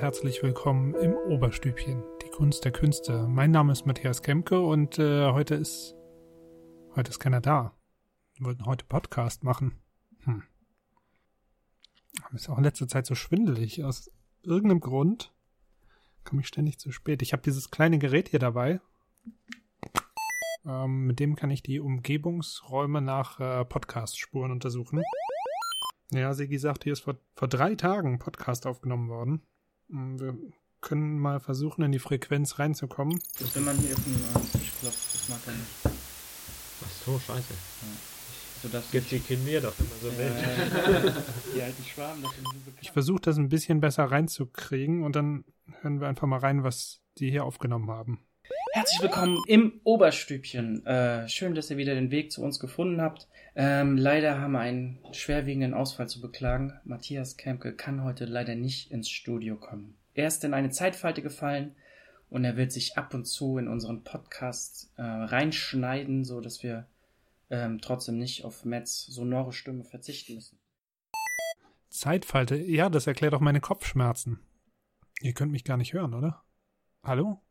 herzlich willkommen im Oberstübchen, die Kunst der Künste. Mein Name ist Matthias Kemke und äh, heute ist heute ist keiner da. Wir wollten heute Podcast machen. Hm. Ist auch in letzter Zeit so schwindelig. Aus irgendeinem Grund komme ich ständig zu spät. Ich habe dieses kleine Gerät hier dabei. Ähm, mit dem kann ich die Umgebungsräume nach äh, Podcast-Spuren untersuchen. Ja, Sigi sagt, hier ist vor, vor drei Tagen Podcast aufgenommen worden. Wir können mal versuchen, in die Frequenz reinzukommen. Das wenn man hier auf den äh, Tisch klopft, das mag er nicht. Ach so, scheiße. So dass Gibt die Kinder doch immer so wild. äh, die alten Schwaben, das sind so bekannt. Ich versuche das ein bisschen besser reinzukriegen und dann hören wir einfach mal rein, was die hier aufgenommen haben. Herzlich willkommen im Oberstübchen. Äh, schön, dass ihr wieder den Weg zu uns gefunden habt. Ähm, leider haben wir einen schwerwiegenden Ausfall zu beklagen. Matthias Kemke kann heute leider nicht ins Studio kommen. Er ist in eine Zeitfalte gefallen und er wird sich ab und zu in unseren Podcast äh, reinschneiden, so dass wir ähm, trotzdem nicht auf Mats sonore Stimme verzichten müssen. Zeitfalte, ja, das erklärt auch meine Kopfschmerzen. Ihr könnt mich gar nicht hören, oder? Hallo?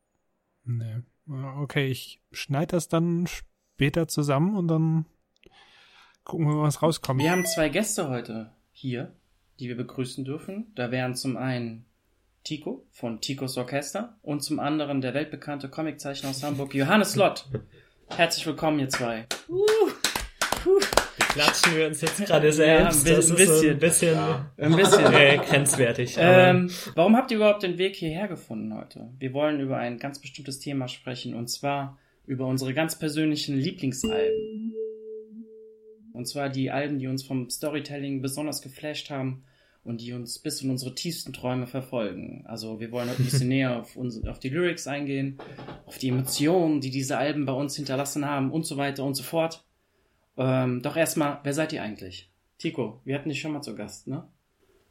Nee. Äh, Okay, ich schneide das dann später zusammen und dann gucken wir, was rauskommt. Wir haben zwei Gäste heute hier, die wir begrüßen dürfen. Da wären zum einen Tico von Ticos Orchester und zum anderen der weltbekannte Comiczeichner aus Hamburg, Johannes Lott. Herzlich willkommen, ihr zwei. Klatschen wir uns jetzt gerade Ja, selbst. ein das ist bisschen. ein bisschen Ein bisschen. äh, grenzwertig. aber Ähm, warum habt ihr überhaupt den Weg hierher gefunden heute? Wir wollen über ein ganz bestimmtes Thema sprechen und zwar über unsere ganz persönlichen Lieblingsalben. Und zwar die Alben, die uns vom Storytelling besonders geflasht haben und die uns bis in unsere tiefsten Träume verfolgen. Also wir wollen heute ein bisschen näher auf, uns, auf die Lyrics eingehen, auf die Emotionen, die diese Alben bei uns hinterlassen haben und so weiter und so fort. Ähm, doch erstmal, wer seid ihr eigentlich? Tico, wir hatten dich schon mal zu Gast, ne?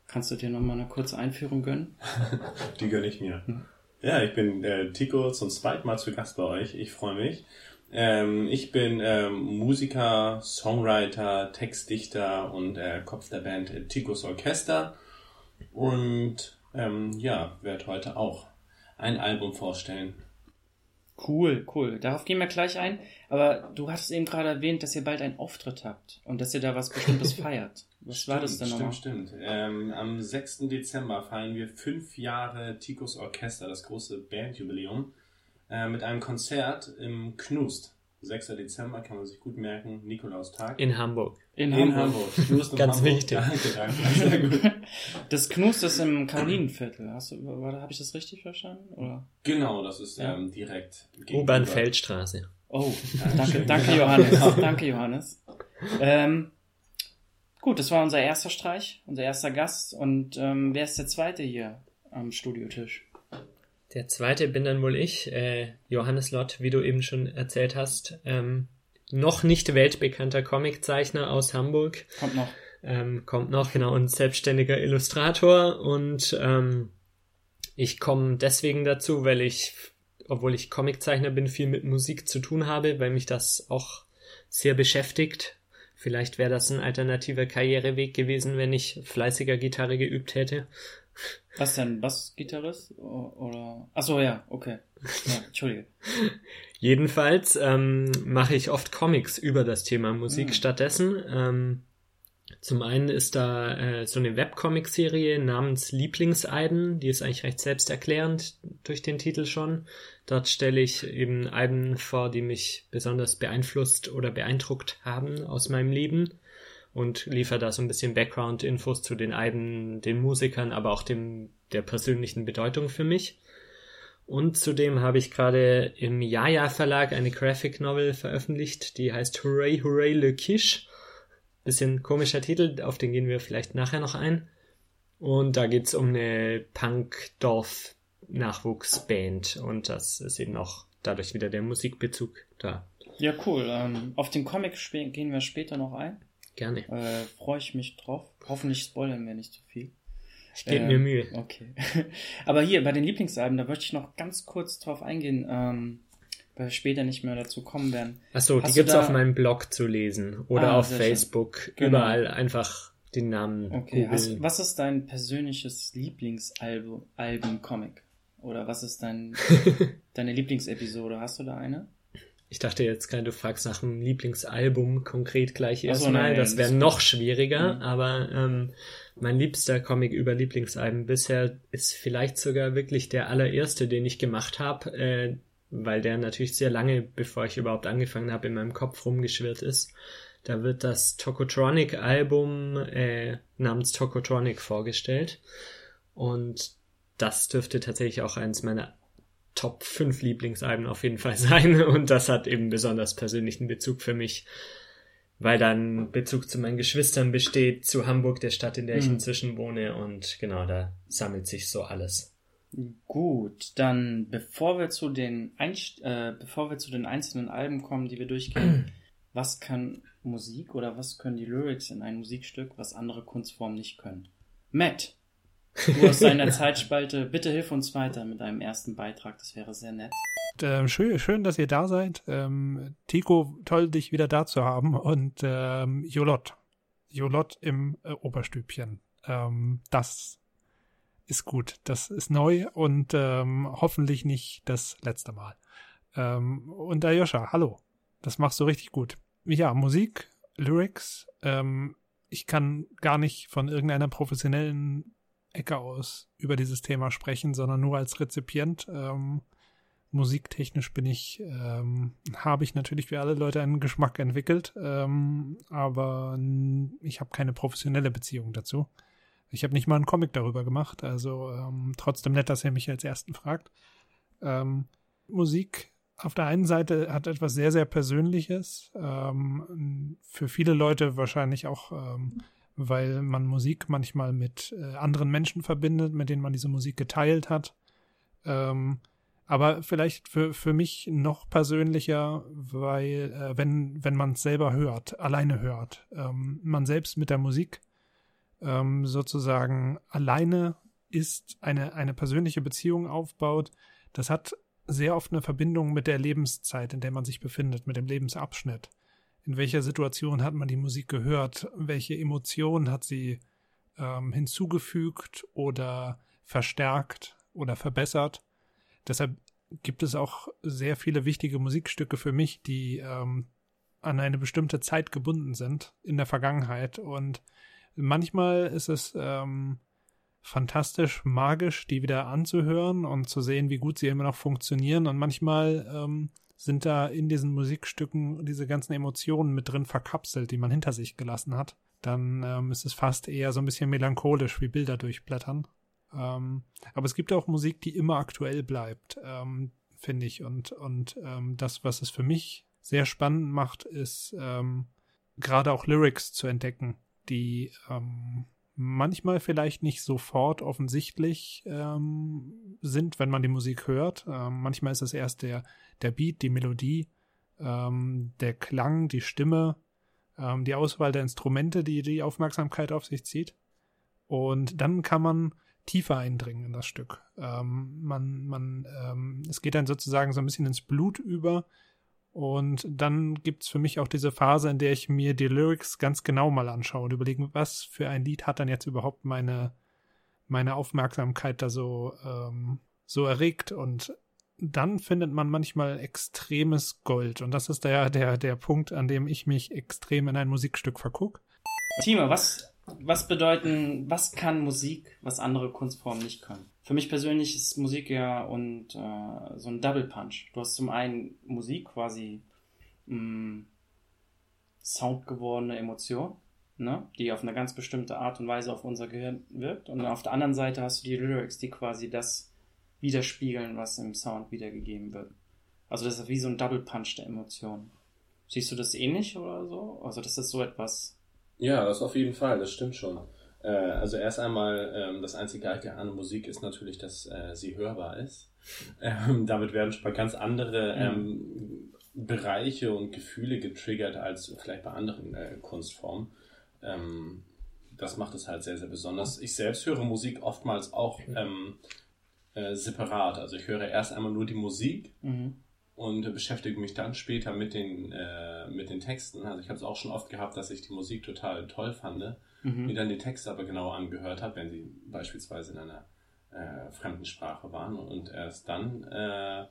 Kannst du dir noch mal eine kurze Einführung gönnen? Die gönne ich mir. Hm. Ja, ich bin äh, Tico zum zweiten Mal zu Gast bei euch. Ich freue mich. Ähm, ich bin ähm, Musiker, Songwriter, Textdichter und äh, Kopf der Band äh, Ticos Orchester. Und ähm, ja, werde heute auch ein Album vorstellen. Cool, cool. Darauf gehen wir gleich ein. Aber du hattest eben gerade erwähnt, dass ihr bald einen Auftritt habt und dass ihr da was Bestimmtes feiert. Was war das denn nochmal? Stimmt, stimmt. Ähm, am 6. Dezember feiern wir fünf Jahre Ticos Orchester, das große Bandjubiläum, äh, mit einem Konzert im Knust. 6. Dezember kann man sich gut merken, Nikolaustag. in Hamburg. In, In Hamburg. Hamburg. Ganz Hamburg. wichtig. Danke, danke. Sehr gut. Das Knust ist im Karolinenviertel. Hast du, habe ich das richtig verstanden? Oder? Genau, das ist Ja. ähm, direkt. U-Bahn-Feldstraße. Oh, danke, danke Johannes. Danke Johannes. Ähm, gut, das war unser erster Streich, unser erster Gast. Und ähm, wer ist der zweite hier am Studiotisch? Der zweite bin dann wohl ich, äh, Johannes Lott, wie du eben schon erzählt hast. Ähm, noch nicht weltbekannter Comiczeichner aus Hamburg. Kommt noch. ähm, kommt noch, genau, und selbstständiger Illustrator. Und ähm, ich komme deswegen dazu, weil ich, obwohl ich Comiczeichner bin, viel mit Musik zu tun habe, weil mich das auch sehr beschäftigt. Vielleicht wäre das ein alternativer Karriereweg gewesen, wenn ich fleißiger Gitarre geübt hätte. Was denn? Bassgitarrist? Oder? Ach so, ja, okay. Ja, Entschuldige. Jedenfalls ähm, mache ich oft Comics über das Thema Musik Mhm. stattdessen. Ähm, zum einen ist da äh, so eine Webcomic-Serie namens Lieblingsalben, die ist eigentlich recht selbsterklärend durch den Titel schon. Dort stelle ich eben Alben vor, die mich besonders beeinflusst oder beeindruckt haben aus meinem Leben und liefere da so ein bisschen Background-Infos zu den Alben, den Musikern, aber auch dem der persönlichen Bedeutung für mich. Und zudem habe ich gerade im Jaja Verlag eine Graphic Novel veröffentlicht, die heißt Hooray Hooray Le Quiche. Bisschen komischer Titel, auf den gehen wir vielleicht nachher noch ein. Und da geht's um eine Punk-Dorf-Nachwuchsband und das ist eben auch dadurch wieder der Musikbezug da. Ja, cool. Ähm, auf den Comic gehen wir später noch ein. Gerne. Äh, Freue ich mich drauf. Hoffentlich spoilern wir nicht zu viel. Ich gebe Ähm, mir Mühe. Okay. Aber hier, bei den Lieblingsalben, da möchte ich noch ganz kurz drauf eingehen, ähm, weil wir später nicht mehr dazu kommen werden. Achso, die du gibt's da- auf meinem Blog zu lesen oder Ah, auf. Facebook. Genau. Überall einfach den Namen. Okay, hast, was ist dein persönliches Lieblingsalbum-Comic? Oder was ist dein, deine Lieblingsepisode? Hast du da eine? Ich dachte jetzt gerade, du fragst nach einem Lieblingsalbum konkret gleich erstmal. So, das wäre noch schwieriger, mhm. aber ähm, mein liebster Comic über Lieblingsalben bisher ist vielleicht sogar wirklich der allererste, den ich gemacht habe, äh, weil der natürlich sehr lange, bevor ich überhaupt angefangen habe, in meinem Kopf rumgeschwirrt ist. Da wird das Tokotronic-Album äh, namens Tokotronic vorgestellt. Und das dürfte tatsächlich auch eins meiner Top 5 Lieblingsalben auf jeden Fall sein. Und das hat eben besonders persönlichen Bezug für mich, weil dann Bezug zu meinen Geschwistern besteht, zu Hamburg, der Stadt, in der ich mhm. inzwischen wohne. Und genau, da sammelt sich so alles. Gut, dann bevor wir zu den Einst äh, bevor wir zu den einzelnen Alben kommen, die wir durchgehen, was kann Musik oder was können die Lyrics in einem Musikstück, was andere Kunstformen nicht können? Matt, Du aus deiner Zeitspalte. Bitte hilf uns weiter mit einem ersten Beitrag. Das wäre sehr nett. Ähm, schön, schön, dass ihr da seid. Ähm, Tico, toll, dich wieder da zu haben. Und ähm, Jolot. Jolot im äh, Oberstübchen. Ähm, das ist gut. Das ist neu und ähm, hoffentlich nicht das letzte Mal. Ähm, und Ayosha, hallo. Das machst du richtig gut. Ja, Musik, Lyrics. Ähm, ich kann gar nicht von irgendeiner professionellen Ecke aus über dieses Thema sprechen, sondern nur als Rezipient. Ähm, musiktechnisch bin ich, ähm, habe ich natürlich wie alle Leute einen Geschmack entwickelt, ähm, aber ich habe keine professionelle Beziehung dazu. Ich habe nicht mal einen Comic darüber gemacht, also ähm, trotzdem nett, dass ihr mich als Ersten fragt. Ähm, Musik auf der einen Seite hat etwas sehr, sehr Persönliches, ähm, für viele Leute wahrscheinlich auch ähm, weil man Musik manchmal mit äh, anderen Menschen verbindet, mit denen man diese Musik geteilt hat. Ähm, aber vielleicht für, für mich noch persönlicher, weil äh, wenn, wenn man es selber hört, alleine hört, ähm, man selbst mit der Musik ähm, sozusagen alleine ist, eine, eine persönliche Beziehung aufbaut, das hat sehr oft eine Verbindung mit der Lebenszeit, in der man sich befindet, mit dem Lebensabschnitt in welcher Situation hat man die Musik gehört, welche Emotionen hat sie ähm, hinzugefügt oder verstärkt oder verbessert. Deshalb gibt es auch sehr viele wichtige Musikstücke für mich, die ähm, an eine bestimmte Zeit gebunden sind in der Vergangenheit. Und manchmal ist es ähm, fantastisch, magisch, die wieder anzuhören und zu sehen, wie gut sie immer noch funktionieren. Und manchmal ähm, sind da in diesen Musikstücken diese ganzen Emotionen mit drin verkapselt, die man hinter sich gelassen hat. Dann ähm, ist es fast eher so ein bisschen melancholisch, wie Bilder durchblättern. Ähm, aber es gibt auch Musik, die immer aktuell bleibt, ähm, finde ich. Und, und ähm, das, was es für mich sehr spannend macht, ist ähm, gerade auch Lyrics zu entdecken, die ähm, manchmal vielleicht nicht sofort offensichtlich ähm, sind, wenn man die Musik hört. Ähm, manchmal ist es erst der, der Beat, die Melodie, ähm, der Klang, die Stimme, ähm, die Auswahl der Instrumente, die die Aufmerksamkeit auf sich zieht. Und dann kann man tiefer eindringen in das Stück. Ähm, man, man, ähm, es geht dann sozusagen so ein bisschen ins Blut über und dann gibt's für mich auch diese Phase, in der ich mir die Lyrics ganz genau mal anschaue und überlege, was für ein Lied hat dann jetzt überhaupt meine, meine Aufmerksamkeit da so, ähm, so erregt. Und dann findet man manchmal extremes Gold. Und das ist der, der, der Punkt, an dem ich mich extrem in ein Musikstück verguck. Timo, was, was bedeuten, was kann Musik, was andere Kunstformen nicht können? Für mich persönlich ist Musik ja und äh, so ein Double Punch. Du hast zum einen Musik quasi mh, mm, Sound gewordene Emotion, ne, die auf eine ganz bestimmte Art und Weise auf unser Gehirn wirkt. Und auf der anderen Seite hast du die Lyrics, die quasi das widerspiegeln, was im Sound wiedergegeben wird. Also das ist wie so ein Double Punch der Emotionen. Siehst du das ähnlich oder so? Also das ist so etwas. Ja, das auf jeden Fall, das stimmt schon. Äh, also erst einmal, ähm, das Einzigartige an Musik ist natürlich, dass äh, sie hörbar ist. Ähm, damit werden schon mal ganz andere ähm, Bereiche und Gefühle getriggert als vielleicht bei anderen äh, Kunstformen. Ähm, das macht es halt sehr, sehr besonders. Ich selbst höre Musik oftmals auch ähm, äh, separat. Also ich höre erst einmal nur die Musik. Mhm und beschäftige mich dann später mit den, äh, mit den Texten. Also ich habe es auch schon oft gehabt, dass ich die Musik total toll fand, mhm. mir dann die Texte aber genau angehört habe, wenn sie beispielsweise in einer äh, fremden Sprache waren und erst dann äh,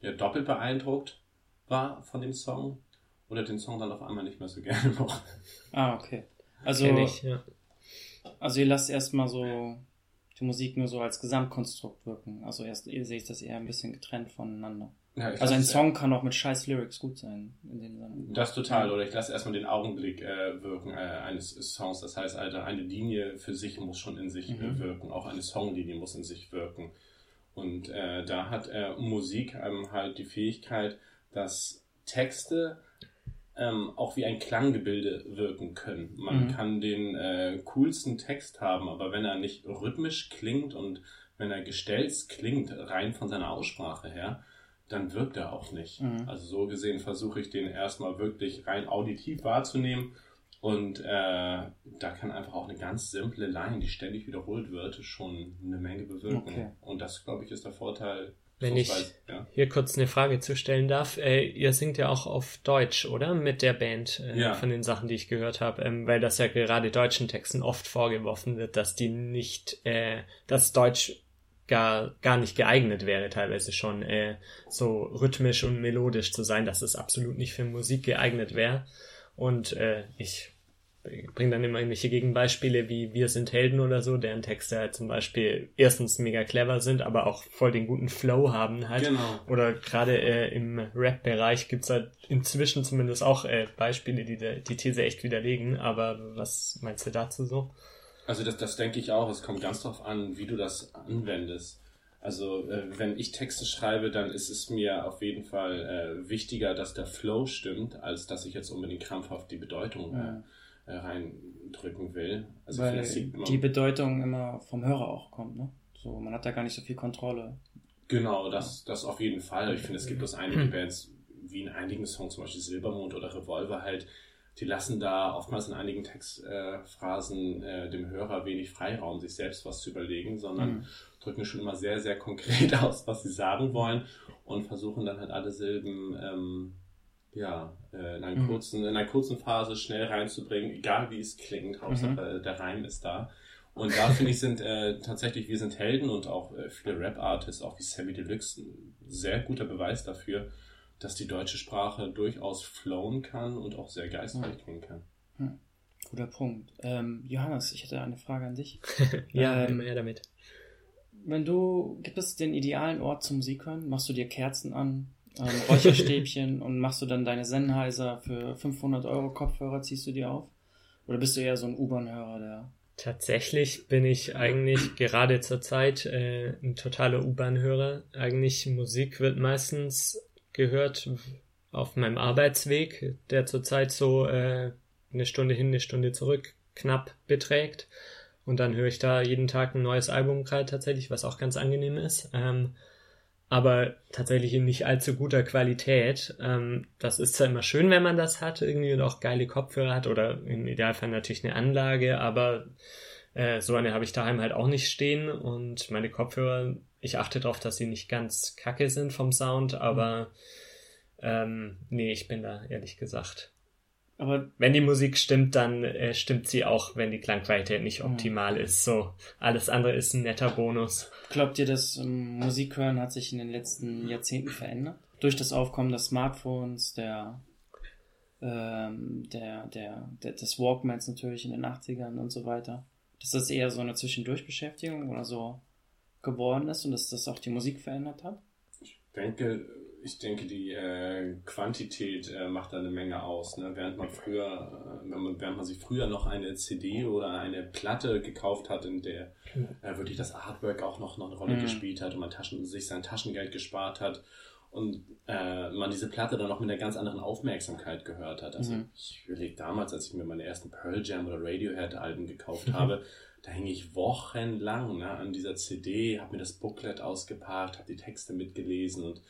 ja, doppelt beeindruckt war von dem Song oder den Song dann auf einmal nicht mehr so gerne mochte. Ah, okay. Also, ich, ja. also ihr lasst erstmal so die Musik nur so als Gesamtkonstrukt wirken. Also erst ihr seht das eher ein bisschen getrennt voneinander. Ja, also ein Song kann auch mit scheiß Lyrics gut sein. In dem Sinne. Das total. Oder ich lasse erstmal den Augenblick äh, wirken äh, eines Songs. Das heißt, Alter, eine Linie für sich muss schon in sich äh, mhm. wirken. Auch eine Songlinie muss in sich wirken. Und äh, da hat äh, Musik ähm, halt die Fähigkeit, dass Texte ähm, auch wie ein Klanggebilde wirken können. Man mhm. kann den äh, coolsten Text haben, aber wenn er nicht rhythmisch klingt und wenn er gestelzt klingt, rein von seiner Aussprache her, dann wirkt er auch nicht. Mhm. Also so gesehen versuche ich den erstmal wirklich rein auditiv wahrzunehmen und äh, da kann einfach auch eine ganz simple Line, die ständig wiederholt wird, schon eine Menge bewirken. Okay. Und das, glaube ich, ist der Vorteil wenn ich ja. hier kurz eine Frage zu stellen darf, äh, ihr singt ja auch auf Deutsch, oder? Mit der Band äh, ja. von den Sachen, die ich gehört habe, ähm, weil das ja gerade deutschen Texten oft vorgeworfen wird, dass die nicht, äh, dass Deutsch gar, gar nicht geeignet wäre, teilweise schon äh, so rhythmisch und melodisch zu sein, dass es absolut nicht für Musik geeignet wäre. Und äh, ich bringe dann immer irgendwelche Gegenbeispiele wie Wir sind Helden oder so, deren Texte halt zum Beispiel erstens mega clever sind, aber auch voll den guten Flow haben halt. Genau. Oder gerade äh, im Rap-Bereich gibt's halt inzwischen zumindest auch äh, Beispiele, die die These echt widerlegen. Aber was meinst du dazu so? Also das, das denke ich auch. Es kommt ganz darauf an, wie du das anwendest. Also äh, wenn ich Texte schreibe, dann ist es mir auf jeden Fall äh, wichtiger, dass der Flow stimmt, als dass ich jetzt unbedingt krampfhaft die Bedeutung äh, ja äh, reindrücken will. Also Weil die Bedeutung immer vom Hörer auch kommt, ne? So, man hat da gar nicht so viel Kontrolle. Genau, das, das auf jeden Fall. Ich finde, es gibt aus einige Bands, wie in einigen Songs, zum Beispiel Silbermond oder Revolver halt, die lassen da oftmals in einigen Textphrasen äh, dem Hörer wenig Freiraum, sich selbst was zu überlegen, sondern mhm. drücken schon immer sehr, sehr konkret aus, was sie sagen wollen und versuchen dann halt alle Silben ähm, ja, äh, in, einer mhm. kurzen, in einer kurzen Phase schnell reinzubringen, egal wie es klingt, Hauptsache mhm. der Reim ist da. Und da finde ich, sind äh, tatsächlich Wir sind Helden und auch äh, viele Rap-Artists, auch wie Sammy Deluxe, ein sehr guter Beweis dafür, dass die deutsche Sprache durchaus flowen kann und auch sehr geistreich klingen kann. Mhm. Guter Punkt. Ähm, Johannes, ich hätte eine Frage an dich. ja, ähm, immer damit. Wenn du, gibt es den idealen Ort zum Musik hören? Machst du dir Kerzen an? ähm, Räucherstäbchen und machst du dann deine Sennheiser für 500 Euro Kopfhörer, ziehst du dir auf? Oder bist du eher so ein U-Bahn-Hörer, der... Tatsächlich bin ich eigentlich gerade zur Zeit äh, ein totaler U-Bahn-Hörer. Eigentlich Musik wird meistens gehört auf meinem Arbeitsweg, der zurzeit so äh, eine Stunde hin, eine Stunde zurück knapp beträgt. Und dann höre ich da jeden Tag ein neues Album gerade tatsächlich, was auch ganz angenehm ist. Ähm, aber tatsächlich in nicht allzu guter Qualität. Ähm, das ist zwar immer schön, wenn man das hat, irgendwie und auch geile Kopfhörer hat oder im Idealfall natürlich eine Anlage, aber äh, so eine habe ich daheim halt auch nicht stehen und meine Kopfhörer, ich achte darauf, dass sie nicht ganz kacke sind vom Sound, aber ähm, nee, ich bin da ehrlich gesagt aber wenn die Musik stimmt, dann äh, stimmt sie auch, wenn die Klangqualität nicht optimal ja. ist. So, alles andere ist ein netter Bonus. Glaubt ihr, das ähm, Musikhören hat sich in den letzten Jahrzehnten verändert? Durch das Aufkommen des Smartphones, der, ähm, der, der, der, des Walkmans natürlich in den 80ern und so weiter. Das eher so eine Zwischendurchbeschäftigung oder so geworden ist und dass das auch die Musik verändert hat? Ich denke, ich denke, die äh, Quantität äh, macht da eine Menge aus. Ne? Während man früher, äh, wenn man, während man sich früher noch eine CD oder eine Platte gekauft hat, in der äh, wirklich das Artwork auch noch, noch eine Rolle mhm. gespielt hat und man Taschen, sich sein Taschengeld gespart hat und äh, man diese Platte dann noch mit einer ganz anderen Aufmerksamkeit gehört hat. Also mhm. ich überlege damals, als ich mir meine ersten Pearl Jam oder Radiohead Alben gekauft mhm. habe, da hing ich wochenlang ne, an dieser CD, habe mir das Booklet ausgepackt, habe die Texte mitgelesen und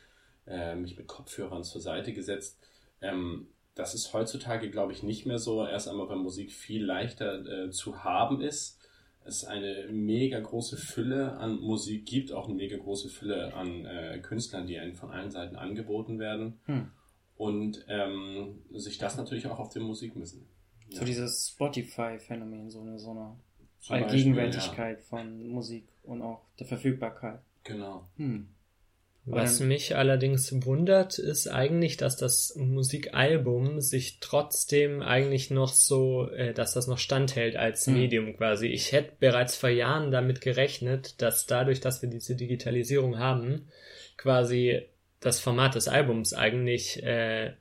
äh, mich mit Kopfhörern zur Seite gesetzt. Ähm, das ist heutzutage, glaube ich, nicht mehr so. Erst einmal, weil Musik viel leichter äh, zu haben ist. es eine mega große Fülle an Musik gibt, auch eine mega große Fülle an äh, Künstlern, die einen von allen Seiten angeboten werden. Hm. Und ähm, sich das natürlich auch auf der Musik müssen. Ja. So dieses Spotify-Phänomen, so eine, so eine Allgegenwärtigkeit ja. von Musik und auch der Verfügbarkeit. Genau. Hm. Was mich allerdings wundert, ist eigentlich, dass das Musikalbum sich trotzdem eigentlich noch so, äh, dass das noch standhält als mhm. Medium quasi. Ich hätte bereits vor Jahren damit gerechnet, dass dadurch, dass wir diese Digitalisierung haben, quasi das Format des Albums eigentlich äh,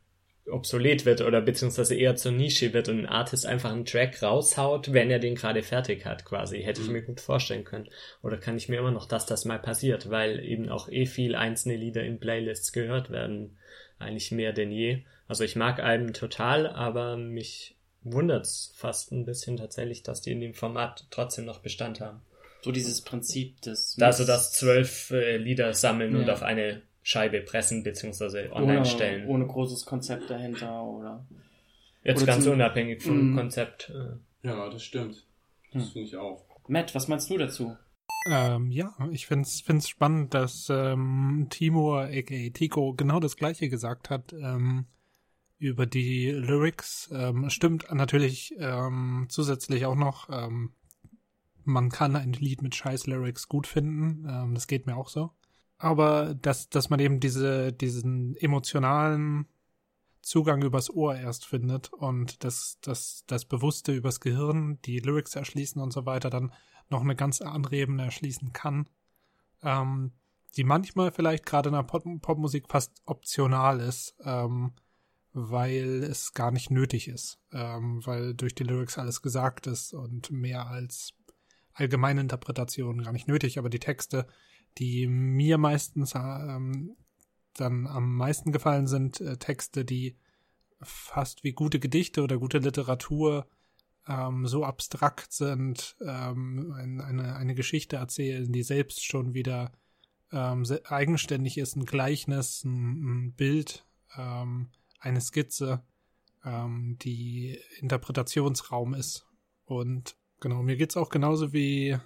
obsolet wird oder beziehungsweise eher zur Nische wird und ein Artist einfach einen Track raushaut, wenn er den gerade fertig hat, quasi. Hätte ich mhm. mir gut vorstellen können. Oder kann ich mir immer noch, dass das mal passiert, weil eben auch eh viel einzelne Lieder in Playlists gehört werden. Eigentlich mehr denn je. Also ich mag Alben total, aber mich wundert's fast ein bisschen tatsächlich, dass die in dem Format trotzdem noch Bestand haben. So dieses Prinzip des... Also das zwölf äh, Lieder sammeln ja. und auf eine Scheibe pressen bzw. online ohne, stellen. Ohne großes Konzept dahinter oder. Jetzt oder ganz unabhängig vom mm. Konzept. Äh. Ja, das stimmt. Das hm. finde ich auch. Matt, was meinst du dazu? Ähm, ja, ich finde es spannend, dass ähm, Timur, aka Tico, genau das gleiche gesagt hat ähm, über die Lyrics. Ähm, stimmt natürlich ähm, zusätzlich auch noch, ähm, man kann ein Lied mit scheiß Lyrics gut finden. Ähm, das geht mir auch so aber dass, dass man eben diese, diesen emotionalen Zugang übers Ohr erst findet und das, das, das Bewusste übers Gehirn, die Lyrics erschließen und so weiter, dann noch eine ganz andere Ebene erschließen kann, ähm, die manchmal vielleicht gerade in der Pop Popmusik fast optional ist, ähm, weil es gar nicht nötig ist, ähm, weil durch die Lyrics alles gesagt ist und mehr als allgemeine Interpretation gar nicht nötig, aber die Texte die mir meistens ähm, dann am meisten gefallen sind äh, Texte, die fast wie gute Gedichte oder gute Literatur ähm, so abstrakt sind, ähm, eine, eine Geschichte erzählen, die selbst schon wieder ähm, eigenständig ist, ein Gleichnis, ein, ein Bild, ähm, eine Skizze, ähm, die Interpretationsraum ist. Und genau, mir geht's auch genauso wie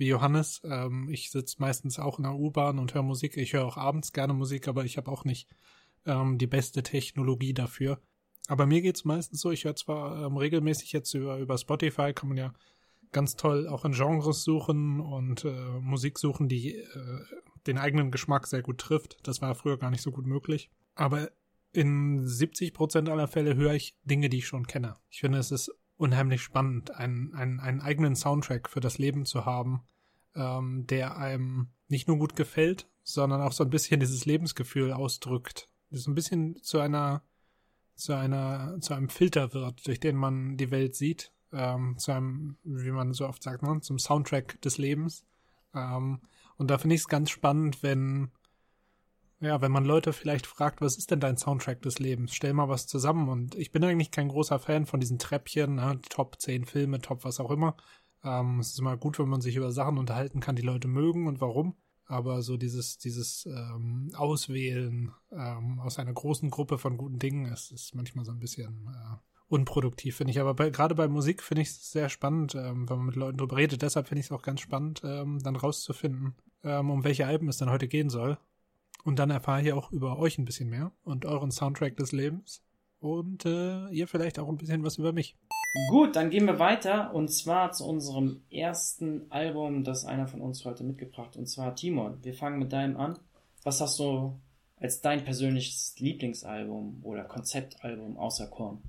wie Johannes. Ähm, ich sitze meistens auch in der U-Bahn und höre Musik. Ich höre auch abends gerne Musik, aber ich habe auch nicht ähm, die beste Technologie dafür. Aber mir geht's meistens so, ich höre zwar ähm, regelmäßig jetzt über, über Spotify, kann man ja ganz toll auch in Genres suchen und äh, Musik suchen, die äh, den eigenen Geschmack sehr gut trifft. Das war früher gar nicht so gut möglich. Aber in 70 Prozent aller Fälle höre ich Dinge, die ich schon kenne. Ich finde, es ist unheimlich spannend, einen, einen, einen eigenen Soundtrack für das Leben zu haben, ähm, der einem nicht nur gut gefällt, sondern auch so ein bisschen dieses Lebensgefühl ausdrückt. Das ein bisschen zu einer, zu einer, zu einem Filter wird, durch den man die Welt sieht, ähm, zu einem, wie man so oft sagt, ne, zum Soundtrack des Lebens. Ähm, und da finde ich es ganz spannend, wenn ja, wenn man Leute vielleicht fragt, was ist denn dein Soundtrack des Lebens? Stell mal was zusammen. Und ich bin eigentlich kein großer Fan von diesen Treppchen, ne? Top 10 Filme, Top was auch immer. Ähm, es ist immer gut, wenn man sich über Sachen unterhalten kann, die Leute mögen und warum. Aber so dieses, dieses ähm, Auswählen ähm, aus einer großen Gruppe von guten Dingen ist, ist manchmal so ein bisschen äh, unproduktiv, finde ich. Aber bei, gerade bei Musik finde ich es sehr spannend, ähm, wenn man mit Leuten drüber redet. Deshalb finde ich es auch ganz spannend, ähm, dann rauszufinden, ähm, um welche Alben es dann heute gehen soll. Und dann erfahre ich auch über euch ein bisschen mehr und euren Soundtrack des Lebens. Und äh, ihr vielleicht auch ein bisschen was über mich. Gut, dann gehen wir weiter und zwar zu unserem ersten Album, das einer von uns heute mitgebracht, und zwar Timon. Wir fangen mit deinem an. Was hast du als dein persönliches Lieblingsalbum oder Konzeptalbum außer Korn?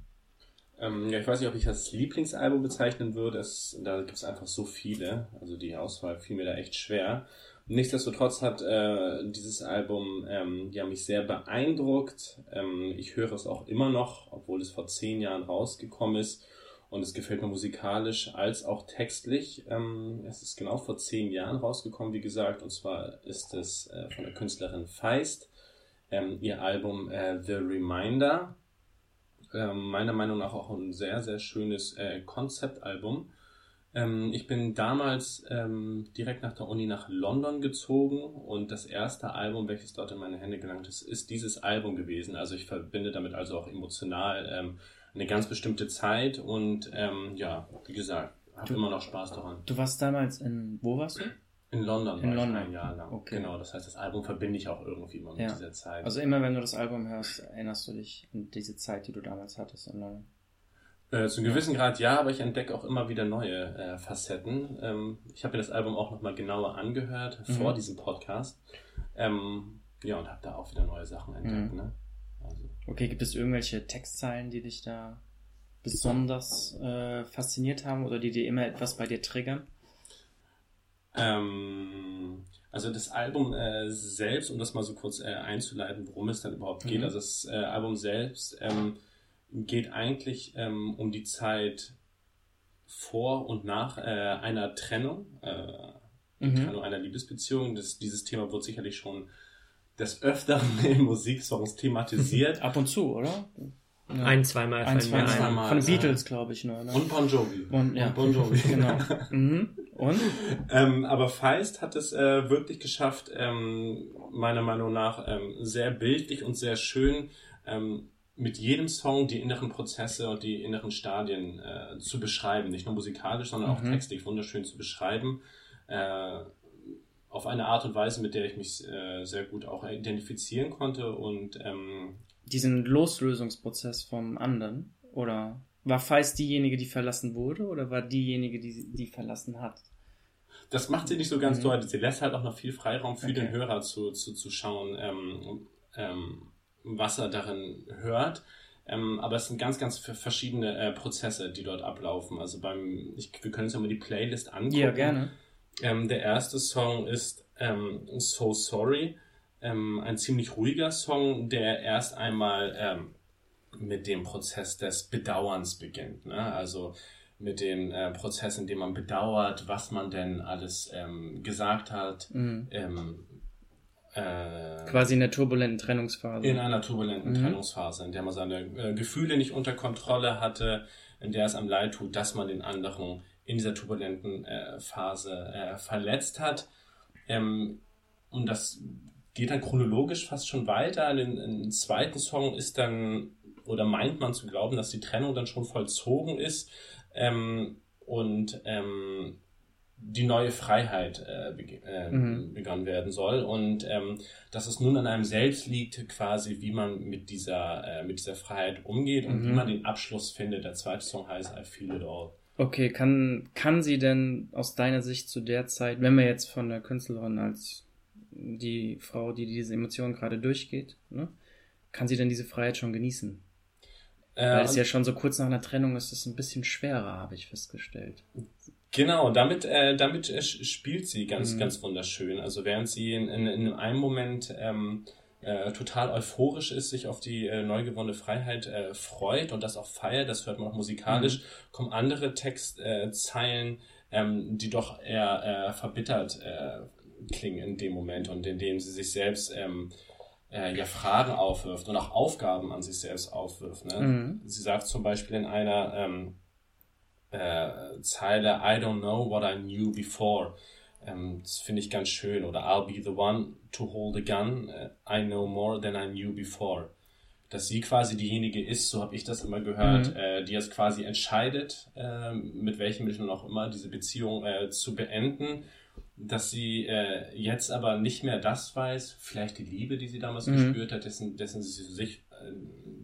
Ähm, ja, ich weiß nicht, ob ich das Lieblingsalbum bezeichnen würde. Es, da gibt es einfach so viele. Also die Auswahl fiel mir da echt schwer. Nichtsdestotrotz hat äh, dieses Album ähm, ja mich sehr beeindruckt. Ähm, ich höre es auch immer noch, obwohl es vor zehn Jahren rausgekommen ist. Und es gefällt mir musikalisch als auch textlich. Ähm, es ist genau vor zehn Jahren rausgekommen, wie gesagt. Und zwar ist es äh, von der Künstlerin Feist. Ähm, ihr Album äh, The Reminder. Ähm, meiner Meinung nach auch ein sehr, sehr schönes äh, Konzeptalbum. Ähm, ich bin damals ähm, direkt nach der Uni nach London gezogen und das erste Album, welches dort in meine Hände gelangt ist, ist dieses Album gewesen. Also ich verbinde damit also auch emotional ähm, eine ganz bestimmte Zeit und ähm, ja, wie gesagt, habe immer noch Spaß daran. Du warst damals in, wo warst du? In London In war London. ich ein Jahr lang. Okay. Genau, das heißt, das Album verbinde ich auch irgendwie immer mit Ja. dieser Zeit. Also immer wenn du das Album hörst, erinnerst du dich an diese Zeit, die du damals hattest in London. Äh, zu einem gewissen Grad ja, aber ich entdecke auch immer wieder neue äh, Facetten. Ähm, ich habe mir das Album auch nochmal genauer angehört Mhm. vor diesem Podcast. Ähm, ja, und habe da auch wieder neue Sachen entdeckt. Mhm. Ne? Also, Okay, gibt es irgendwelche Textzeilen, die dich da besonders äh, fasziniert haben oder die dir immer etwas bei dir triggern? ähm, also das Album äh, selbst, um das mal so kurz äh, einzuleiten, worum es dann überhaupt geht. Mhm. Also das äh, Album selbst ähm, geht eigentlich ähm, um die Zeit vor und nach äh, einer Trennung. Äh, Mhm. Trennung einer Liebesbeziehung. Das, dieses Thema wird sicherlich schon des Öfteren in Musiksongs thematisiert. Ab und zu, oder? Ja. Ein, zweimal Ein, zwei, mir zwei ein. Mal, Von den ja. Beatles, glaube ich, nur. Ne? Und Bon Jovi. Und, ja. Und Bon Jovi. genau. Mhm. Und? ähm, aber Feist hat es äh, wirklich geschafft, ähm, meiner Meinung nach ähm, sehr bildlich und sehr schön ähm, mit jedem Song die inneren Prozesse und die inneren Stadien äh, zu beschreiben. Nicht nur musikalisch, sondern auch Mhm. textlich wunderschön zu beschreiben. Äh, auf eine Art und Weise, mit der ich mich äh, sehr gut auch identifizieren konnte und ähm, Diesen Loslösungsprozess vom anderen? Oder war Feist diejenige, die verlassen wurde? Oder war diejenige, die die verlassen hat? Das macht sie nicht so ganz Mhm. deutlich. Sie lässt halt auch noch viel Freiraum für Okay. den Hörer zu, zu, zu schauen, ähm, ähm, was er darin hört. Ähm, aber es sind ganz, ganz verschiedene äh, Prozesse, die dort ablaufen. Also beim, ich, wir können uns ja mal die Playlist angucken. Ja, gerne. Ähm, der erste Song ist ähm, So Sorry, ähm, ein ziemlich ruhiger Song, der erst einmal ähm, mit dem Prozess des Bedauerns beginnt. Ne? Also mit dem äh, Prozess, in dem man bedauert, was man denn alles ähm, gesagt hat. Mhm. Äh, Quasi in der turbulenten Trennungsphase. in einer turbulenten Mhm. Trennungsphase, in der man seine äh, Gefühle nicht unter Kontrolle hatte, in der es einem leid tut, dass man den anderen in dieser turbulenten äh, Phase äh, verletzt hat. Ähm, und das geht dann chronologisch fast schon weiter. Den, den zweiten Song ist dann, oder meint man zu glauben, dass die Trennung dann schon vollzogen ist ähm, und ähm, die neue Freiheit äh, beg äh, Mhm. begonnen werden soll und ähm, dass es nun an einem selbst liegt, quasi wie man mit dieser äh, mit dieser Freiheit umgeht und Mhm. wie man den Abschluss findet. Der zweite Song heißt I Feel It All. Okay, kann, kann sie denn aus deiner Sicht zu der Zeit, wenn wir jetzt von der Künstlerin als die Frau, die diese Emotionen gerade durchgeht, ne, kann sie denn diese Freiheit schon genießen? Weil es ja schon so kurz nach einer Trennung ist, es ein bisschen schwerer, habe ich festgestellt. Genau, damit, äh, damit äh, spielt sie ganz, Mhm. ganz wunderschön. Also während sie in, in, in einem Moment ähm, äh, total euphorisch ist, sich auf die äh, neu gewonnene Freiheit äh, freut und das auch feiert, das hört man auch musikalisch, Mhm. kommen andere Textzeilen, äh, Zeilen, ähm, die doch eher äh, verbittert äh, klingen in dem Moment und in dem sie sich selbst ähm, äh, ja Fragen aufwirft und auch Aufgaben an sich selbst aufwirft. Ne? Mhm. Sie sagt zum Beispiel in einer ähm, äh, Zeile I don't know what I knew before. Ähm, das finde ich ganz schön. Oder I'll be the one to hold a gun. Äh, I know more than I knew before. Dass sie quasi diejenige ist, so habe ich das immer gehört, Mhm. äh, die jetzt quasi entscheidet, äh, mit welchen Mitteln auch immer diese Beziehung äh, zu beenden. Dass sie äh, jetzt aber nicht mehr das weiß, vielleicht die Liebe, die sie damals Mhm. gespürt hat, dessen, dessen sie sich, äh,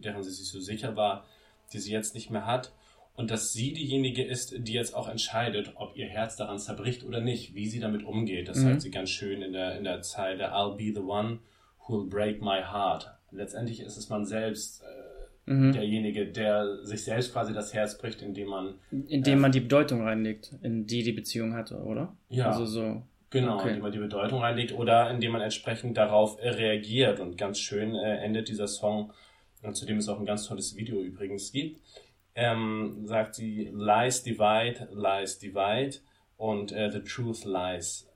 deren sie sich so sicher war, die sie jetzt nicht mehr hat und dass sie diejenige ist, die jetzt auch entscheidet, ob ihr Herz daran zerbricht oder nicht, wie sie damit umgeht. Das Mhm. sagt sie ganz schön in der, in der Zeile, I'll be the one who will break my heart. Letztendlich ist es man selbst, äh, Mhm. derjenige, der sich selbst quasi das Herz bricht, indem man, Indem man die Bedeutung reinlegt, in die die Beziehung hatte, oder? ja, Also so. genau, okay. indem man die Bedeutung reinlegt oder indem man entsprechend darauf äh, reagiert. Und ganz schön äh, endet dieser Song, und zu dem es auch ein ganz tolles Video übrigens gibt, ähm, sagt sie, Lies divide, lies divide und äh, the truth lies.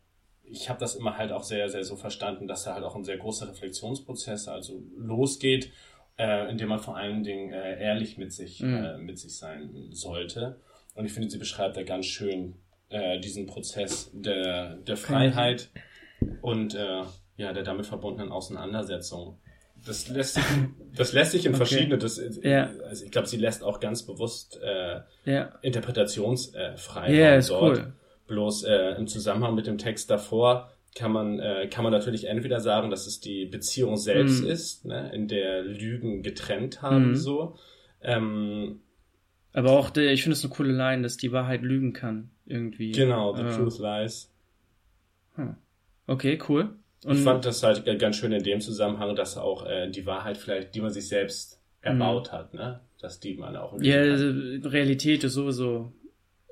Ich habe das immer halt auch sehr, sehr so verstanden, dass da halt auch ein sehr großer Reflexionsprozess also losgeht, äh, indem man vor allen Dingen äh, ehrlich mit sich, Mhm. äh, mit sich sein sollte. Und ich finde, sie beschreibt da ganz schön äh, diesen Prozess der, der Freiheit und äh, ja, der damit verbundenen Auseinandersetzung das lässt sich, das lässt sich in Okay. verschiedene, das, Ja. also ich glaube, sie lässt auch ganz bewusst äh, Ja. interpretationsfrei Ja, ist dort. cool. Bloß äh, im Zusammenhang mit dem Text davor kann man, äh, kann man natürlich entweder sagen, dass es die Beziehung selbst Mhm. ist, ne, in der Lügen getrennt haben, Mhm. so. Ähm, Aber auch, der, ich finde es eine coole Line, dass die Wahrheit lügen kann. Irgendwie. genau, the Äh, truth lies. hm. Okay, cool. Und Ich fand das halt ganz schön in dem Zusammenhang, dass auch äh, die Wahrheit vielleicht, die man sich selbst erbaut hat, ne, dass die man auch Mhm. ja, also, Realität ist sowieso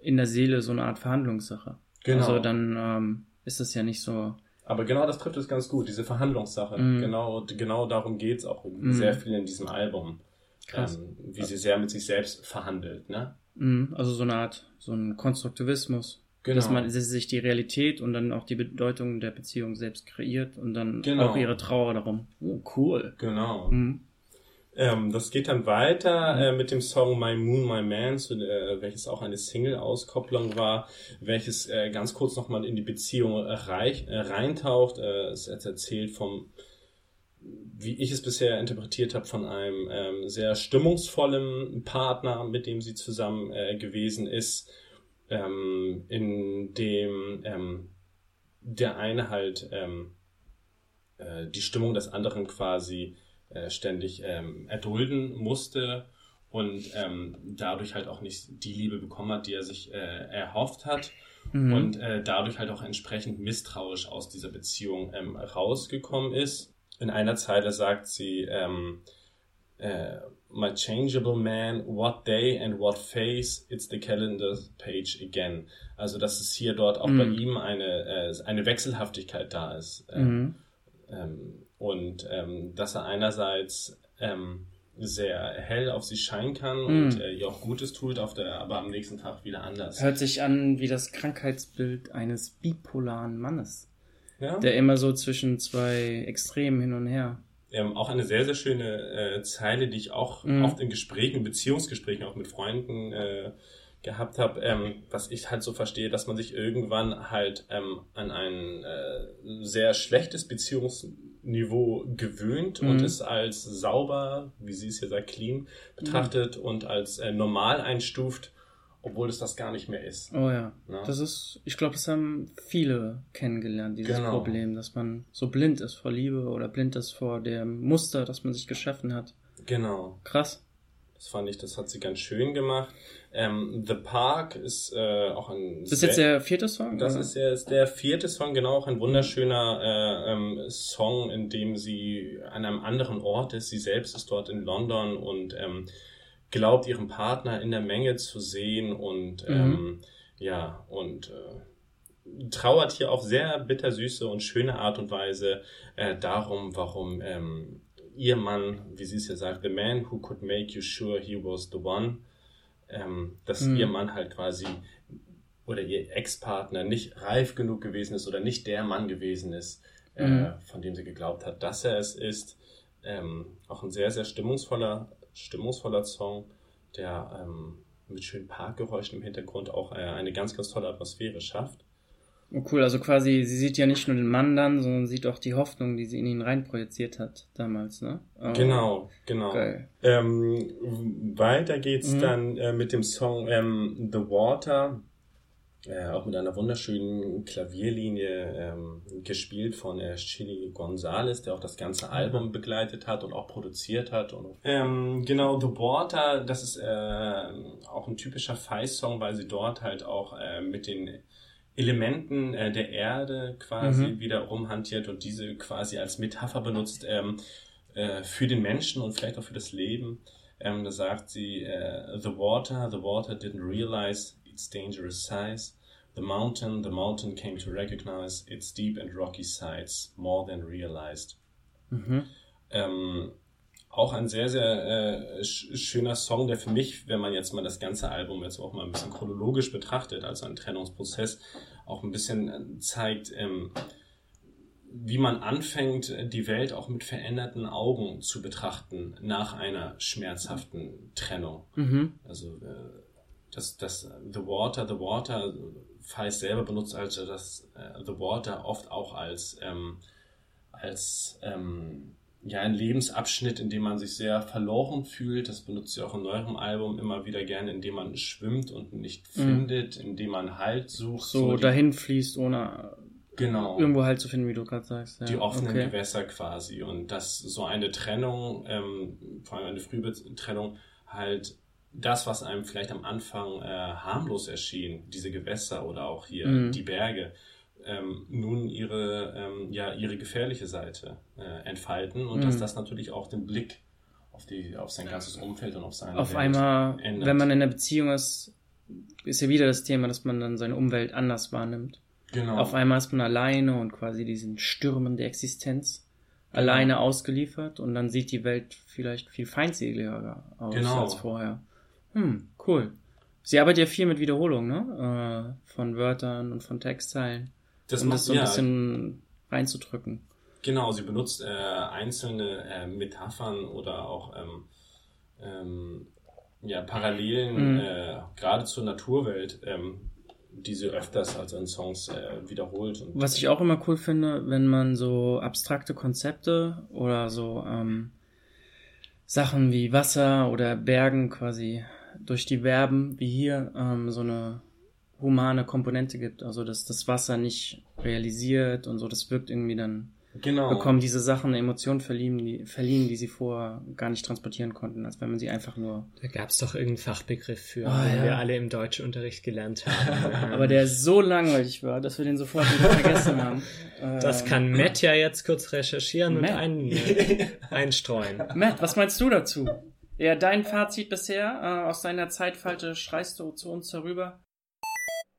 in der Seele so eine Art Verhandlungssache. Genau. Also dann ähm, ist es ja nicht so. Aber genau das trifft es ganz gut, diese Verhandlungssache. Mhm. Genau, genau darum geht's auch Mhm. sehr viel in diesem Album. Krass. Ähm, wie sie sehr mit sich selbst verhandelt, ne? Mhm, Also so eine Art, so ein Konstruktivismus. Genau. Dass man dass sich die Realität und dann auch die Bedeutung der Beziehung selbst kreiert und dann Genau. auch ihre Trauer darum. Oh, cool. Genau. Mhm. Ähm, das geht dann weiter äh, mit dem Song My Moon, My Man, zu, äh, welches auch eine Single-Auskopplung war, welches äh, ganz kurz nochmal in die Beziehung äh, reich, äh, reintaucht. Äh, es erzählt vom, wie ich es bisher interpretiert habe, von einem ähm, sehr stimmungsvollen Partner, mit dem sie zusammen gewesen ist, ähm, in dem ähm, der eine halt ähm, äh, die Stimmung des anderen quasi äh, ständig ähm, erdulden musste und ähm, dadurch halt auch nicht die Liebe bekommen hat, die er sich äh, erhofft hat Mhm. und äh, dadurch halt auch entsprechend misstrauisch aus dieser Beziehung ähm, rausgekommen ist. In einer Zeile sagt sie, ähm, äh, My changeable man, what day and what face, it's the calendar page again. Also dass es hier dort auch Mhm. bei ihm eine, äh, eine Wechselhaftigkeit da ist. Ähm, Mhm. ähm, und ähm, dass er einerseits ähm, sehr hell auf sie scheinen kann und Mhm. äh, ihr auch Gutes tut, auf der, aber am nächsten Tag wieder anders. Hört sich an wie das Krankheitsbild eines bipolaren Mannes, Ja? der immer so zwischen zwei Extremen hin und her. Ähm, auch eine sehr, sehr schöne äh, Zeile, die ich auch Mhm. oft in Gesprächen, Beziehungsgesprächen auch mit Freunden äh, gehabt habe, ähm, was ich halt so verstehe, dass man sich irgendwann halt ähm, an ein äh, sehr schlechtes Beziehungsniveau gewöhnt und Mhm. es als sauber, wie sie es hier sagt, clean betrachtet und als äh, normal einstuft, obwohl es das gar nicht mehr ist. Oh ja. Ja. Das ist, ich glaube, das haben viele kennengelernt, dieses Genau. Problem, dass man so blind ist vor Liebe oder blind ist vor dem Muster, das man sich geschaffen hat. Genau. Krass. Das fand ich, das hat sie ganz schön gemacht. Ähm, The Park ist äh, auch ein Das ist jetzt der vierte Song? Das oder? ist jetzt der vierte Song, genau auch ein wunderschöner äh, ähm, Song, in dem sie an einem anderen Ort ist. Sie selbst ist dort in London und ähm, glaubt ihren Partner in der Menge zu sehen und ähm, ja und äh, trauert hier auf sehr bittersüße und schöne Art und Weise äh, darum, warum ähm, ihr Mann, wie sie es hier sagt, the man who could make you sure he was the one, ähm, dass Mhm. ihr Mann halt quasi oder ihr Ex-Partner nicht reif genug gewesen ist oder nicht der Mann gewesen ist, äh, Mhm. von dem sie geglaubt hat, dass er es ist. Ähm, auch ein sehr, sehr stimmungsvoller, stimmungsvoller Song, der ähm, mit schönen Parkgeräuschen im Hintergrund auch äh, eine ganz, ganz tolle Atmosphäre schafft. Oh, cool, also quasi, sie sieht ja nicht nur den Mann dann, sondern sieht auch die Hoffnung, die sie in ihn reinprojiziert hat damals, ne? Oh, Genau, genau. Geil. Ähm, weiter geht's Mhm. dann äh, mit dem Song ähm, The Water, äh, auch mit einer wunderschönen Klavierlinie ähm, gespielt von äh, Chili Gonzalez, der auch das ganze Album begleitet hat und auch produziert hat. Und, ähm, genau, The Water, das ist äh, auch ein typischer Feist-Song, weil sie dort halt auch äh, mit den Elementen äh, der Erde quasi Mhm. wieder rumhantiert und diese quasi als Metapher benutzt ähm, äh, für den Menschen und vielleicht auch für das Leben. Ähm, da sagt sie, äh, the water, the water didn't realize its dangerous size. The mountain, the mountain came to recognize its deep and rocky sides more than realized. Mhm. Ähm, auch ein sehr, sehr äh, sch schöner Song, der für mich, wenn man jetzt mal das ganze Album jetzt auch mal ein bisschen chronologisch betrachtet, also einen Trennungsprozess, auch ein bisschen äh, zeigt, ähm, wie man anfängt, die Welt auch mit veränderten Augen zu betrachten nach einer schmerzhaften Trennung. Mhm. Also äh, das, das The Water, The Water, Feist selber benutzt also das äh, The Water oft auch als, ähm, als ähm, ja, ein Lebensabschnitt, in dem man sich sehr verloren fühlt. Das benutzt sie auch in neuerem Album immer wieder gerne, in dem man schwimmt und nicht Mhm. findet, in dem man Halt sucht. So die- dahin fließt, ohne Genau. irgendwo halt zu finden, wie du gerade sagst. Ja. die offenen okay. Gewässer quasi. Und dass so eine Trennung, ähm, vor allem eine frühe Trennung, halt das, was einem vielleicht am Anfang äh, harmlos erschien, diese Gewässer oder auch hier Mhm. die Berge, ähm, nun ihre, ähm, ja, ihre gefährliche Seite äh, entfalten und Mhm. dass das natürlich auch den Blick auf, die, auf sein ganzes Umfeld und auf seine Auf Welt einmal, ändert. wenn man in einer Beziehung ist, ist ja wieder das Thema, dass man dann seine Umwelt anders wahrnimmt. genau. Auf einmal ist man alleine und quasi diesen Stürmen der Existenz alleine ausgeliefert und dann sieht die Welt vielleicht viel feindseliger aus Genau. als vorher. Hm, cool. Sie arbeitet ja viel mit Wiederholung, ne? Äh, von Wörtern und von Textteilen, das um macht das so ein ja, bisschen reinzudrücken. Genau, sie benutzt äh, einzelne äh, Metaphern oder auch ähm, ähm, ja, Parallelen Mhm. äh, gerade zur Naturwelt, ähm, die sie öfters also in Songs äh, wiederholt. Und, Was ich auch immer cool finde, wenn man so abstrakte Konzepte oder so ähm, Sachen wie Wasser oder Bergen quasi durch die Verben, wie hier, ähm, so eine humane Komponente gibt. Also dass das Wasser nicht realisiert und so, das wirkt irgendwie dann, genau. bekommen diese Sachen eine Emotion verliehen die, verliehen, die sie vorher gar nicht transportieren konnten, als wenn man sie einfach nur. Da gab es doch irgendeinen Fachbegriff für, Ah, den ja. wir alle im Deutschunterricht gelernt haben. Aber der so langweilig war, dass wir den sofort wieder vergessen haben. das Ähm, kann Matt ja jetzt kurz recherchieren und Matt. ein, einstreuen. Matt, was meinst du dazu? Ja, dein Fazit bisher äh, aus deiner Zeitfalte schreist du zu uns herüber.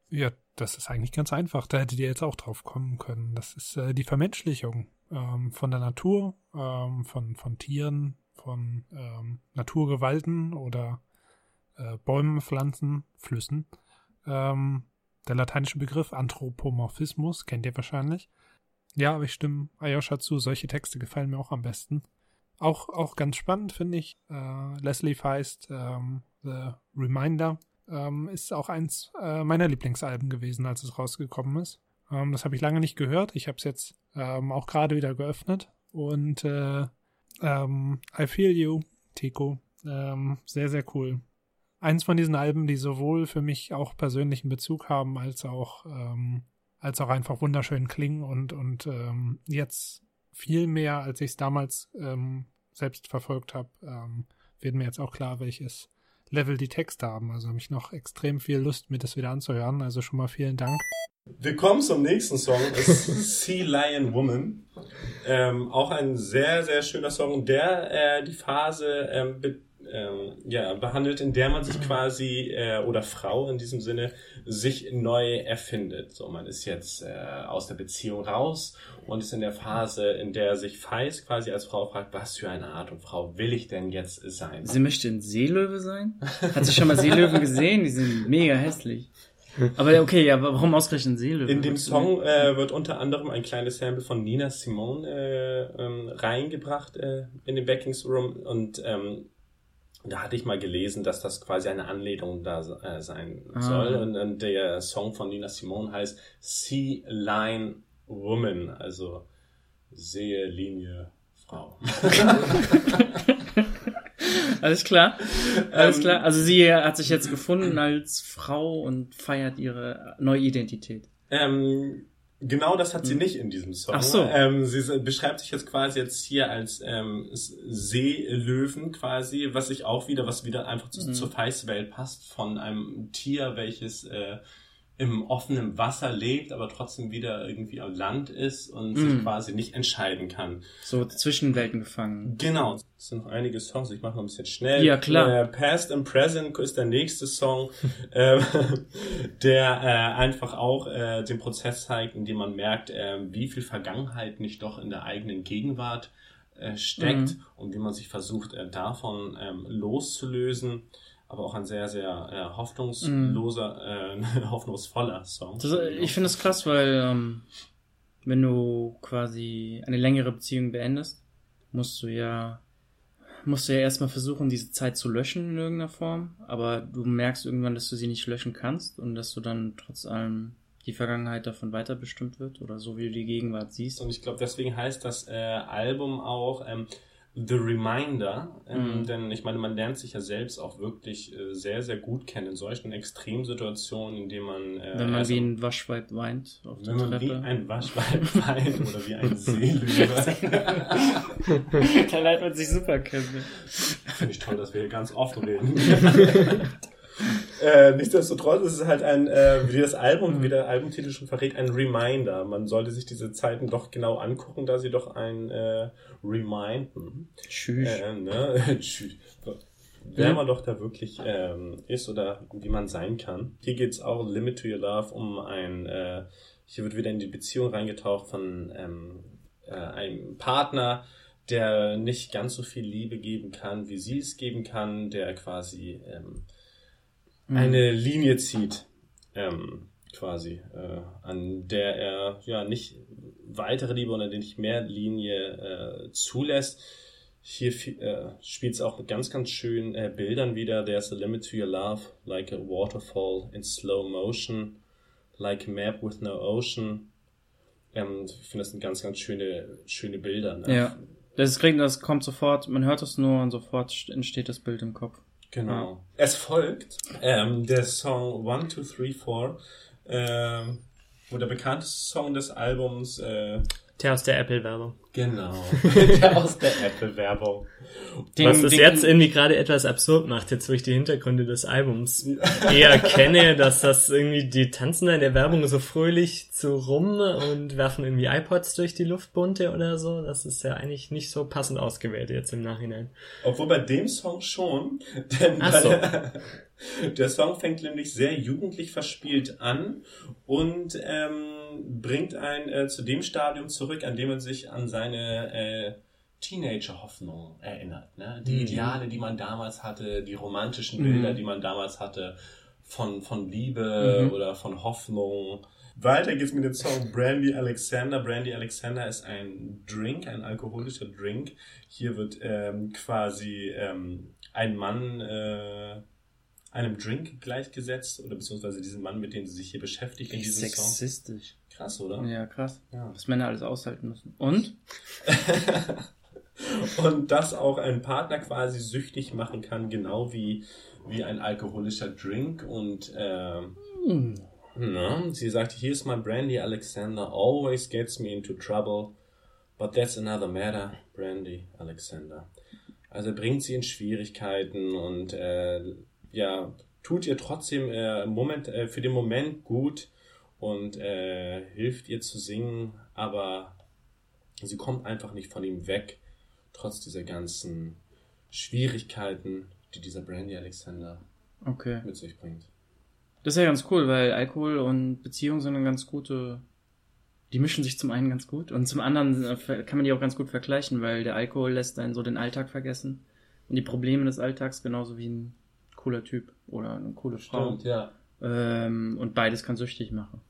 Ja, das ist eigentlich ganz einfach. Da hättet ihr jetzt auch drauf kommen können. Das ist äh, die Vermenschlichung ähm, von der Natur, ähm, von, von Tieren, von ähm, Naturgewalten oder äh, Bäumen, Pflanzen, Flüssen. Ähm, der lateinische Begriff Anthropomorphismus kennt ihr wahrscheinlich. Ja, aber ich stimme Ayosha zu. Solche Texte gefallen mir auch am besten. Auch, auch ganz spannend finde ich. Äh, Leslie Feist, ähm, The Reminder, ähm, ist auch eins äh, meiner Lieblingsalben gewesen, als es rausgekommen ist. Ähm, das habe ich lange nicht gehört. Ich habe es jetzt ähm, auch gerade wieder geöffnet. Und äh, ähm, I Feel You, Tico, ähm, sehr, sehr cool. Eins von diesen Alben, die sowohl für mich auch persönlichen Bezug haben, als auch, als auch einfach wunderschön klingen und, und ähm, jetzt viel mehr, als ich es damals ähm, selbst verfolgt habe, ähm, wird mir jetzt auch klar, welches Level die Texte haben. Also habe ich noch extrem viel Lust, mir das wieder anzuhören. Also schon mal vielen Dank. Willkommen zum nächsten Song, ist Sea Lion Woman. Ähm, auch ein sehr, sehr schöner Song, der äh, die Phase ähm, ähm, ja, behandelt, in der man sich quasi, äh, oder Frau in diesem Sinne, sich neu erfindet. So, man ist jetzt äh, aus der Beziehung raus und ist in der Phase, in der sich Feist quasi als Frau fragt, was für eine Art und Frau will ich denn jetzt sein? Sie möchte ein Seelöwe sein? Hat sie schon mal Seelöwen gesehen? Die sind mega hässlich. Aber okay, ja, warum ausgerechnet Seelöwe? In dem Song äh, wird unter anderem ein kleines Sample von Nina Simone äh, ähm, reingebracht äh, in den Backings Room und ähm, da hatte ich mal gelesen, dass das quasi eine Anlehnung da äh, sein Ah. soll und, und der Song von Nina Simone heißt Sea Line Woman, also Sehe Linie Frau. Alles klar. Alles Ähm, klar. Also sie hat sich jetzt gefunden als Frau und feiert ihre neue Identität. Ähm, genau das hat sie nicht in diesem Song. Ach so. Ähm, sie beschreibt sich jetzt quasi jetzt hier als ähm, Seelöwen quasi, was sich auch wieder, was wieder einfach zu, Mhm. zur Feistwelt passt von einem Tier, welches äh, im offenen Wasser lebt, aber trotzdem wieder irgendwie am Land ist und sich Mhm. quasi nicht entscheiden kann. So zwischen Welten gefangen. Genau. Es sind noch einige Songs, ich mache noch ein bisschen schnell. Ja, klar. Äh, Past and Present ist der nächste Song, äh, der äh, einfach auch äh, den Prozess zeigt, in dem man merkt, äh, wie viel Vergangenheit nicht doch in der eigenen Gegenwart äh, steckt Mhm. und wie man sich versucht, davon ähm, loszulösen. Aber auch ein sehr, sehr äh, hoffnungsloser, äh, hoffnungsvoller Song. Das, ich finde es krass, weil ähm, wenn du quasi eine längere Beziehung beendest, musst du ja musst du ja erstmal versuchen, diese Zeit zu löschen in irgendeiner Form, aber du merkst irgendwann, dass du sie nicht löschen kannst und dass du dann trotz allem die Vergangenheit davon weiter bestimmt wird oder so wie du die Gegenwart siehst. Und ich glaube, deswegen heißt das äh, Album auch ähm, The Reminder, ähm, Mhm. denn ich meine, man lernt sich ja selbst auch wirklich äh, sehr, sehr gut kennen in solchen Extremsituationen, in denen man äh, Wenn man erst- wie ein Waschweib weint auf wenn man wie Treppe. ein Waschweib weint oder wie ein Seelöwe. da lernt man sich super kennen. Finde ich toll, dass wir hier ganz offen reden. äh, nichtsdestotrotz ist es halt ein, äh, wie das Album, wie der Albumtitel schon verrät, ein Reminder. Man sollte sich diese Zeiten doch genau angucken, da sie doch ein äh, Reminden. Tschüss. Äh, ne? Tschüss. Wer man doch da wirklich ähm, ist oder wie man sein kann. Hier geht's auch Limit to Your Love um ein, äh, hier wird wieder in die Beziehung reingetaucht von ähm, äh, einem Partner, der nicht ganz so viel Liebe geben kann, wie sie es geben kann, der quasi ähm, Mhm. eine Linie zieht, ähm, quasi, äh, an der er ja nicht weitere Liebe oder nicht mehr Linie äh, zulässt. Hier äh, spielt es auch mit ganz, ganz schönen äh, Bildern wieder. There's a limit to your love, like a waterfall in slow motion, like a map with no ocean. Ähm, ich finde, das sind ganz, ganz schöne, schöne Bilder. Ne? Ja. Das, kriegt, das kommt sofort, man hört es nur und sofort entsteht das Bild im Kopf. Genau. Es folgt ähm, der Song One, Two, Three, Four, ähm, wo der bekannteste Song des Albums, äh, Der aus der Apple-Werbung. genau, der aus der Apple-Werbung. Was das jetzt irgendwie gerade etwas absurd macht, jetzt wo ich die Hintergründe des Albums eher kenne, dass das irgendwie, die tanzen da in der Werbung so fröhlich zu rum und werfen irgendwie iPods durch die Luft bunte oder so. Das ist ja eigentlich nicht so passend ausgewählt jetzt im Nachhinein. Obwohl bei dem Song schon, denn Ach so. der, der Song fängt nämlich sehr jugendlich verspielt an und ähm, bringt einen äh, zu dem Stadium zurück, an dem man sich an seine äh, Teenager-Hoffnung erinnert. Ne? Die Mhm. Ideale, die man damals hatte, die romantischen Mhm. Bilder, die man damals hatte von, von Liebe Mhm. oder von Hoffnung. Weiter geht's mit dem Song Brandy Alexander. Brandy Alexander ist ein Drink, ein alkoholischer Drink. Hier wird ähm, quasi ähm, ein Mann äh, einem Drink gleichgesetzt oder beziehungsweise diesen Mann, mit dem sie sich hier beschäftigt in diesem Song. Sexistisch. Krass, oder? Ja, krass. Ja. Was Männer alles aushalten müssen. Und? Und das auch einen Partner quasi süchtig machen kann, genau wie, wie ein alkoholischer Drink. Und ähm, Hm. na, sie sagt, here's my Brandy Alexander, always gets me into trouble, but that's another matter, Brandy Alexander. Also bringt sie in Schwierigkeiten und äh, ja, tut ihr trotzdem äh, Moment, äh, für den Moment gut und äh, hilft ihr zu singen, aber sie kommt einfach nicht von ihm weg, trotz dieser ganzen Schwierigkeiten, die dieser Brandy Alexander Okay. mit sich bringt. Das ist ja ganz cool, weil Alkohol und Beziehung sind eine ganz gute. Die mischen sich zum einen ganz gut und zum anderen äh, kann man die auch ganz gut vergleichen, weil der Alkohol lässt einen so den Alltag vergessen und die Probleme des Alltags genauso wie ein cooler Typ oder eine coole Frau. ja. Ähm, und beides kann süchtig machen.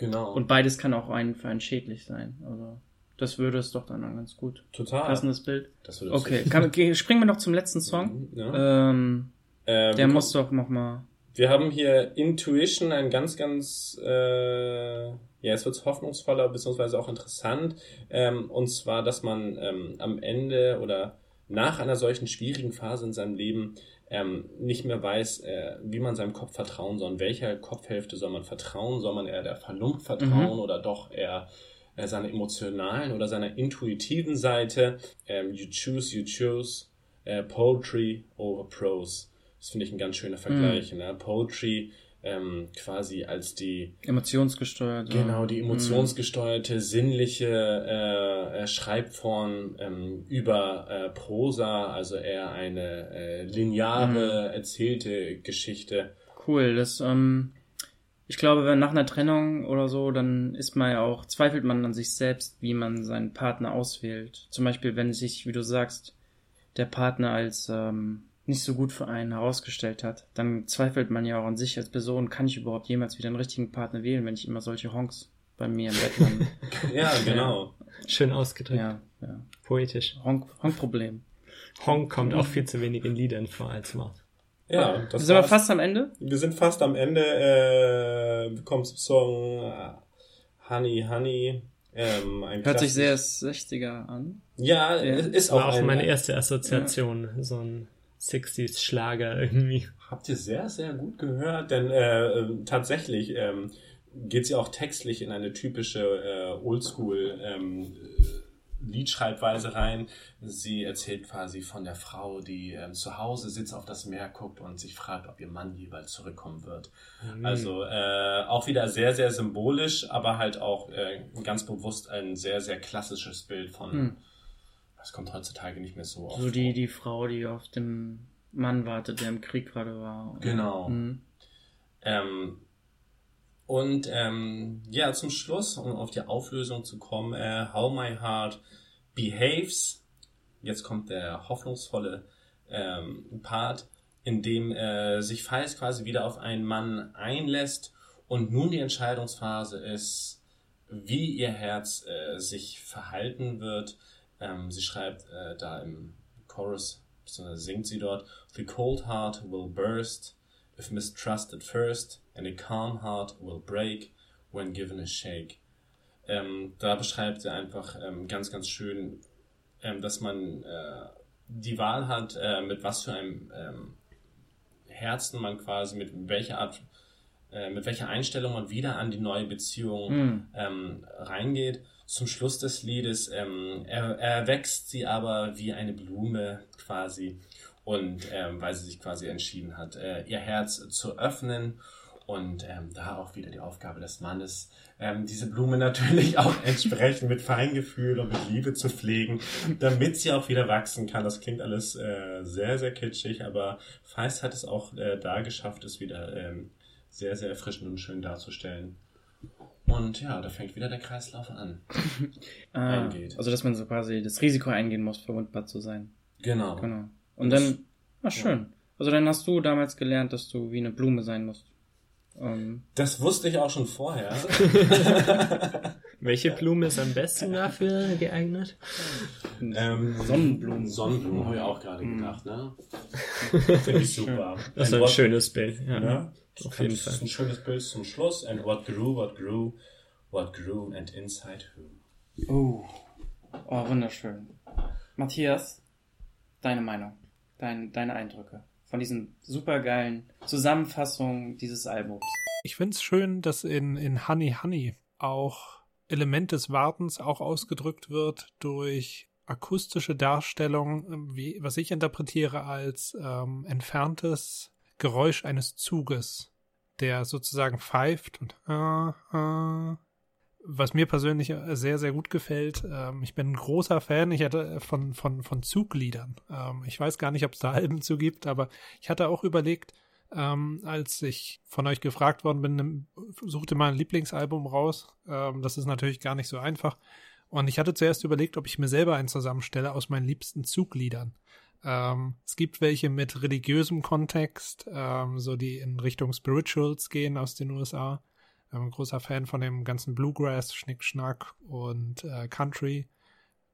Genau. Und beides kann auch einen für einen schädlich sein. Also das würde es doch dann ganz gut. total. Passendes Bild. Das würde Okay, kann, okay, springen wir noch zum letzten Song. Ja. Ähm, Äh, der muss doch noch mal. Wir haben hier Intuition, ein ganz, ganz, äh, ja, es wird hoffnungsvoller, beziehungsweise auch interessant. Ähm, und zwar, dass man ähm, am Ende oder nach einer solchen schwierigen Phase in seinem Leben ähm, nicht mehr weiß, äh, wie man seinem Kopf vertrauen soll. Und welcher Kopfhälfte soll man vertrauen? Soll man eher der Vernunft vertrauen oder doch eher äh, seiner emotionalen oder seiner intuitiven Seite? Ähm, you choose, you choose. Äh, Poetry over Prose. Das finde ich ein ganz schöner Vergleich. Ne? Poetry ähm, quasi als die Emotionsgesteuert. Genau, die emotionsgesteuerte, sinnliche äh, äh, Schreibform ähm, über äh, Prosa, also eher eine äh, lineare, erzählte Geschichte. Cool, das, ähm, ich glaube, wenn nach einer Trennung oder so, dann ist man ja auch, zweifelt man an sich selbst, wie man seinen Partner auswählt. Zum Beispiel, wenn sich, wie du sagst, der Partner als ähm, nicht so gut für einen herausgestellt hat, dann zweifelt man ja auch an sich als Person, kann ich überhaupt jemals wieder einen richtigen Partner wählen, wenn ich immer solche Honks bei mir im Bett habe. Ja, genau. Schön ausgedrückt. ja, ja. Poetisch. Honk, Honk-Problem. Honk kommt auch viel zu wenig in Liedern vor als Wort. Ja, das Sind wir fast am Ende? Wir sind fast am Ende. Äh, wir kommen zum Song äh, Honey Honey. Ähm, ein Hört sich sehr 60er an. Ja, Ja. ist War auch, auch ein, meine erste Assoziation, so ein 60s-Schlager irgendwie. Habt ihr sehr, sehr gut gehört, denn äh, äh, tatsächlich ähm, geht sie auch textlich in eine typische äh, Oldschool ähm, äh, Liedschreibweise rein. Sie erzählt quasi von der Frau, die ähm, zu Hause sitzt, auf das Meer guckt und sich fragt, ob ihr Mann je bald zurückkommen wird. Also äh, auch wieder sehr, sehr symbolisch, aber halt auch äh, ganz bewusst ein sehr, sehr klassisches Bild von. Hm. Das kommt heutzutage nicht mehr so oft So die, vor. die Frau, die auf den Mann wartet, der im Krieg gerade war. Genau. Mhm. Ähm, und ähm, ja, zum Schluss, um auf die Auflösung zu kommen, äh, How My Heart Behaves. Jetzt kommt der hoffnungsvolle ähm, Part, in dem äh, sich Feist quasi wieder auf einen Mann einlässt und nun die Entscheidungsphase ist, wie ihr Herz äh, sich verhalten wird. Ähm, sie schreibt äh, da im Chorus, beziehungsweise singt sie dort, The cold heart will burst if mistrusted first, and a calm heart will break when given a shake. Ähm, da beschreibt sie einfach ähm, ganz, ganz schön, ähm, dass man äh, die Wahl hat, äh, mit was für einem ähm, Herzen man quasi, mit welcher Art, äh, mit welcher Einstellung man wieder an die neue Beziehung Mhm. ähm, reingeht. Zum Schluss des Liedes ähm, er, er wächst sie aber wie eine Blume quasi und ähm, weil sie sich quasi entschieden hat, äh, ihr Herz zu öffnen und ähm, da auch wieder die Aufgabe des Mannes, ähm, diese Blume natürlich auch entsprechend mit Feingefühl und mit Liebe zu pflegen, damit sie auch wieder wachsen kann. Das klingt alles äh, sehr, sehr kitschig, aber Feist hat es auch äh, da geschafft, es wieder ähm, sehr, sehr erfrischend und schön darzustellen. Und ja, da fängt wieder der Kreislauf an. Ah, Eingeht. Also, dass man so quasi das Risiko eingehen muss, verwundbar zu sein. Genau. Genau. Und Das- dann, ah, schön. Also, dann hast du damals gelernt, dass du wie eine Blume sein musst. Ähm, Das wusste ich auch schon vorher. Welche Blume ist am besten dafür geeignet? ähm, Sonnenblumen. Sonnenblumen habe ich auch gerade Mhm. gedacht, ne? Finde ich super. Das ist ein what- schönes Bild. Ja, Ja, auf das jeden ist Fall. ein schönes Bild zum Schluss. And what grew, what grew, what grew and inside who. Oh. Oh, wunderschön. Matthias, deine Meinung, dein, deine Eindrücke von diesen supergeilen Zusammenfassungen dieses Albums. Ich find's schön, dass in, in Honey Honey auch Element des Wartens auch ausgedrückt wird durch akustische Darstellung, wie, was ich interpretiere als ähm, entferntes Geräusch eines Zuges, der sozusagen pfeift und äh, äh, was mir persönlich äh, sehr, sehr gut gefällt. Ähm, ich bin ein großer Fan ich hatte äh, von, von, von Zugliedern. Ähm, ich weiß gar nicht, ob es da Alben zu gibt, aber ich hatte auch überlegt, ähm, als ich von euch gefragt worden bin, suchte mal ein Lieblingsalbum raus. Ähm, das ist natürlich gar nicht so einfach. Und ich hatte zuerst überlegt, ob ich mir selber einen zusammenstelle aus meinen liebsten Zugliedern. Ähm, es gibt welche mit religiösem Kontext, ähm, so die in Richtung Spirituals gehen aus den USA. Ein großer Fan von dem ganzen Bluegrass, Schnickschnack und äh, Country.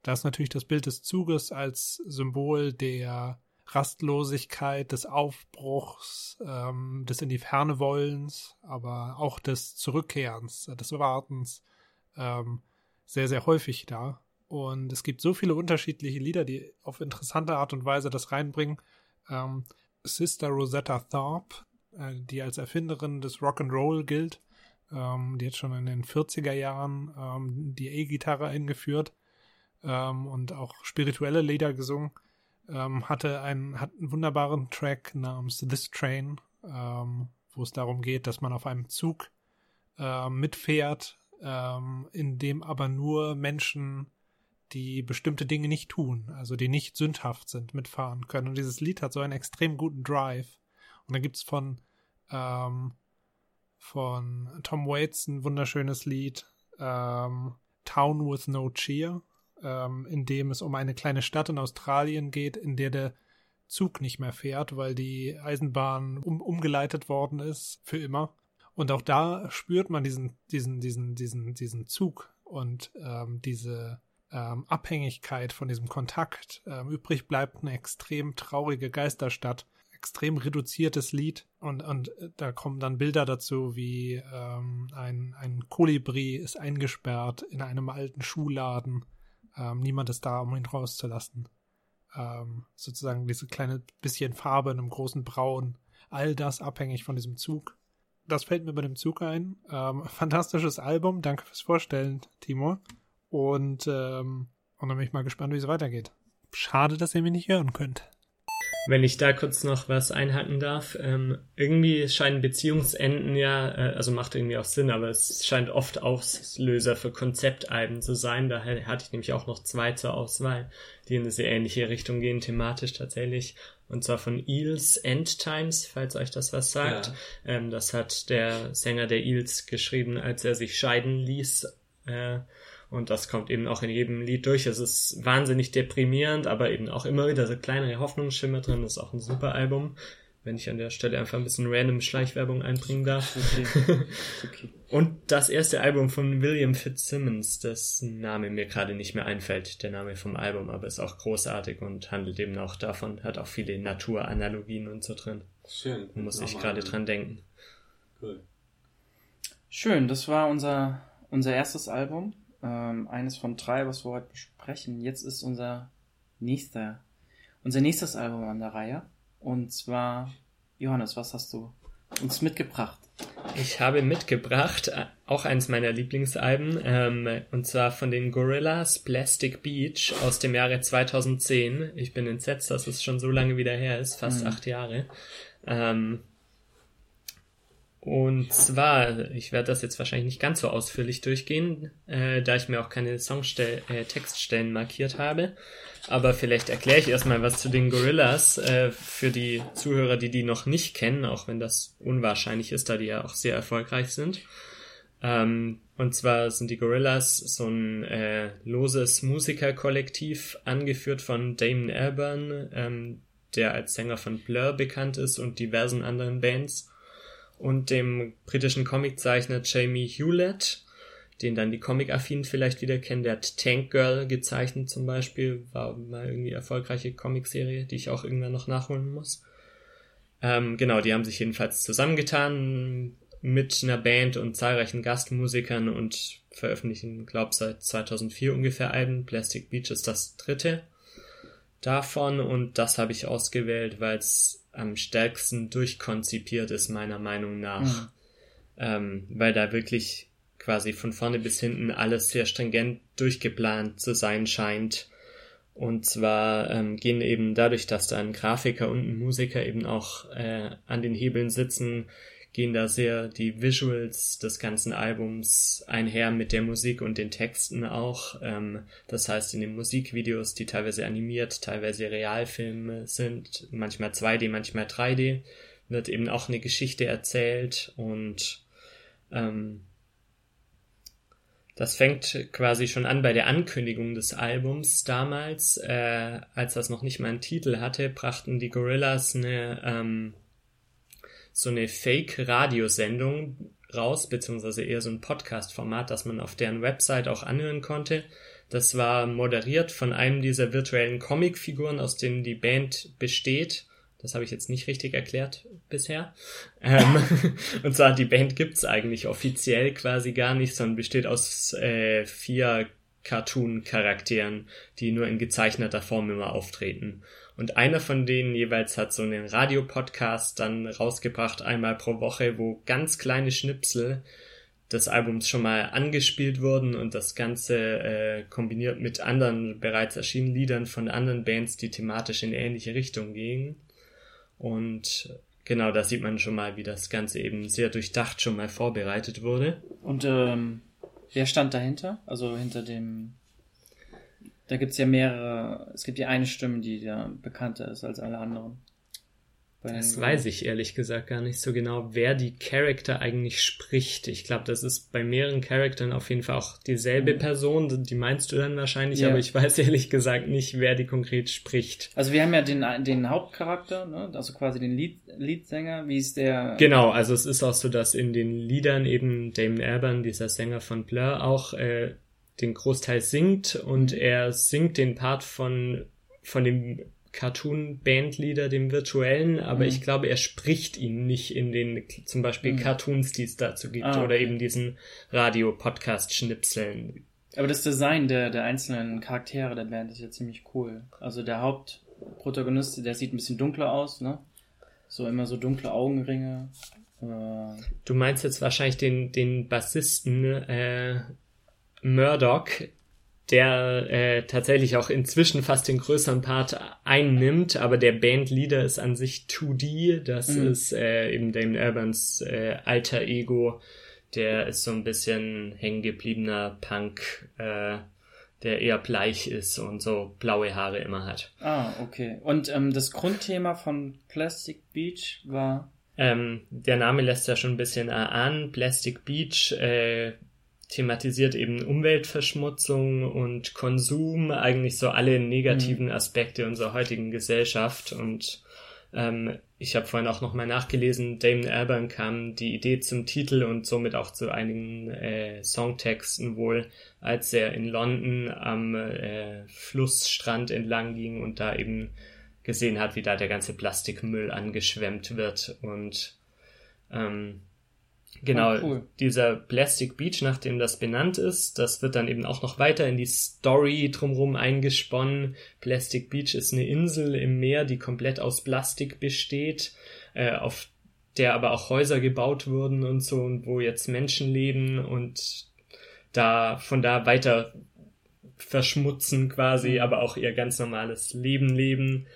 Da ist natürlich das Bild des Zuges als Symbol der Rastlosigkeit, des Aufbruchs, ähm, des in die Ferne wollens, aber auch des Zurückkehrens, äh, des Wartens ähm, sehr, sehr häufig da. Und es gibt so viele unterschiedliche Lieder, die auf interessante Art und Weise das reinbringen. Ähm, Sister Rosetta Tharpe, äh, die als Erfinderin des Rock'n'Roll gilt, ähm, die hat schon in den 40er Jahren ähm, die E-Gitarre eingeführt ähm, und auch spirituelle Lieder gesungen ähm, hatte einen, hat einen wunderbaren Track namens This Train, ähm, wo es darum geht, dass man auf einem Zug äh, mitfährt, in dem aber nur Menschen, die bestimmte Dinge nicht tun, also die nicht sündhaft sind, mitfahren können. Und dieses Lied hat so einen extrem guten Drive. Und dann gibt's von, ähm, von Tom Waits ein wunderschönes Lied, ähm, Town with No Cheer ähm, in dem es um eine kleine Stadt in Australien geht, in der der Zug nicht mehr fährt, weil die Eisenbahn um, umgeleitet worden ist für immer. Und auch da spürt man diesen, diesen, diesen, diesen, diesen Zug und ähm, diese ähm, Abhängigkeit von diesem Kontakt. Ähm, übrig bleibt eine extrem traurige Geisterstadt, extrem reduziertes Lied und, und äh, da kommen dann Bilder dazu, wie ähm, ein, ein Kolibri ist eingesperrt in einem alten Schuhladen. Ähm, niemand ist da, um ihn rauszulassen. Ähm, sozusagen diese kleine bisschen Farbe in einem großen Braun. All das abhängig von diesem Zug. Das fällt mir bei dem Zug ein. Ähm, fantastisches Album. Danke fürs Vorstellen, Timo. Und, ähm, und dann bin ich mal gespannt, wie es weitergeht. Schade, dass ihr mich nicht hören könnt. Wenn ich da kurz noch was einhaken darf, ähm, irgendwie scheinen Beziehungsenden ja, äh, also macht irgendwie auch Sinn, aber es scheint oft Auslöser für Konzeptalben zu sein. Daher hatte ich nämlich auch noch zwei zur Auswahl, die in eine sehr ähnliche Richtung gehen, thematisch tatsächlich. Und zwar von Eels End Times, falls euch das was sagt. Ja. Ähm, das hat der Sänger der Eels geschrieben, als er sich scheiden ließ. Äh, und das kommt eben auch in jedem Lied durch. Es ist wahnsinnig deprimierend, aber eben auch immer wieder so kleinere Hoffnungsschimmer drin. Das ist auch ein super Album. Wenn ich an der Stelle einfach ein bisschen random Schleichwerbung einbringen darf. Okay. okay. Und das erste Album von William Fitzsimmons, dessen Name mir gerade nicht mehr einfällt, der Name vom Album, aber ist auch großartig und handelt eben auch davon, hat auch viele Naturanalogien und so drin. Schön. Muss ich gerade dran denken. Cool. Schön, das war unser, unser erstes Album ähm, eines von drei, was wir heute besprechen. Jetzt ist unser nächster, unser nächstes Album an der Reihe. Und zwar, Johannes, was hast du uns mitgebracht? Ich habe mitgebracht äh, auch eins meiner Lieblingsalben, ähm, und zwar von den Gorillas Plastic Beach aus dem Jahre 2010. Ich bin entsetzt, dass es schon so lange wieder her ist, fast mhm. acht Jahre. Ähm, und zwar, ich werde das jetzt wahrscheinlich nicht ganz so ausführlich durchgehen, äh, da ich mir auch keine Songstell äh, Textstellen markiert habe. Aber vielleicht erkläre ich erstmal was zu den Gorillas äh, für die Zuhörer, die die noch nicht kennen, auch wenn das unwahrscheinlich ist, da die ja auch sehr erfolgreich sind. Ähm, und zwar sind die Gorillas so ein äh, loses Musikerkollektiv, angeführt von Damon Albarn, ähm, der als Sänger von Blur bekannt ist und diversen anderen Bands und dem britischen Comiczeichner Jamie Hewlett, den dann die Comic-Affinen vielleicht wieder kennen. Der hat Tank Girl gezeichnet zum Beispiel, war mal irgendwie erfolgreiche Comicserie, die ich auch irgendwann noch nachholen muss. Ähm, genau, die haben sich jedenfalls zusammengetan mit einer Band und zahlreichen Gastmusikern und veröffentlichen, glaub, seit 2004 ungefähr Alben. Plastic Beach ist das dritte davon und das habe ich ausgewählt, weil es am stärksten durchkonzipiert ist, meiner Meinung nach. Mhm. Ähm, weil da wirklich quasi von vorne bis hinten alles sehr stringent durchgeplant zu sein scheint. Und zwar ähm, gehen eben dadurch, dass da ein Grafiker und ein Musiker eben auch äh, an den Hebeln sitzen, gehen da sehr die Visuals des ganzen Albums einher mit der Musik und den Texten auch. Ähm, das heißt, in den Musikvideos, die teilweise animiert, teilweise Realfilme sind, manchmal 2D, manchmal 3D, wird eben auch eine Geschichte erzählt und ähm, das fängt quasi schon an bei der Ankündigung des Albums damals, äh, als das noch nicht mal einen Titel hatte, brachten die Gorillas eine ähm, so eine Fake-Radiosendung raus, beziehungsweise eher so ein Podcast-Format, das man auf deren Website auch anhören konnte. Das war moderiert von einem dieser virtuellen Comicfiguren, aus denen die Band besteht. Das habe ich jetzt nicht richtig erklärt bisher. Ähm, und zwar, die Band gibt's eigentlich offiziell quasi gar nicht, sondern besteht aus äh, vier Cartoon-Charakteren, die nur in gezeichneter Form immer auftreten. Und einer von denen jeweils hat so einen Radiopodcast dann rausgebracht, einmal pro Woche, wo ganz kleine Schnipsel des Albums schon mal angespielt wurden und das Ganze äh, kombiniert mit anderen bereits erschienenen Liedern von anderen Bands, die thematisch in ähnliche Richtung gingen. Und genau, da sieht man schon mal, wie das Ganze eben sehr durchdacht schon mal vorbereitet wurde. Und ähm, wer stand dahinter? Also hinter dem da gibt's ja mehrere, es gibt ja eine Stimme, die da bekannter ist als alle anderen. Das weiß ich ehrlich gesagt gar nicht so genau, wer die Charakter eigentlich spricht. Ich glaube, das ist bei mehreren Charakteren auf jeden Fall auch dieselbe mhm. Person. Die meinst du dann wahrscheinlich, ja. aber ich weiß ehrlich gesagt nicht, wer die konkret spricht. Also wir haben ja den, den Hauptcharakter, ne? also quasi den Lead, Leadsänger. Wie ist der? Genau, also es ist auch so, dass in den Liedern eben Damon Albarn, dieser Sänger von Blur, auch äh, den Großteil singt und er singt den Part von, von dem Cartoon-Bandleader, dem virtuellen, aber Mhm. ich glaube, er spricht ihn nicht in den zum Beispiel Mhm. Cartoons, die es dazu gibt, Ah, oder okay. eben diesen Radio-Podcast-Schnipseln. Aber das Design der, der einzelnen Charaktere der Band ist ja ziemlich cool. Also der Hauptprotagonist, der sieht ein bisschen dunkler aus, ne? So immer so dunkle Augenringe. Äh, Du meinst jetzt wahrscheinlich den, den Bassisten äh, Murdoch, der äh, tatsächlich auch inzwischen fast den größeren Part einnimmt, aber der Bandleader ist an sich 2D, das Mhm. ist äh, eben Damon Albans äh, alter Ego, der ist so ein bisschen hängengebliebener Punk, äh, der eher bleich ist und so blaue Haare immer hat. ah, okay. Und ähm, das Grundthema von Plastic Beach war. Ähm, der Name lässt ja schon ein bisschen erahnen. Plastic Beach äh, thematisiert eben Umweltverschmutzung und Konsum, eigentlich so alle negativen Aspekte unserer heutigen Gesellschaft. Und ähm, ich habe vorhin auch nochmal nachgelesen, Damon Albarn kam die Idee zum Titel und somit auch zu einigen äh, Songtexten wohl, als er in London am äh, Flussstrand entlang ging und da eben gesehen hat, wie da der ganze Plastikmüll angeschwemmt wird und ähm, genau Ah, cool. dieser Plastic Beach, nachdem das benannt ist, das wird dann eben auch noch weiter in die Story drumherum eingesponnen. Plastic Beach ist eine Insel im Meer, die komplett aus Plastik besteht, äh, auf der aber auch Häuser gebaut wurden und so und wo jetzt Menschen leben und da von da weiter verschmutzen quasi, aber auch ihr ganz normales Leben leben.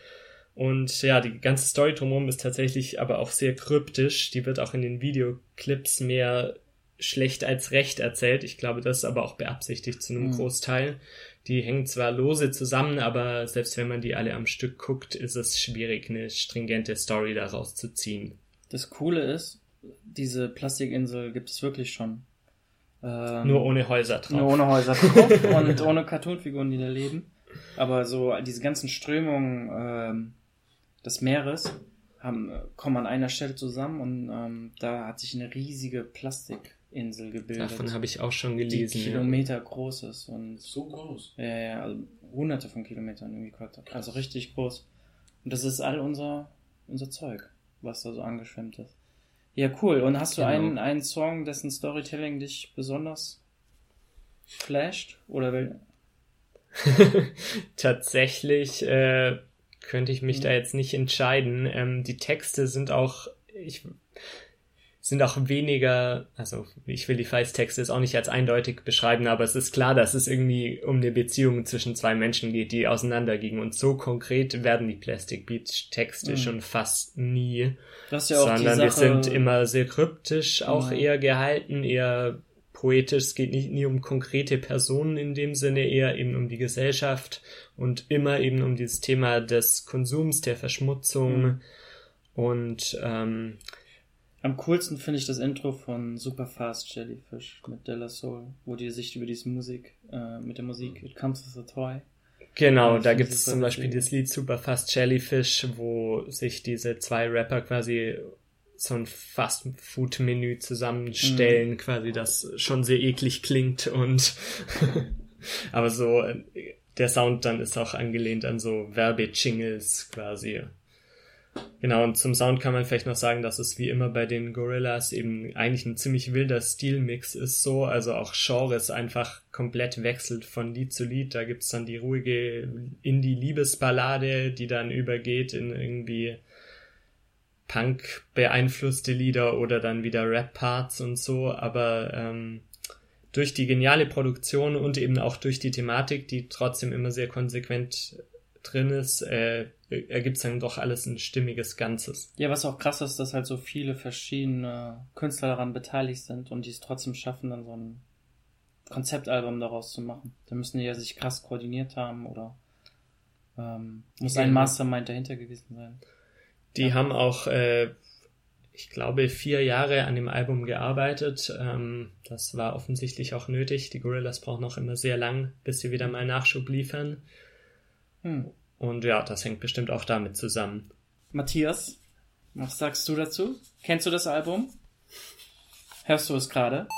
Und ja, die ganze Story drumherum ist tatsächlich aber auch sehr kryptisch. Die wird auch in den Videoclips mehr schlecht als recht erzählt. Ich glaube, das ist aber auch beabsichtigt zu einem Mhm. Großteil. Die hängen zwar lose zusammen, aber selbst wenn man die alle am Stück guckt, ist es schwierig, eine stringente Story daraus zu ziehen. Das Coole ist, diese Plastikinsel gibt es wirklich schon. Ähm, Nur ohne Häuser drauf. Nur ohne Häuser drauf und ohne Cartoonfiguren, die da leben. Aber so diese ganzen Strömungen ähm, des Meeres haben, äh, kommen an einer Stelle zusammen und ähm, da hat sich eine riesige Plastikinsel gebildet. Davon habe ich auch schon die gelesen. ja. Kilometer groß ist und So groß. ja, ja, also hunderte von Kilometern irgendwie Quadrat. Also richtig groß. Und das ist all unser, unser Zeug, was da so angeschwemmt ist. Ja, cool. Und hast du Genau. einen, einen Song, dessen Storytelling dich besonders flasht? Oder wel Tatsächlich äh, könnte ich mich Mhm. da jetzt nicht entscheiden. Ähm, die Texte sind auch, ich, sind auch weniger, also ich will die Feist-Texte jetzt auch nicht als eindeutig beschreiben, aber es ist klar, dass es irgendwie um eine Beziehung zwischen zwei Menschen geht, die auseinandergingen. Und so konkret werden die Plastic Beach-Texte Mhm. schon fast nie Du hast ja auch sondern die die Sache, sind immer sehr kryptisch auch Genau. eher gehalten, eher poetisch. Es geht nicht nie um konkrete Personen in dem Sinne, eher eben um die Gesellschaft und immer eben um dieses Thema des Konsums, der Verschmutzung Mhm. und ähm, Am coolsten finde ich das Intro von Superfast Jellyfish mit Della Soul, wo die sich über diese Musik, äh, mit der Musik It Comes as a Toy. Genau, da gibt es zum Beispiel das Lied Super Fast Jellyfish, wo sich diese zwei Rapper quasi so ein Fast-Food-Menü Mhm. zusammenstellen, quasi das schon sehr eklig klingt und aber so äh, der Sound dann ist auch angelehnt an so Werbejingles quasi. Genau, und zum Sound kann man vielleicht noch sagen, dass es wie immer bei den Gorillas eben eigentlich ein ziemlich wilder Stilmix ist so, also auch Genres einfach komplett wechselt von Lied zu Lied. Da gibt's dann die ruhige Indie-Liebesballade, die dann übergeht in irgendwie Punk beeinflusste Lieder oder dann wieder Rap-Parts und so, aber ähm, durch die geniale Produktion und eben auch durch die Thematik, die trotzdem immer sehr konsequent drin ist, äh, ergibt dann doch alles ein stimmiges Ganzes. Ja, was auch krass ist, dass halt so viele verschiedene Künstler daran beteiligt sind und die es trotzdem schaffen, dann so ein Konzeptalbum daraus zu machen. Da müssen die ja sich krass koordiniert haben oder ähm, muss ein Genau. Mastermind dahinter gewesen sein. Die Ja. haben auch, äh, ich glaube, vier Jahre an dem Album gearbeitet. Ähm, das war offensichtlich auch nötig. Die Gorillas brauchen auch immer sehr lang, bis sie wieder mal Nachschub liefern. Hm. Und ja, das hängt bestimmt auch damit zusammen. Matthias, was sagst du dazu? Kennst du das Album? Hörst du es gerade?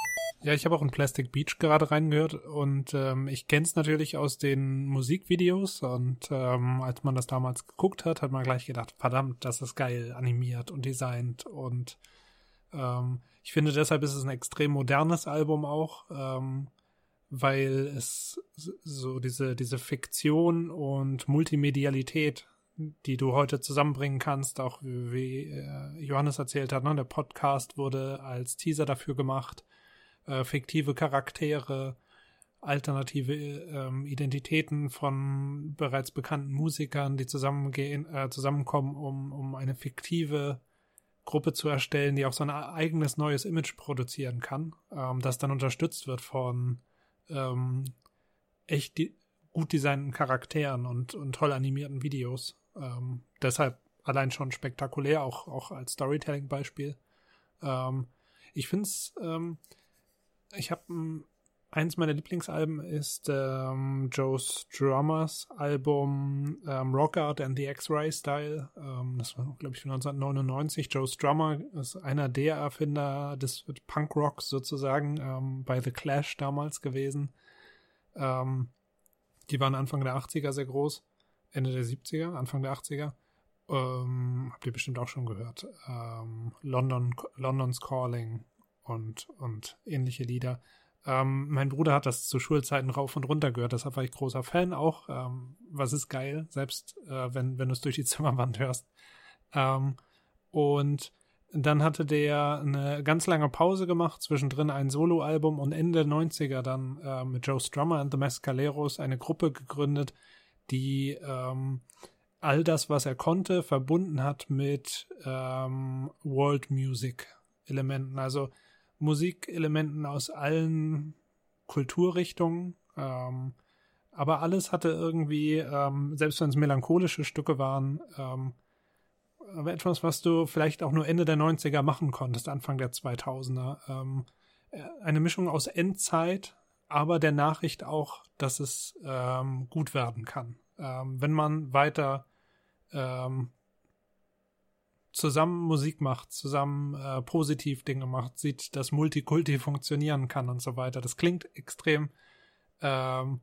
Ja, ich habe auch in Plastic Beach gerade reingehört und ähm, ich kenne es natürlich aus den Musikvideos und ähm, als man das damals geguckt hat, hat man gleich gedacht, verdammt, das ist geil animiert und designt und ähm, ich finde deshalb ist es ein extrem modernes Album auch, ähm, weil es so diese diese Fiktion und Multimedialität, die du heute zusammenbringen kannst, auch wie, äh, Johannes erzählt hat, ne? der Podcast wurde als Teaser dafür gemacht äh, fiktive Charaktere, alternative ähm, Identitäten von bereits bekannten Musikern, die zusammengehen, äh, zusammenkommen, um, um eine fiktive Gruppe zu erstellen, die auch so ein eigenes neues Image produzieren kann, ähm, das dann unterstützt wird von ähm, echt die, gut designten Charakteren und, und toll animierten Videos. Ähm, deshalb allein schon spektakulär, auch, auch als Storytelling-Beispiel. Ähm, ich finde es ähm, ich habe hm, eins meiner Lieblingsalben ist ähm, Joe Strummers Album ähm, Rock Art and the X-Ray Style. Ähm, das war, glaube ich, 1999. Joe Strummer ist einer der Erfinder des Punk-Rocks sozusagen ähm, bei The Clash damals gewesen. Ähm, die waren Anfang der 80er sehr groß. Ende der 70er, Anfang der 80er. Ähm, habt ihr bestimmt auch schon gehört. Ähm, London, London's Calling und, und ähnliche Lieder. Ähm, mein Bruder hat das zu Schulzeiten rauf und runter gehört, deshalb war ich großer Fan auch. Ähm, was ist geil, selbst äh, wenn, wenn du es durch die Zimmerwand hörst. Ähm, und dann hatte der eine ganz lange Pause gemacht, zwischendrin ein Soloalbum und Ende 90er dann äh, mit Joe Strummer and the Mescaleros eine Gruppe gegründet, die ähm, all das, was er konnte, verbunden hat mit ähm, World Music Elementen. Also Musikelementen aus allen Kulturrichtungen. Ähm, aber alles hatte irgendwie, ähm, selbst wenn es melancholische Stücke waren, ähm, etwas, was du vielleicht auch nur Ende der 90er machen konntest, Anfang der 2000er. Ähm, äh, eine Mischung aus Endzeit, aber der Nachricht auch, dass es ähm, gut werden kann. Ähm, wenn man weiter ähm, zusammen Musik macht, zusammen äh, positiv Dinge macht, sieht, dass Multikulti funktionieren kann und so weiter. Das klingt extrem, ähm,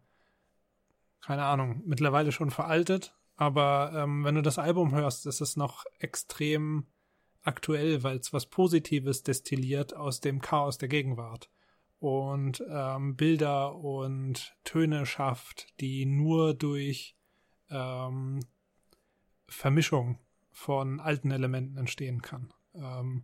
keine Ahnung, mittlerweile schon veraltet, aber ähm, wenn du das Album hörst, ist es noch extrem aktuell, weil es was Positives destilliert aus dem Chaos der Gegenwart und ähm, Bilder und Töne schafft, die nur durch ähm, Vermischung von alten Elementen entstehen kann. Ähm,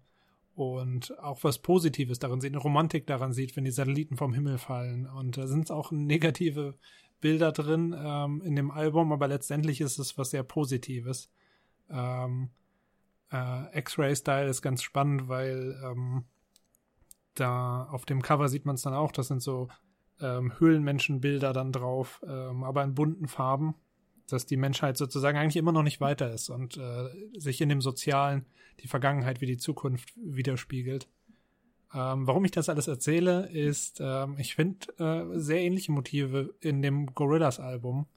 und auch was Positives darin sieht, eine Romantik daran sieht, wenn die Satelliten vom Himmel fallen. Und da sind auch negative Bilder drin ähm, in dem Album, aber letztendlich ist es was sehr Positives. Ähm, äh, X-Ray-Style ist ganz spannend, weil ähm, da auf dem Cover sieht man es dann auch, das sind so ähm, Höhlenmenschenbilder dann drauf, ähm, aber in bunten Farben dass die Menschheit sozusagen eigentlich immer noch nicht weiter ist und äh, sich in dem Sozialen die Vergangenheit wie die Zukunft widerspiegelt. Ähm, warum ich das alles erzähle, ist, ähm, ich finde äh, sehr ähnliche Motive in dem Gorillas-Album.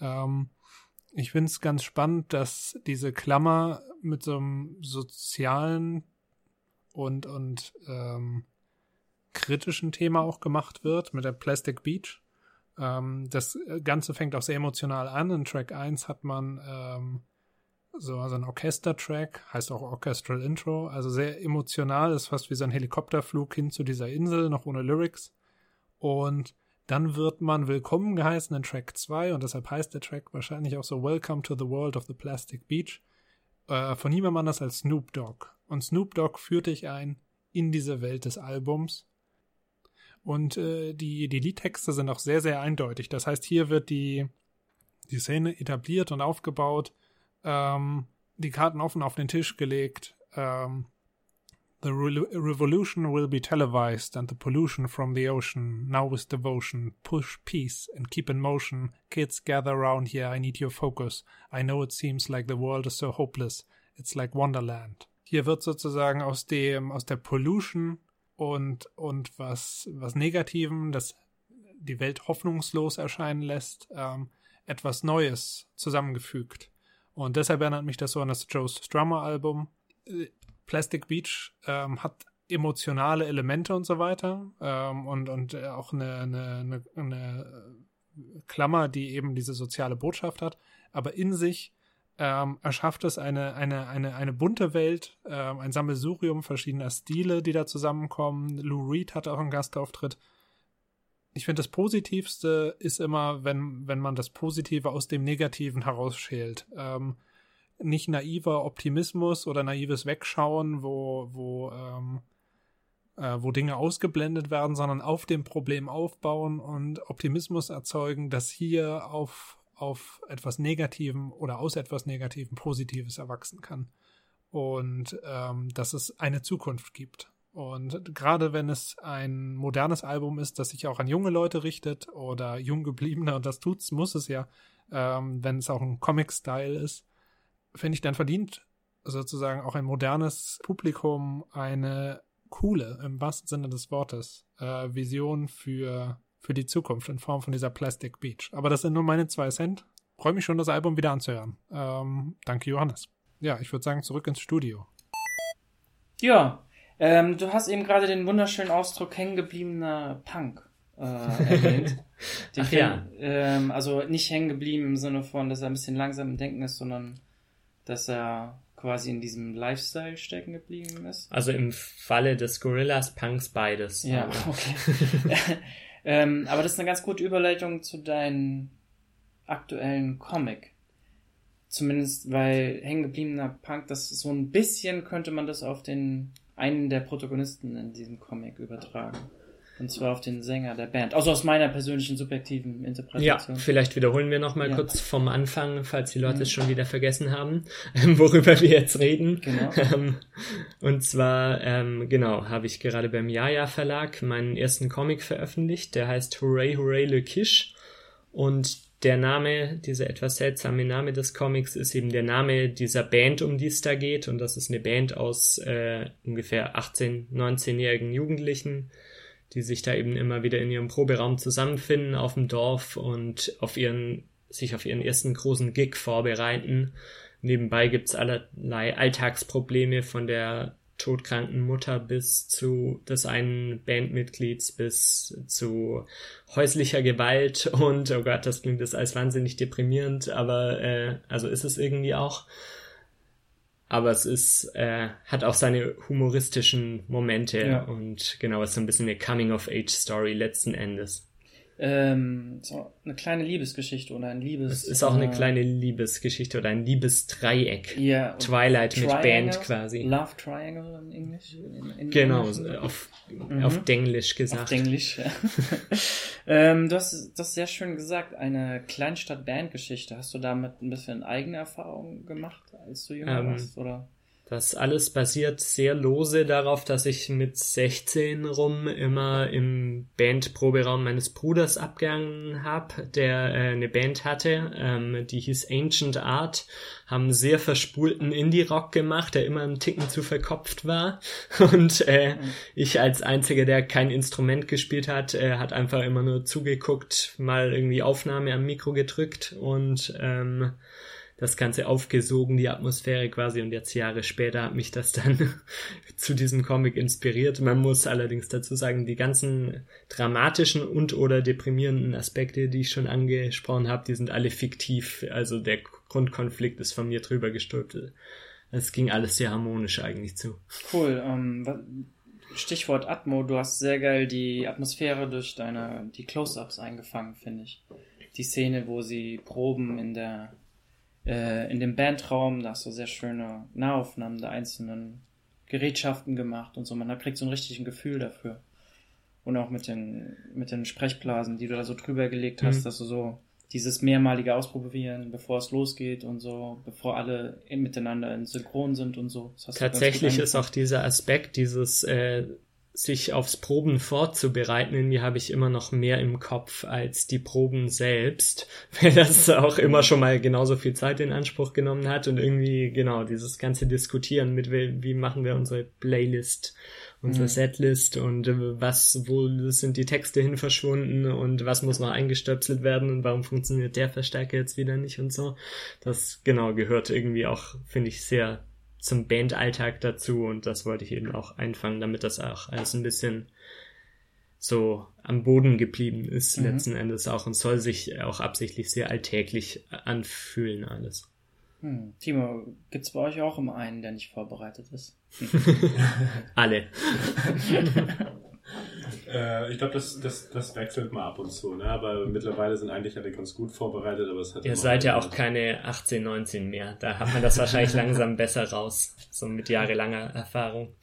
Ähm, ich finde es ganz spannend, dass diese Klammer mit so einem sozialen und, und ähm, kritischen Thema auch gemacht wird, mit der Plastic Beach. Ähm, das Ganze fängt auch sehr emotional an. In Track 1 hat man ähm, so also ein Orchester-Track, heißt auch Orchestral Intro, also sehr emotional, ist fast wie so ein Helikopterflug hin zu dieser Insel, noch ohne Lyrics. Und dann wird man willkommen geheißen in Track 2 und deshalb heißt der Track wahrscheinlich auch so Welcome to the World of the Plastic Beach. Äh, von man das als Snoop Dogg. Und Snoop Dogg führt dich ein in diese Welt des Albums und äh, die, die Liedtexte sind auch sehr, sehr eindeutig. Das heißt, hier wird die, die Szene etabliert und aufgebaut, ähm, die Karten offen auf den Tisch gelegt. Ähm, the re revolution will be televised and the pollution from the ocean. Now with devotion, push peace and keep in motion. Kids gather around here, I need your focus. I know it seems like the world is so hopeless. It's like Wonderland. Hier wird sozusagen aus dem, aus der Pollution und, und was, was Negativen, das die Welt hoffnungslos erscheinen lässt, ähm, etwas Neues zusammengefügt. Und deshalb erinnert mich das so an das Joe Strummer Album. Plastic Beach ähm, hat emotionale Elemente und so weiter ähm, und, und auch eine, eine, eine, eine Klammer, die eben diese soziale Botschaft hat, aber in sich ähm, erschafft es eine, eine, eine, eine bunte Welt, ähm, ein Sammelsurium verschiedener Stile, die da zusammenkommen. Lou Reed hat auch einen Gastauftritt. Ich finde, das Positivste ist immer, wenn, wenn man das Positive aus dem Negativen herausschält. Ähm, nicht naiver Optimismus oder naives Wegschauen, wo, wo, ähm, äh, wo Dinge ausgeblendet werden, sondern auf dem Problem aufbauen und Optimismus erzeugen, dass hier auf auf etwas Negativem oder aus etwas Negativem Positives erwachsen kann. Und ähm, dass es eine Zukunft gibt. Und gerade wenn es ein modernes Album ist, das sich auch an junge Leute richtet oder jung gebliebene, und das tut's, muss es ja, ähm, wenn es auch ein Comic-Style ist, finde ich, dann verdient sozusagen auch ein modernes Publikum eine coole, im wahrsten Sinne des Wortes, äh, Vision für für die Zukunft in Form von dieser Plastic Beach. Aber das sind nur meine zwei Cent. Freue mich schon, das Album wieder anzuhören. Ähm, danke, Johannes. Ja, ich würde sagen, zurück ins Studio. Ja, ähm, du hast eben gerade den wunderschönen Ausdruck hängengebliebener Punk äh, erwähnt. Den Ach ja. Ähm, also nicht hängen geblieben im Sinne von, dass er ein bisschen langsam im Denken ist, sondern dass er quasi in diesem Lifestyle stecken geblieben ist. Also im Falle des Gorillas Punks beides. Ja, okay. Ähm, aber das ist eine ganz gute Überleitung zu deinem aktuellen Comic. Zumindest, weil hängengebliebener Punk, das so ein bisschen könnte man das auf den einen der Protagonisten in diesem Comic übertragen. Und zwar auf den Sänger der Band. Also aus meiner persönlichen subjektiven Interpretation. Ja, vielleicht wiederholen wir nochmal ja. kurz vom Anfang, falls die Leute mhm. es schon wieder vergessen haben, worüber wir jetzt reden. Genau. Ähm, und zwar, ähm, genau, habe ich gerade beim Yaya Verlag meinen ersten Comic veröffentlicht. Der heißt Hooray Hooray Le Kish. Und der Name, dieser etwas seltsame Name des Comics, ist eben der Name dieser Band, um die es da geht. Und das ist eine Band aus äh, ungefähr 18-, 19-jährigen Jugendlichen, die sich da eben immer wieder in ihrem Proberaum zusammenfinden auf dem Dorf und auf ihren, sich auf ihren ersten großen Gig vorbereiten. Nebenbei gibt's allerlei Alltagsprobleme von der todkranken Mutter bis zu des einen Bandmitglieds bis zu häuslicher Gewalt und oh Gott, das klingt jetzt als wahnsinnig deprimierend, aber äh, also ist es irgendwie auch aber es ist, äh, hat auch seine humoristischen Momente ja. und genau, es ist so ein bisschen eine Coming-of-Age-Story letzten Endes. Ähm, so eine kleine Liebesgeschichte oder ein Liebes. Es ist auch eine äh, kleine Liebesgeschichte oder ein Liebesdreieck. Ja. Twilight Triangle, mit Band quasi. Love Triangle in Englisch. In, in genau, Englisch. auf, mhm. auf Denglisch gesagt. Auf Denglisch, ja. ähm, du hast das sehr schön gesagt, eine Kleinstadt-Band-Geschichte. Hast du damit ein bisschen eigene Erfahrungen gemacht, als du jünger ähm, warst, oder? Das alles basiert sehr lose darauf, dass ich mit 16 rum immer im Bandproberaum meines Bruders abgegangen habe, der äh, eine Band hatte, ähm, die hieß Ancient Art, haben sehr verspulten Indie-Rock gemacht, der immer ein Ticken zu verkopft war. Und äh, ich als Einziger, der kein Instrument gespielt hat, äh, hat einfach immer nur zugeguckt, mal irgendwie Aufnahme am Mikro gedrückt und ähm, das Ganze aufgesogen, die Atmosphäre quasi. Und jetzt Jahre später hat mich das dann zu diesem Comic inspiriert. Man muss allerdings dazu sagen, die ganzen dramatischen und oder deprimierenden Aspekte, die ich schon angesprochen habe, die sind alle fiktiv. Also der Grundkonflikt ist von mir drüber gestülpt. Es ging alles sehr harmonisch eigentlich zu. Cool. Ähm, Stichwort Atmo, du hast sehr geil die Atmosphäre durch deine, die Close-Ups eingefangen, finde ich. Die Szene, wo sie proben in der äh, in dem Bandraum, da hast du sehr schöne Nahaufnahmen der einzelnen Gerätschaften gemacht und so. Man kriegt so ein richtiges Gefühl dafür. Und auch mit den, mit den Sprechblasen, die du da so drüber gelegt hast, mhm. dass du so dieses mehrmalige Ausprobieren, bevor es losgeht und so, bevor alle miteinander in Synchron sind und so. Tatsächlich ist auch dieser Aspekt, dieses äh, sich aufs Proben vorzubereiten, irgendwie habe ich immer noch mehr im Kopf als die Proben selbst, weil das auch immer schon mal genauso viel Zeit in Anspruch genommen hat und irgendwie, genau, dieses ganze Diskutieren mit, wie machen wir unsere Playlist, unsere mhm. Setlist und äh, was, wo sind die Texte hin verschwunden und was muss noch eingestöpselt werden und warum funktioniert der Verstärker jetzt wieder nicht und so. Das, genau, gehört irgendwie auch, finde ich, sehr zum Bandalltag dazu und das wollte ich eben auch einfangen, damit das auch alles ein bisschen so am Boden geblieben ist, mhm. letzten Endes auch und soll sich auch absichtlich sehr alltäglich anfühlen alles. Hm. Timo, gibt's bei euch auch immer einen, der nicht vorbereitet ist? Alle. äh, ich glaube, das, das, das wechselt mal ab und zu, ne? aber mittlerweile sind eigentlich alle ganz gut vorbereitet. Aber es hat Ihr seid ja auch keine 18, 19 mehr. Da hat man das wahrscheinlich langsam besser raus, so mit jahrelanger Erfahrung.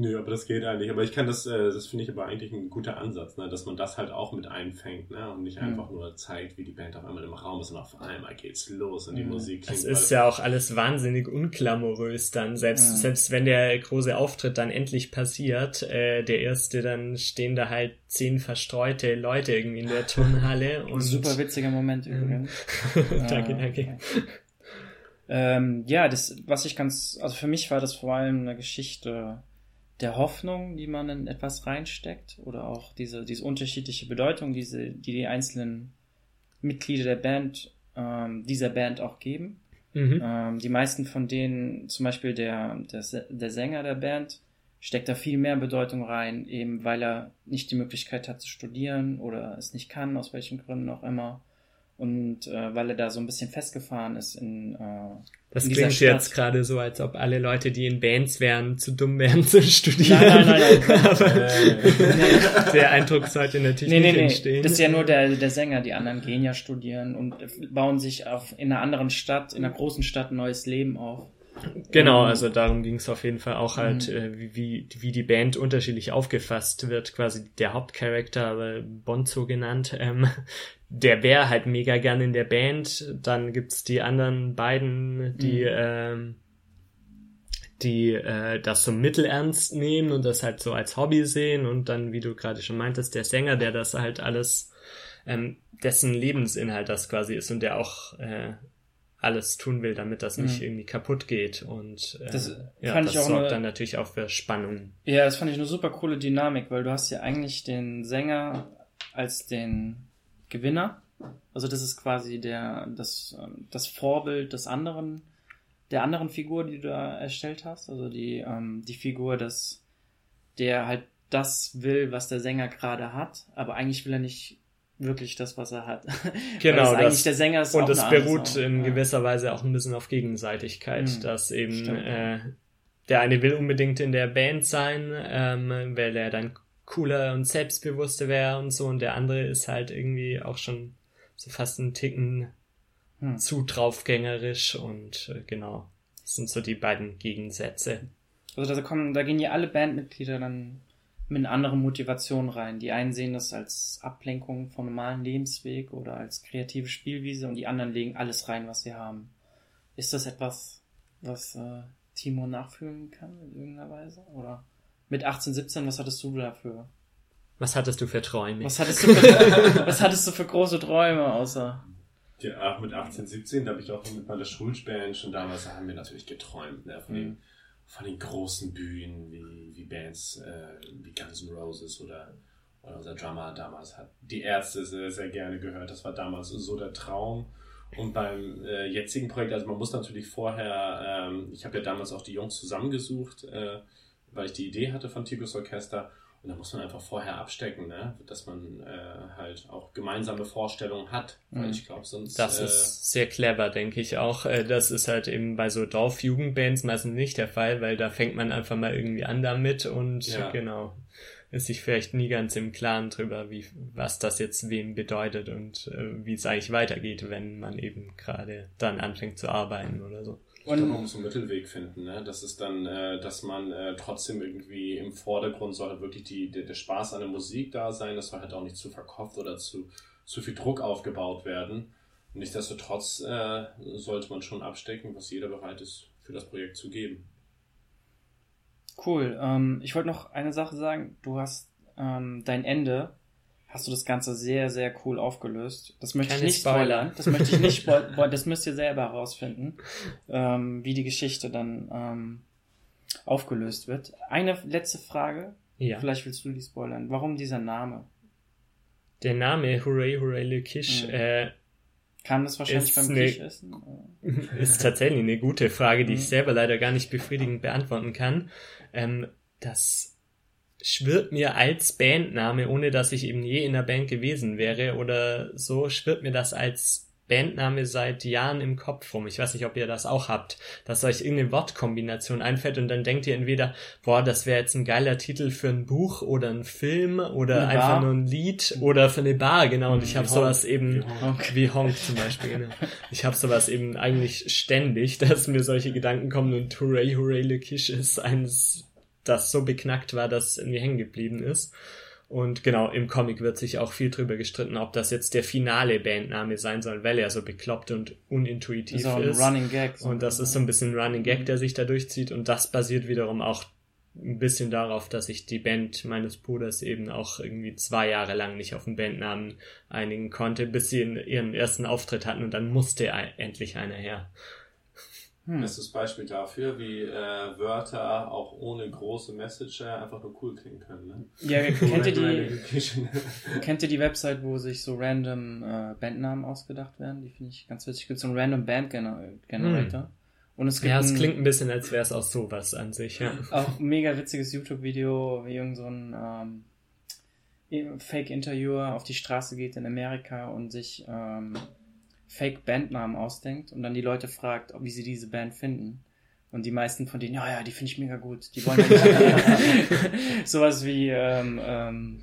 Nö, aber das geht eigentlich. Aber ich kann das, äh, das finde ich aber eigentlich ein guter Ansatz, ne? dass man das halt auch mit einfängt ne? und nicht mhm. einfach nur zeigt, wie die Band auf einmal im Raum ist und auf einmal geht's los und die mhm. Musik klingt. Es ist ja auch alles wahnsinnig unklamorös dann. Selbst, mhm. selbst wenn der große Auftritt dann endlich passiert, äh, der erste, dann stehen da halt zehn verstreute Leute irgendwie in der Turnhalle. und Super witziger Moment übrigens. danke, danke. Ähm, ja, das, was ich ganz, also für mich war das vor allem eine Geschichte der Hoffnung, die man in etwas reinsteckt oder auch diese, diese unterschiedliche Bedeutung, diese, die die einzelnen Mitglieder der Band, ähm, dieser Band auch geben. Mhm. Ähm, die meisten von denen, zum Beispiel der, der, der Sänger der Band, steckt da viel mehr Bedeutung rein, eben weil er nicht die Möglichkeit hat zu studieren oder es nicht kann, aus welchen Gründen auch immer und äh, weil er da so ein bisschen festgefahren ist in äh, das in klingt jetzt gerade so, als ob alle Leute, die in Bands wären, zu dumm wären zu studieren. Nein, nein, nein. nein. Nee. der Eindruck sollte natürlich nee, nicht nee, entstehen. Das ist ja nur der, der Sänger. Die anderen gehen ja studieren und bauen sich auf, in einer anderen Stadt, in einer großen Stadt ein neues Leben auf. Genau, also darum ging es auf jeden Fall auch halt, mhm. äh, wie, wie die Band unterschiedlich aufgefasst wird. Quasi der Hauptcharakter, Bonzo genannt, ähm, der wäre halt mega gern in der Band. Dann gibt's die anderen beiden, die, mhm. ähm, die äh, das so mittelernst nehmen und das halt so als Hobby sehen. Und dann, wie du gerade schon meintest, der Sänger, der das halt alles, ähm, dessen Lebensinhalt das quasi ist und der auch äh, alles tun will, damit das nicht mhm. irgendwie kaputt geht. Und äh, das, ja, das sorgt eine, dann natürlich auch für Spannung. Ja, das fand ich eine super coole Dynamik, weil du hast ja eigentlich den Sänger als den Gewinner. Also das ist quasi der, das, ähm, das Vorbild des anderen, der anderen Figur, die du da erstellt hast. Also die, ähm, die Figur, dass der halt das will, was der Sänger gerade hat, aber eigentlich will er nicht wirklich das, was er hat. Genau, das, eigentlich der Sänger ist und es beruht in ja. gewisser Weise auch ein bisschen auf Gegenseitigkeit, mhm. dass eben äh, der eine will unbedingt in der Band sein, ähm, weil er dann cooler und selbstbewusster wäre und so und der andere ist halt irgendwie auch schon so fast einen Ticken hm. zu draufgängerisch und äh, genau, das sind so die beiden Gegensätze. Also da kommen, da gehen ja alle Bandmitglieder dann mit anderen Motivation rein. Die einen sehen das als Ablenkung vom normalen Lebensweg oder als kreative Spielwiese und die anderen legen alles rein, was sie haben. Ist das etwas, was äh, Timo nachfühlen kann in irgendeiner Weise? Oder mit 18, 17, was hattest du dafür? Was hattest du für Träume? Was hattest du für, was hattest du für große Träume außer? Ja, mit 18, 17, da habe ich auch mit meiner Schulband schon damals, da haben wir natürlich geträumt, ne, von mhm. den von den großen Bühnen wie, wie Bands äh, wie Guns N' Roses oder, oder unser Drummer damals hat die Ärzte sehr, sehr gerne gehört. Das war damals so der Traum. Und beim äh, jetzigen Projekt, also man muss natürlich vorher, ähm, ich habe ja damals auch die Jungs zusammengesucht, äh, weil ich die Idee hatte von Tigos Orchester und da muss man einfach vorher abstecken, ne? dass man äh, halt auch gemeinsame Vorstellungen hat. Weil mhm. ich glaube, sonst. Das äh, ist sehr clever, denke ich auch. Äh, das ist halt eben bei so Dorfjugendbands meistens nicht der Fall, weil da fängt man einfach mal irgendwie an damit und ja. genau ist sich vielleicht nie ganz im Klaren drüber, wie was das jetzt wem bedeutet und äh, wie es eigentlich weitergeht, wenn man eben gerade dann anfängt zu arbeiten oder so. Und man muss einen Mittelweg finden, ne? Das ist dann, äh, dass man äh, trotzdem irgendwie im Vordergrund soll halt wirklich die, der, der Spaß an der Musik da sein, das soll halt auch nicht zu verkopft oder zu, zu viel Druck aufgebaut werden. Nichtsdestotrotz äh, sollte man schon abstecken, was jeder bereit ist, für das Projekt zu geben. Cool. Ähm, ich wollte noch eine Sache sagen. Du hast ähm, dein Ende hast du das Ganze sehr, sehr cool aufgelöst. Das möchte Keine ich nicht spoilern. Das möchte ich nicht spoilern. Das müsst ihr selber herausfinden, ähm, wie die Geschichte dann ähm, aufgelöst wird. Eine letzte Frage. Ja. Vielleicht willst du die spoilern. Warum dieser Name? Der Name Hooray Hooray Le Kish, mhm. äh, Kam das wahrscheinlich beim ne- Fischessen? oder? Ist tatsächlich eine gute Frage, die Mhm. ich selber leider gar nicht befriedigend beantworten kann. Ähm, das schwirrt mir als Bandname, ohne dass ich eben je in der Band gewesen wäre oder so, schwirrt mir das als Bandname seit Jahren im Kopf rum. Ich weiß nicht, ob ihr das auch habt, dass euch irgendeine Wortkombination einfällt und dann denkt ihr entweder, boah, das wäre jetzt ein geiler Titel für ein Buch oder ein Film oder Eine einfach Bar. nur ein Lied oder für eine Bar, genau. Und ich habe sowas eben Wie Honk. wie Honk zum Beispiel, genau. Ich habe sowas eben eigentlich ständig, dass mir solche Gedanken kommen und Hooray, Hooray, Le Quiche ist eines, das so beknackt war, dass es irgendwie hängen geblieben ist. Und genau, im Comic wird sich auch viel drüber gestritten, ob das jetzt der finale Bandname sein soll, weil er so bekloppt und unintuitiv ein ist. Running Gag. so. Und das ist so ein bisschen ein Running Gag, der sich da durchzieht. Und das basiert wiederum auch ein bisschen darauf, dass sich die Band meines Bruders eben auch irgendwie zwei Jahre lang nicht auf den Bandnamen einigen konnte, bis sie in ihren ersten Auftritt hatten und dann musste ein- endlich einer her. Hm. Das ist das Beispiel dafür, wie äh, Wörter auch ohne große Message einfach nur cool klingen können. Ne? Ja, kennt ihr die, kennt ihr die Website, wo sich so random äh, Bandnamen ausgedacht werden? Die finde ich ganz witzig. Es gibt so einen random Band Gener Generator. Und es gibt Ja, es ein, klingt ein bisschen, als wäre es auch sowas an sich, ja. auch ein mega witziges YouTube-Video, wie irgend so ein ähm, Fake-Interviewer auf die Straße geht in Amerika und sich ähm, Fake-Bandnamen ausdenkt und dann die Leute fragt, ob- wie sie diese Band finden. Und die meisten von denen, ja, ja, die finde ich mega gut. Die wollen ja sowas wie ähm, ähm,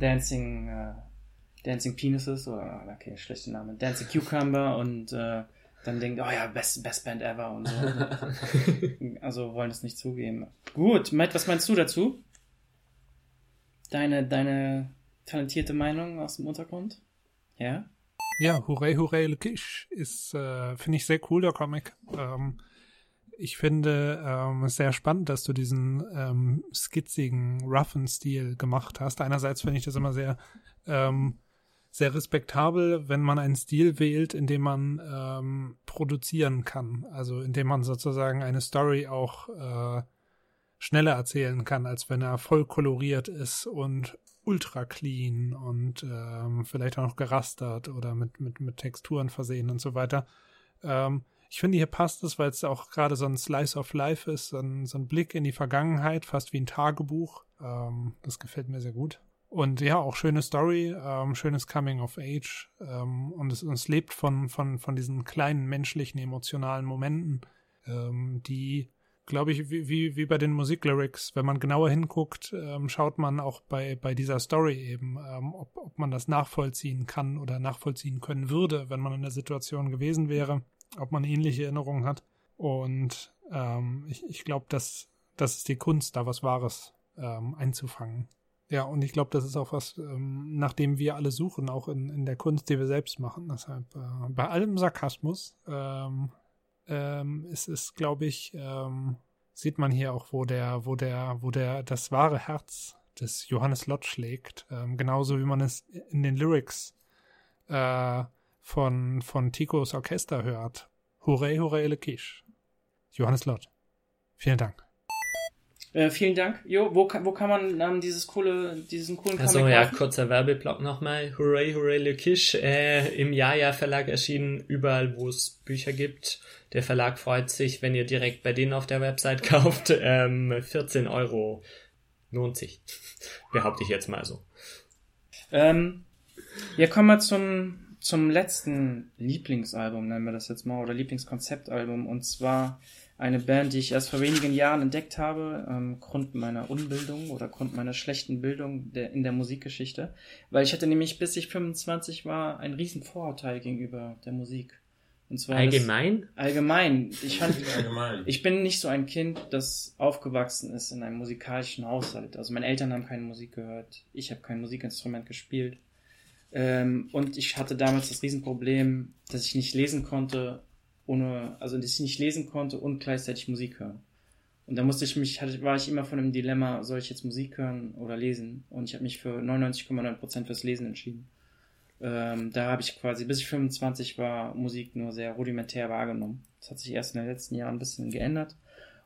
Dancing, äh, Dancing Penises oder okay, schlechter Name, Dancing Cucumber und äh, dann denkt, oh ja, best, best Band ever und so. also wollen es nicht zugeben. Gut, Matt, was meinst du dazu? Deine, deine talentierte Meinung aus dem Untergrund? Ja? Ja, Hooray, Hooray, Le Quiche ist, äh, finde ich sehr cool, der Comic. Ähm, ich finde ähm, sehr spannend, dass du diesen ähm, skizzigen, roughen Stil gemacht hast. Einerseits finde ich das immer sehr, ähm, sehr respektabel, wenn man einen Stil wählt, in dem man ähm, produzieren kann. Also in dem man sozusagen eine Story auch äh, schneller erzählen kann, als wenn er voll koloriert ist und ultra clean und ähm, vielleicht auch noch gerastert oder mit, mit, mit Texturen versehen und so weiter. Ähm, ich finde, hier passt es, weil es auch gerade so ein Slice of Life ist, so ein, so ein Blick in die Vergangenheit, fast wie ein Tagebuch. Ähm, das gefällt mir sehr gut. Und ja, auch schöne Story, ähm, schönes Coming of Age. Ähm, und es, es lebt von, von, von diesen kleinen menschlichen, emotionalen Momenten, ähm, die glaube ich, wie, wie, wie bei den Musiklyrics, wenn man genauer hinguckt, ähm, schaut man auch bei, bei dieser Story eben, ähm, ob, ob man das nachvollziehen kann oder nachvollziehen können würde, wenn man in der Situation gewesen wäre, ob man ähnliche Erinnerungen hat. Und ähm, ich, ich glaube, dass das ist die Kunst, da was Wahres ähm, einzufangen. Ja, und ich glaube, das ist auch was, ähm, nach dem wir alle suchen, auch in, in der Kunst, die wir selbst machen. Deshalb äh, bei allem Sarkasmus ähm, ähm, es ist, glaube ich, ähm, sieht man hier auch, wo der, wo der, wo der das wahre Herz des Johannes Lott schlägt, ähm, genauso wie man es in den Lyrics äh, von von Ticos Orchester hört. Hooray, hooray, le quiche. Johannes Lott. Vielen Dank. Äh, vielen Dank. Jo, wo kann, wo kann man ähm, dieses coole, diesen coolen Also Comic ja, kaufen? kurzer Werbeblock nochmal. Hooray, hooray, Le Quiche. Äh, Im Jaja Verlag erschienen, überall wo es Bücher gibt. Der Verlag freut sich, wenn ihr direkt bei denen auf der Website kauft. Ähm, 14 Euro lohnt sich. Behaupte ich jetzt mal so. Ähm, ja, kommen wir zum, zum letzten Lieblingsalbum, nennen wir das jetzt mal, oder Lieblingskonzeptalbum. Und zwar eine Band, die ich erst vor wenigen Jahren entdeckt habe, ähm, Grund meiner Unbildung oder Grund meiner schlechten Bildung der, in der Musikgeschichte. Weil ich hatte nämlich, bis ich 25 war, ein riesen Vorurteil gegenüber der Musik. Und zwar das- Allgemein? allgemein. Ich fand, Allgemein. ich bin nicht so ein Kind, das aufgewachsen ist in einem musikalischen Haushalt. Also meine Eltern haben keine Musik gehört, ich habe kein Musikinstrument gespielt. Ähm, und ich hatte damals das Riesenproblem, dass ich nicht lesen konnte, ohne, also dass ich nicht lesen konnte und gleichzeitig Musik hören. Und da musste ich mich, hatte, war ich immer von einem Dilemma, soll ich jetzt Musik hören oder lesen? Und ich habe mich für 99,9% fürs Lesen entschieden. Ähm, da habe ich quasi, bis ich 25 war, Musik nur sehr rudimentär wahrgenommen. Das hat sich erst in den letzten Jahren ein bisschen geändert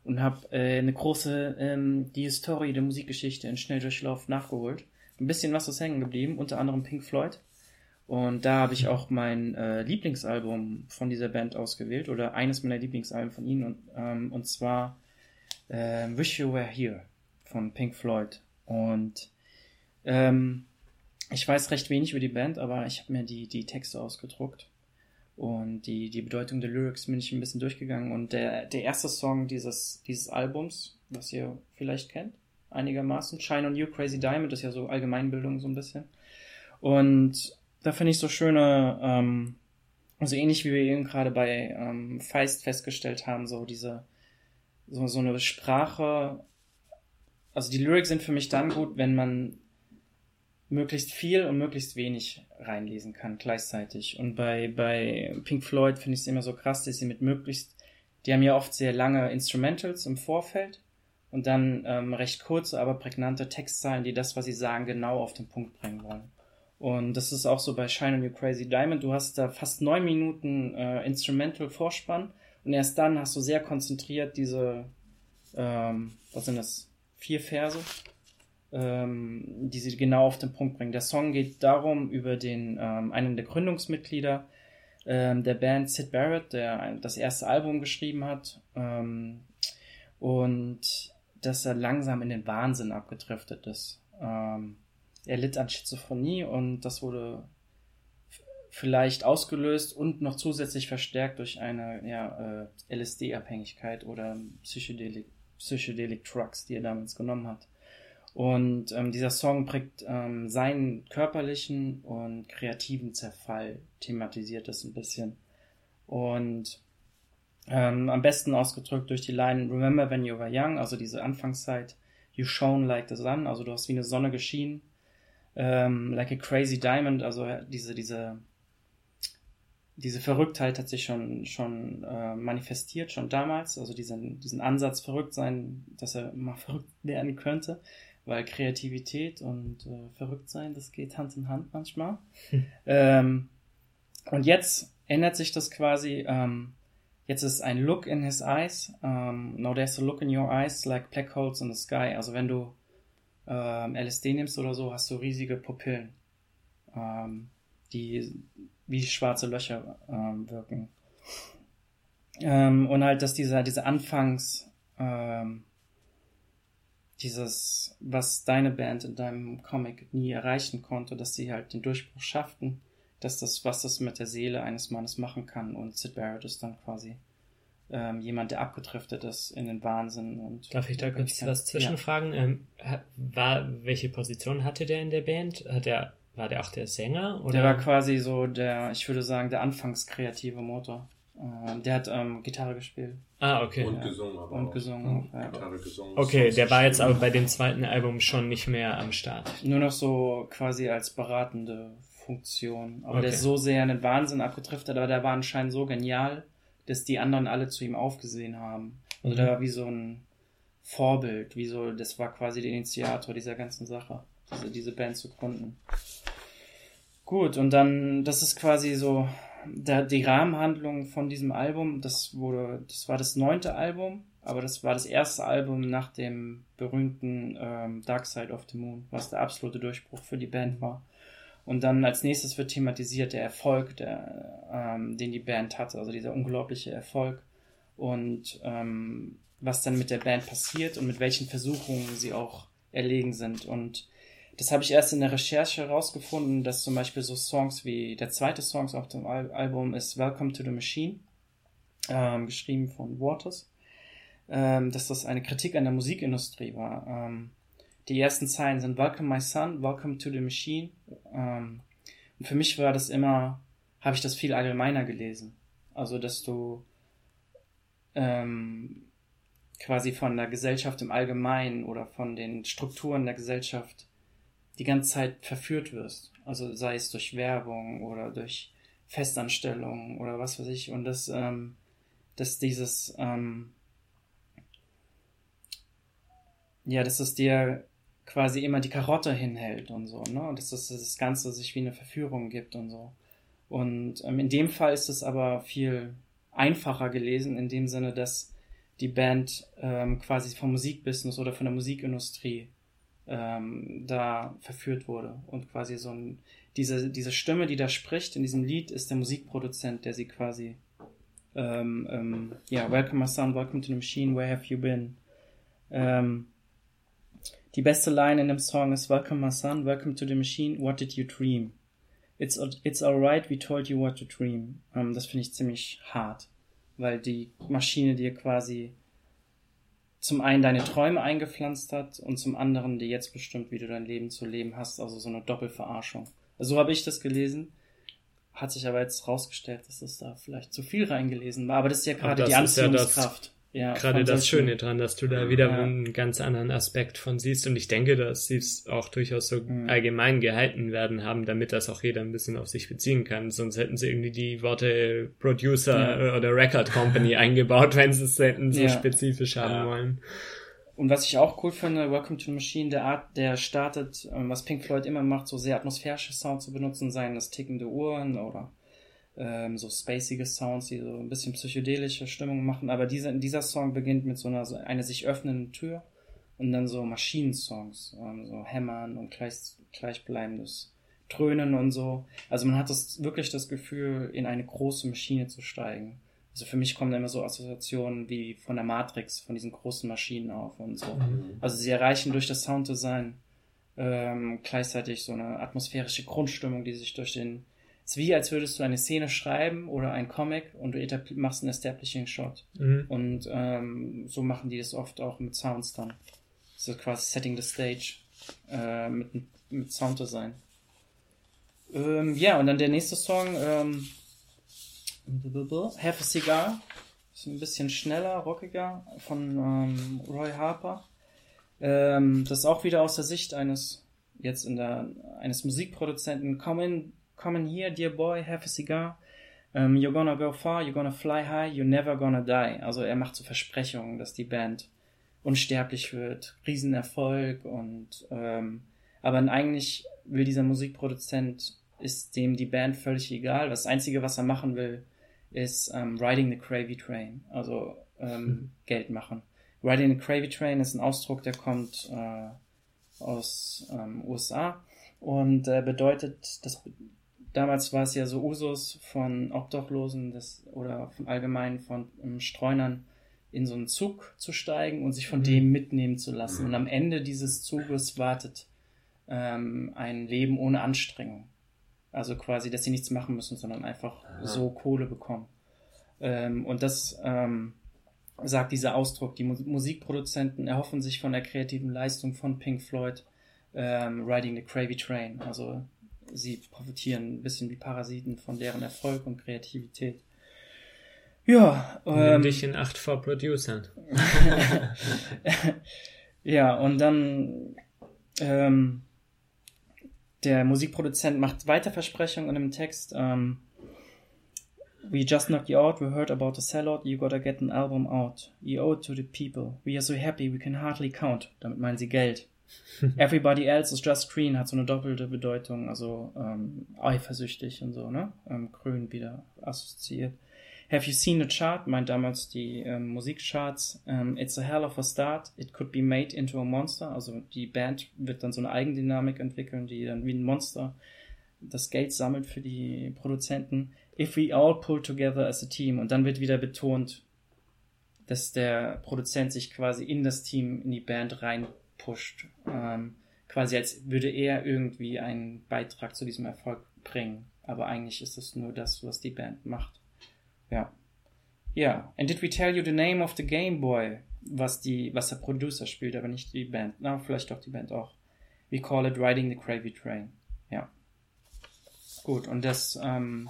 und habe äh, eine große, ähm, die Historie der Musikgeschichte in Schnelldurchlauf nachgeholt. Ein bisschen was ist hängen geblieben, unter anderem Pink Floyd. Und da habe ich auch mein äh, Lieblingsalbum von dieser Band ausgewählt oder eines meiner Lieblingsalben von ihnen und, ähm, und zwar äh, Wish You Were Here von Pink Floyd. Und ähm, ich weiß recht wenig über die Band, aber ich habe mir die, die Texte ausgedruckt und die, die Bedeutung der Lyrics bin ich ein bisschen durchgegangen. Und der, der erste Song dieses, dieses Albums, was ihr vielleicht kennt, einigermaßen, Shine on You, Crazy Diamond, ist ja so Allgemeinbildung so ein bisschen. Und da finde ich so schöne, ähm, also ähnlich wie wir eben gerade bei ähm, Feist festgestellt haben, so diese, so, so eine Sprache, also die Lyrics sind für mich dann gut, wenn man möglichst viel und möglichst wenig reinlesen kann gleichzeitig. Und bei, bei Pink Floyd finde ich es immer so krass, dass sie mit möglichst, die haben ja oft sehr lange Instrumentals im Vorfeld und dann ähm, recht kurze, aber prägnante Textzeilen, die das, was sie sagen, genau auf den Punkt bringen wollen. Und das ist auch so bei Shine on You Crazy Diamond. Du hast da fast neun Minuten äh, Instrumental Vorspann und erst dann hast du sehr konzentriert diese, ähm, was sind das, vier Verse, ähm, die sie genau auf den Punkt bringen. Der Song geht darum über den ähm, einen der Gründungsmitglieder ähm, der Band Sid Barrett, der das erste Album geschrieben hat ähm, und dass er langsam in den Wahnsinn abgedriftet ist. Ähm, er litt an Schizophrenie und das wurde vielleicht ausgelöst und noch zusätzlich verstärkt durch eine ja, äh, LSD-Abhängigkeit oder Psychedelic, Psychedelic Drugs, die er damals genommen hat. Und ähm, dieser Song prägt ähm, seinen körperlichen und kreativen Zerfall, thematisiert das ein bisschen. Und ähm, am besten ausgedrückt durch die Line Remember when you were young, also diese Anfangszeit, you shone like the sun, also du hast wie eine Sonne geschienen ähm, Like a Crazy Diamond, also diese, diese, diese Verrücktheit hat sich schon, schon äh, manifestiert, schon damals, also diesen, diesen Ansatz verrückt sein, dass er mal verrückt werden könnte, weil Kreativität und äh, verrückt sein, das geht Hand in Hand manchmal. Hm. Ähm, und jetzt ändert sich das quasi, ähm, jetzt ist ein Look in his eyes, um, ähm, now there's a look in your eyes like black holes in the sky, also wenn du ähm, LSD nimmst oder so, hast du riesige Pupillen, ähm, die wie schwarze Löcher ähm, wirken. Ähm, und halt, dass dieser, diese Anfangs, ähm, dieses, was deine Band in deinem Comic nie erreichen konnte, dass sie halt den Durchbruch schafften, dass das, was das mit der Seele eines Mannes machen kann und Sid Barrett ist dann quasi ähm, jemand, der abgedriftet ist in den Wahnsinn. Und Darf ich da kurz was zwischenfragen? Ja. Ähm, war, welche Position hatte der in der Band? Hat der, war der auch der Sänger? Oder? Der war quasi so der, ich würde sagen, der anfangskreative Motor. Ähm, der hat ähm, Gitarre gespielt. Ah, okay. Und ja. gesungen, aber Und gesungen, auch, ja. Gitarre gesungen. Okay, der war jetzt aber bei dem zweiten Album schon nicht mehr am Start. Nur noch so quasi als beratende Funktion. Aber okay. der ist so sehr in den Wahnsinn abgedriftet, aber der war anscheinend so genial, dass die anderen alle zu ihm aufgesehen haben. Also mhm. der war wie so ein Vorbild, wie so, das war quasi der Initiator dieser ganzen Sache, diese, diese Band zu gründen. Gut, und dann, das ist quasi so der, die Rahmenhandlung von diesem Album. Das wurde, das war das neunte Album, aber das war das erste Album nach dem berühmten ähm, Dark Side of the Moon, was der absolute Durchbruch für die Band war. Und dann als nächstes wird thematisiert der Erfolg, der, ähm, den die Band hatte, also dieser unglaubliche Erfolg und ähm, was dann mit der Band passiert und mit welchen Versuchungen sie auch erlegen sind. Und das habe ich erst in der Recherche herausgefunden, dass zum Beispiel so Songs wie der zweite Song auf dem Al Album ist Welcome to the Machine, ähm, geschrieben von Waters, ähm, dass das eine Kritik an der Musikindustrie war. Die ersten Zeilen sind Welcome my son, Welcome to the machine. Ähm, und für mich war das immer, habe ich das viel allgemeiner gelesen. Also, dass du ähm, quasi von der Gesellschaft im Allgemeinen oder von den Strukturen der Gesellschaft die ganze Zeit verführt wirst. Also sei es durch Werbung oder durch Festanstellungen oder was weiß ich. Und dass, ähm, dass dieses, ähm, ja, dass es dir quasi immer die Karotte hinhält und so, ne? Und dass das, das Ganze sich wie eine Verführung gibt und so. Und ähm, in dem Fall ist es aber viel einfacher gelesen, in dem Sinne, dass die Band ähm, quasi vom Musikbusiness oder von der Musikindustrie ähm, da verführt wurde und quasi so ein, diese, diese Stimme, die da spricht in diesem Lied, ist der Musikproduzent, der sie quasi, ähm, ähm, ja, Welcome my son, welcome to the machine, where have you been? Die beste Line in dem Song ist Welcome my son, welcome to the machine, what did you dream? It's, it's alright, we told you what to dream. Ähm, das finde ich ziemlich hart, weil die Maschine dir quasi zum einen deine Träume eingepflanzt hat und zum anderen dir jetzt bestimmt, wie du dein Leben zu leben hast, also so eine Doppelverarschung. Also so habe ich das gelesen. Hat sich aber jetzt rausgestellt, dass es da vielleicht zu viel reingelesen war. Aber das ist ja gerade die Anziehungskraft. Ja, gerade das Schöne dran, dass du da wieder ja. einen ganz anderen Aspekt von siehst. Und ich denke, dass sie es auch durchaus so mhm. allgemein gehalten werden haben, damit das auch jeder ein bisschen auf sich beziehen kann. Sonst hätten sie irgendwie die Worte Producer ja. oder Record Company eingebaut, wenn sie es hätten so spezifisch haben wollen. Und was ich auch cool finde, Welcome to the Machine, der Art, der startet, ähm, was Pink Floyd immer macht, so sehr atmosphärische Sounds zu benutzen, seien das tickende Uhren oder ähm, so spacige Sounds, die so ein bisschen psychedelische Stimmung machen. Aber dieser, dieser Song beginnt mit so einer, so eine sich öffnenden Tür und dann so Maschinensongs, ähm, so Hämmern und gleich, gleichbleibendes Dröhnen und so. Also man hat das wirklich das Gefühl, in eine große Maschine zu steigen. Also für mich kommen da immer so Assoziationen wie von der Matrix, von diesen großen Maschinen auf und so. Mhm. Also sie erreichen durch das Sounddesign ähm, gleichzeitig so eine atmosphärische Grundstimmung, die sich durch den es ist wie, als würdest du eine Szene schreiben oder ein Comic und du machst einen Establishing Shot. Mhm. Und ähm, so machen die das oft auch mit Sounds dann. So quasi Setting the Stage äh, mit, mit Sounddesign. Ähm, ja, und dann der nächste Song, ähm, Have a Cigar. Ist ein bisschen schneller, rockiger von ähm, Roy Harper. Ähm, das ist auch wieder aus der Sicht eines jetzt in der eines Musikproduzenten. Come come in here, dear boy, have a cigar. Um, you're gonna go far, you're gonna fly high, you're never gonna die. Also er macht so Versprechungen, dass die Band unsterblich wird, Riesenerfolg und ähm, aber eigentlich will dieser Musikproduzent ist dem die Band völlig egal. Das Einzige, was er machen will, ist ähm, Riding the Cravy Train, also ähm, mhm. Geld machen. Riding the Cravy Train ist ein Ausdruck, der kommt äh, aus ähm, USA und äh, bedeutet, das damals war es ja so Usus von Obdachlosen das, oder von allgemein von um, Streunern in so einen Zug zu steigen und sich von mhm. dem mitnehmen zu lassen. Und am Ende dieses Zuges wartet ähm, ein Leben ohne Anstrengung. Also quasi, dass sie nichts machen müssen, sondern einfach Aha. so Kohle bekommen. Ähm, und das ähm, sagt dieser Ausdruck. Die Musikproduzenten erhoffen sich von der kreativen Leistung von Pink Floyd ähm, Riding the Cravy Train. Also sie profitieren ein bisschen wie Parasiten von deren Erfolg und Kreativität. Ja. Ähm, Nimm dich in Acht vor Producern. ja, und dann ähm, der Musikproduzent macht weiter Versprechungen im Text. Ähm, We just knocked you out, we heard about the sellout, you gotta get an album out. You owe it to the people. We are so happy, we can hardly count. Damit meinen sie Geld. Everybody else is just green hat so eine doppelte Bedeutung, also ähm, eifersüchtig und so, ne? Ähm, grün wieder assoziiert. Have you seen the chart? Meint damals die ähm, Musikcharts. Ähm, It's a hell of a start. It could be made into a monster. Also die Band wird dann so eine Eigendynamik entwickeln, die dann wie ein Monster das Geld sammelt für die Produzenten. If we all pull together as a team. Und dann wird wieder betont, dass der Produzent sich quasi in das Team, in die Band rein pusht. Ähm, quasi als würde er irgendwie einen Beitrag zu diesem Erfolg bringen. Aber eigentlich ist es nur das, was die Band macht. Ja. Ja. And did we tell you the name of the Game Boy? Was die, was der Producer spielt, aber nicht die Band. Na, vielleicht doch die Band auch. We call it Riding the Cravy Train. Ja. Gut, und das, ähm,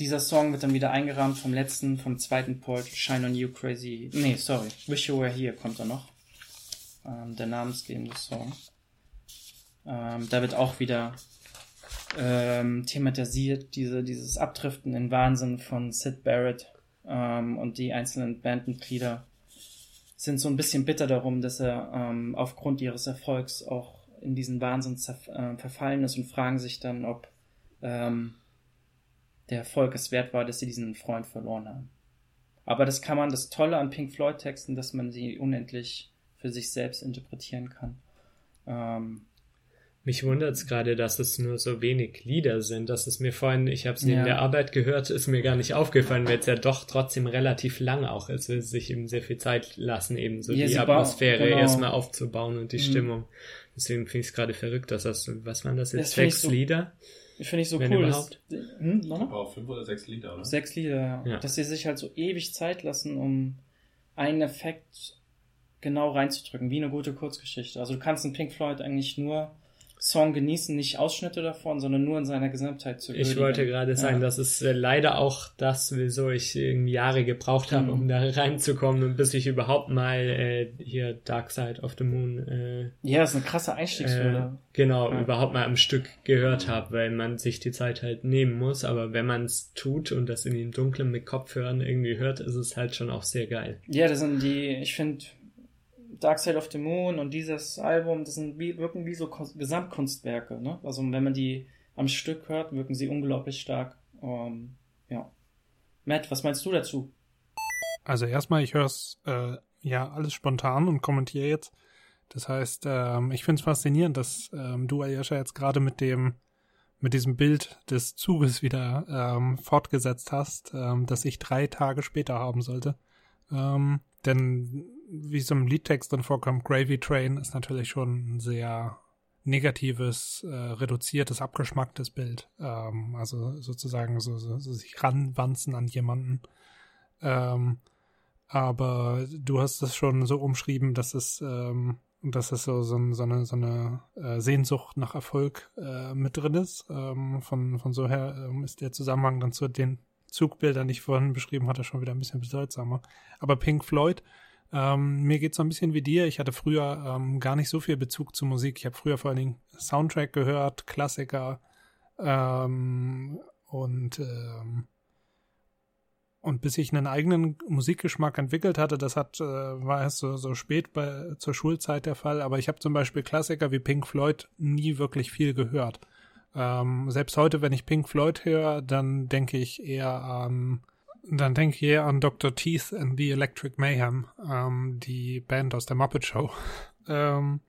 dieser Song wird dann wieder eingerahmt vom letzten, vom zweiten Port, Shine on You Crazy. Nee, sorry. Wish You Were Here kommt da noch. Ähm, der namensgebende Song. Ähm, da wird auch wieder ähm, thematisiert, diese, dieses Abdriften in Wahnsinn von Sid Barrett ähm, und die einzelnen Bandmitglieder sind so ein bisschen bitter darum, dass er ähm, aufgrund ihres Erfolgs auch in diesen Wahnsinn äh, verfallen ist und fragen sich dann, ob ähm, der Erfolg es wert war, dass sie diesen Freund verloren haben. Aber das kann man, das Tolle an Pink Floyd Texten, dass man sie unendlich für sich selbst interpretieren kann. Ähm, Mich wundert es gerade, dass es nur so wenig Lieder sind. Das ist mir vorhin, ich habe es neben Ja. der Arbeit gehört, ist mir gar nicht aufgefallen, weil es ja doch trotzdem relativ lang auch ist, will sich eben sehr viel Zeit lassen, eben so Ja, die sie Atmosphäre genau. erstmal aufzubauen und die Mhm. Stimmung. Deswegen finde ich es gerade verrückt, dass das, was waren das jetzt, Das sechs so- Lieder? Finde ich so Wenn cool. überhaupt. Dass, hm, nochmal? Fünf oder sechs Lieder, oder? Sechs Lieder, ja. Dass sie sich halt so ewig Zeit lassen, um einen Effekt genau reinzudrücken, wie eine gute Kurzgeschichte. Also du kannst in Pink Floyd eigentlich nur Song genießen, nicht Ausschnitte davon, sondern nur in seiner Gesamtheit zu Ich würdigen. wollte gerade sagen, Ja. das ist äh, leider auch das, wieso ich irgendwie Jahre gebraucht habe, Mhm. um da reinzukommen und bis ich überhaupt mal äh, hier Dark Side of the Moon äh, Ja, das ist eine krasse äh, Einstiegshürde. genau Ja. überhaupt mal am Stück gehört habe, weil man sich die Zeit halt nehmen muss. Aber wenn man es tut und das in dem Dunkeln mit Kopfhörern irgendwie hört, ist es halt schon auch sehr geil. Ja, das sind die, ich finde, Dark Side of the Moon und dieses Album, das sind wie, wirken wie so Gesamtkunstwerke, ne? Also wenn man die am Stück hört, wirken sie unglaublich stark. Ähm, ja. Matt, was meinst du dazu? Also erstmal, ich höre es äh, ja alles spontan und kommentiere jetzt. Das heißt, ähm, ich finde es faszinierend, dass ähm, du, Ayesha, jetzt gerade mit dem mit diesem Bild des Zuges wieder ähm, fortgesetzt hast, ähm, das ich drei Tage später haben sollte. Ähm, denn wie es im Liedtext dann vorkommt, Gravy Train ist natürlich schon ein sehr negatives, äh, reduziertes, abgeschmacktes Bild. Ähm, also sozusagen so, so, so sich ranwanzen an jemanden. Ähm, aber du hast es schon so umschrieben, dass es, ähm, dass es so, so, so eine, so eine äh, Sehnsucht nach Erfolg äh, mit drin ist. Ähm, von, von so her ähm, ist der Zusammenhang dann zu den Zugbildern, die ich vorhin beschrieben hatte, schon wieder ein bisschen bedeutsamer. Aber Pink Floyd, ähm, mir geht's so ein bisschen wie dir. Ich hatte früher ähm, gar nicht so viel Bezug zu Musik. Ich habe früher vor allen Dingen Soundtrack gehört, Klassiker ähm, und ähm, und bis ich einen eigenen Musikgeschmack entwickelt hatte, das hat, äh, war erst so, so spät bei, zur Schulzeit der Fall, aber ich habe zum Beispiel Klassiker wie Pink Floyd nie wirklich viel gehört. Ähm, selbst heute, wenn ich Pink Floyd höre, dann denke ich eher an, dann denke ich eher an Dr. Teeth and the Electric Mayhem, ähm, die Band aus der Muppet Show. ähm,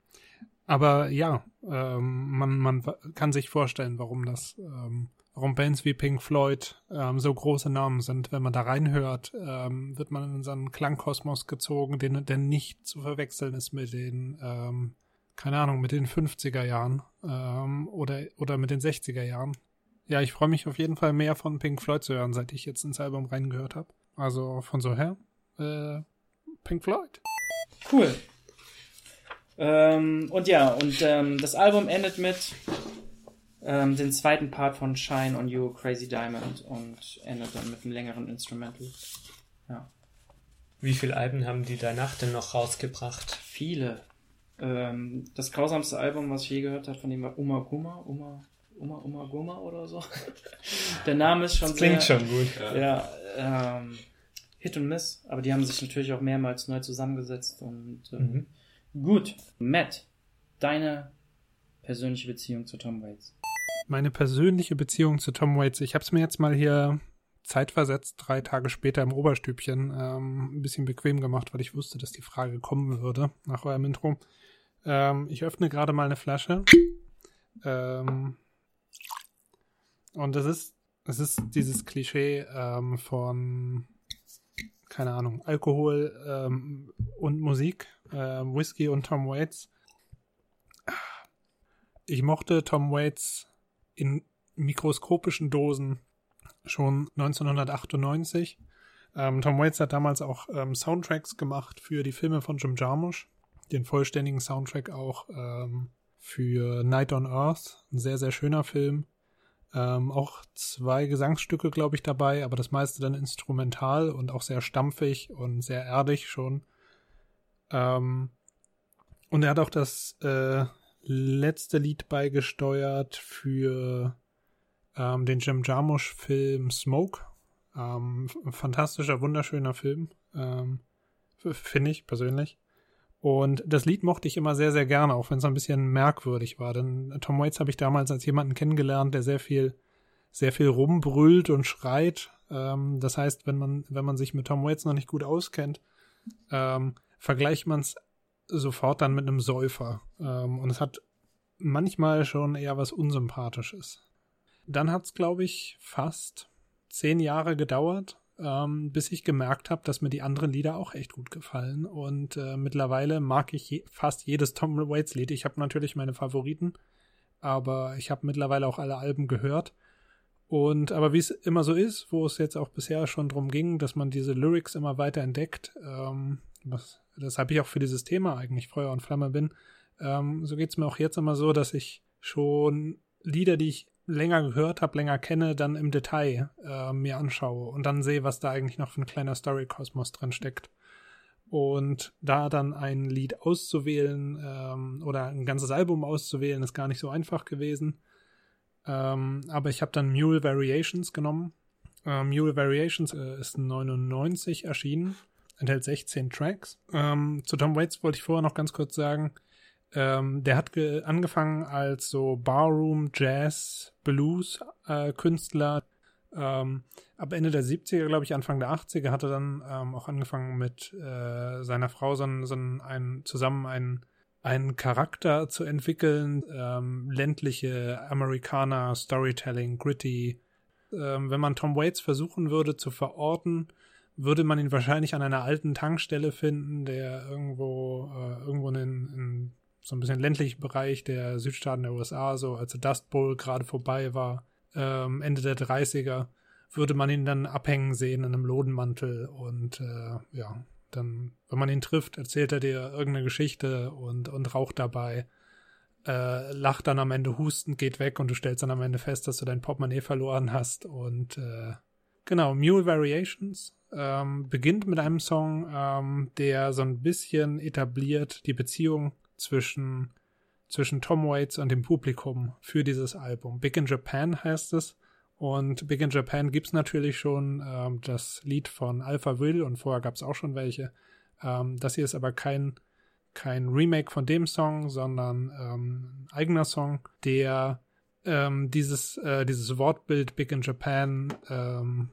aber ja, ähm, man, man kann sich vorstellen, warum das, ähm, warum Bands wie Pink Floyd ähm, so große Namen sind. Wenn man da reinhört, ähm, wird man in so einen Klangkosmos gezogen, den, der nicht zu verwechseln ist mit den, keine Ahnung, mit den 50er Jahren oder, oder mit den 60er Jahren. Ja, ich freue mich auf jeden Fall mehr von Pink Floyd zu hören, seit ich jetzt ins Album reingehört habe. Also von so her, äh, Pink Floyd. Cool. Ähm, und ja, und ähm, das Album endet mit ähm, den zweiten Part von Shine on You, Crazy Diamond und endet dann mit einem längeren Instrumental. Wie viele Alben haben die danach denn noch rausgebracht? Viele. Ähm, das grausamste Album, was ich je gehört habe, von dem war Uma Guma, Uma, Uma, Uma Guma oder so. Der Name ist schon Das klingt sehr, schon gut. Ja, ähm, Hit und Miss, aber die haben sich natürlich auch mehrmals neu zusammengesetzt und ähm, Mhm. gut. Matt, deine persönliche Beziehung zu Tom Waits. Meine persönliche Beziehung zu Tom Waits, ich habe es mir jetzt mal hier zeitversetzt, drei Tage später im Oberstübchen, ähm, ein bisschen bequem gemacht, weil ich wusste, dass die Frage kommen würde nach eurem Intro. Ähm, ich öffne gerade mal eine Flasche. Ähm, und es ist, es ist dieses Klischee ähm, von, keine Ahnung, Alkohol ähm, und Musik, äh, Whisky und Tom Waits. Ich mochte Tom Waits in mikroskopischen Dosen schon 1998. Ähm, Tom Waits hat damals auch ähm, Soundtracks gemacht für die Filme von Jim Jarmusch. Den vollständigen Soundtrack auch ähm, für Night on Earth. Ein sehr, sehr schöner Film. Ähm, auch zwei Gesangsstücke, glaube ich, dabei, aber das meiste dann instrumental und auch sehr stampfig und sehr erdig schon. Ähm, und er hat auch das äh, letzte Lied beigesteuert für ähm, den Jim Jarmusch-Film Smoke. Ähm, fantastischer, wunderschöner Film, ähm, finde ich persönlich. Und das Lied mochte ich immer sehr, sehr gerne, auch wenn es ein bisschen merkwürdig war. Denn Tom Waits habe ich damals als jemanden kennengelernt, der sehr viel, sehr viel rumbrüllt und schreit. Ähm, das heißt, wenn man, wenn man sich mit Tom Waits noch nicht gut auskennt, ähm, vergleicht man es sofort dann mit einem Säufer. Ähm, und es hat manchmal schon eher was Unsympathisches. Dann hat's, glaube ich, fast zehn Jahre gedauert, ähm, bis ich gemerkt habe, dass mir die anderen Lieder auch echt gut gefallen. Und äh, mittlerweile mag ich je fast jedes Tom Waits Lied. Ich habe natürlich meine Favoriten, aber ich habe mittlerweile auch alle Alben gehört. Und aber wie es immer so ist, wo es jetzt auch bisher schon drum ging, dass man diese Lyrics immer weiter entdeckt, ähm, was, deshalb ich auch für dieses Thema eigentlich Feuer und Flamme bin, ähm, so geht's mir auch jetzt immer so, dass ich schon Lieder, die ich länger gehört habe, länger kenne, dann im Detail äh, mir anschaue und dann sehe, was da eigentlich noch für ein kleiner Story-Kosmos drin steckt. Und da dann ein Lied auszuwählen ähm, oder ein ganzes Album auszuwählen, ist gar nicht so einfach gewesen. Ähm, aber ich habe dann Mule Variations genommen. Äh, Mule Variations äh, ist 99 erschienen, enthält 16 Tracks. Ähm, zu Tom Waits wollte ich vorher noch ganz kurz sagen, ähm, der hat angefangen als so Barroom, Jazz, Blues äh. Ähm, ab Ende der 70er, glaube ich, Anfang der 80er hat er dann ähm, auch angefangen mit äh, seiner Frau so, so ein, zusammen einen, einen Charakter zu entwickeln. Ähm, ländliche Amerikaner, Storytelling, gritty. Ähm, wenn man Tom Waits versuchen würde zu verorten, würde man ihn wahrscheinlich an einer alten Tankstelle finden, der irgendwo, äh, irgendwo in, in so ein bisschen ländlichen Bereich der Südstaaten der USA, so als der Dust Bowl gerade vorbei war, ähm, Ende der 30er, würde man ihn dann abhängen sehen in einem Lodenmantel und äh, ja, dann, wenn man ihn trifft, erzählt er dir irgendeine Geschichte und, und raucht dabei, äh, lacht dann am Ende hustend, geht weg und du stellst dann am Ende fest, dass du dein Portemonnaie verloren hast und äh, genau, Mule Variations ähm, beginnt mit einem Song, ähm, der so ein bisschen etabliert die Beziehung zwischen, zwischen Tom Waits und dem Publikum für dieses Album. Big in Japan heißt es. Und Big in Japan gibt's natürlich schon ähm, das Lied von Alpha Will und vorher gab's auch schon welche. Ähm, das hier ist aber kein, kein Remake von dem Song, sondern ähm, ein eigener Song, der ähm, dieses, äh, dieses Wortbild Big in Japan ähm,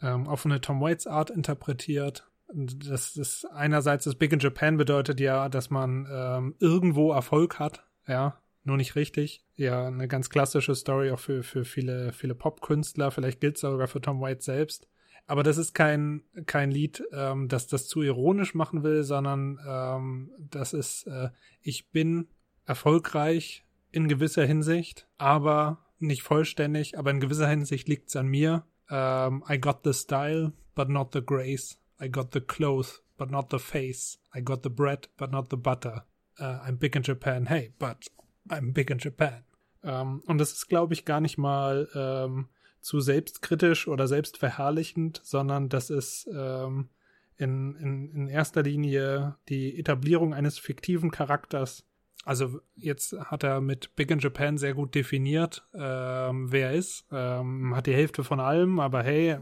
ähm, auf eine Tom Waits Art interpretiert das ist einerseits das Big in Japan bedeutet ja, dass man ähm, irgendwo Erfolg hat, ja, nur nicht richtig. Ja, eine ganz klassische Story auch für, für viele, viele Popkünstler. Vielleicht gilt es sogar für Tom White selbst. Aber das ist kein, kein Lied, ähm, das das zu ironisch machen will, sondern ähm, das ist, äh, ich bin erfolgreich in gewisser Hinsicht, aber nicht vollständig, aber in gewisser Hinsicht liegt's an mir. Um, I got the style, but not the grace. I got the clothes, but not the face. I got the bread, but not the butter. Uh, I'm big in Japan. Hey, but I'm big in Japan. Ähm, und das ist, glaube ich, gar nicht mal ähm, zu selbstkritisch oder selbstverherrlichend, sondern das ist ähm, in, in, in erster Linie die Etablierung eines fiktiven Charakters. Also jetzt hat er mit Big in Japan sehr gut definiert, ähm, wer er ist. Hat die Hälfte von allem, aber hey,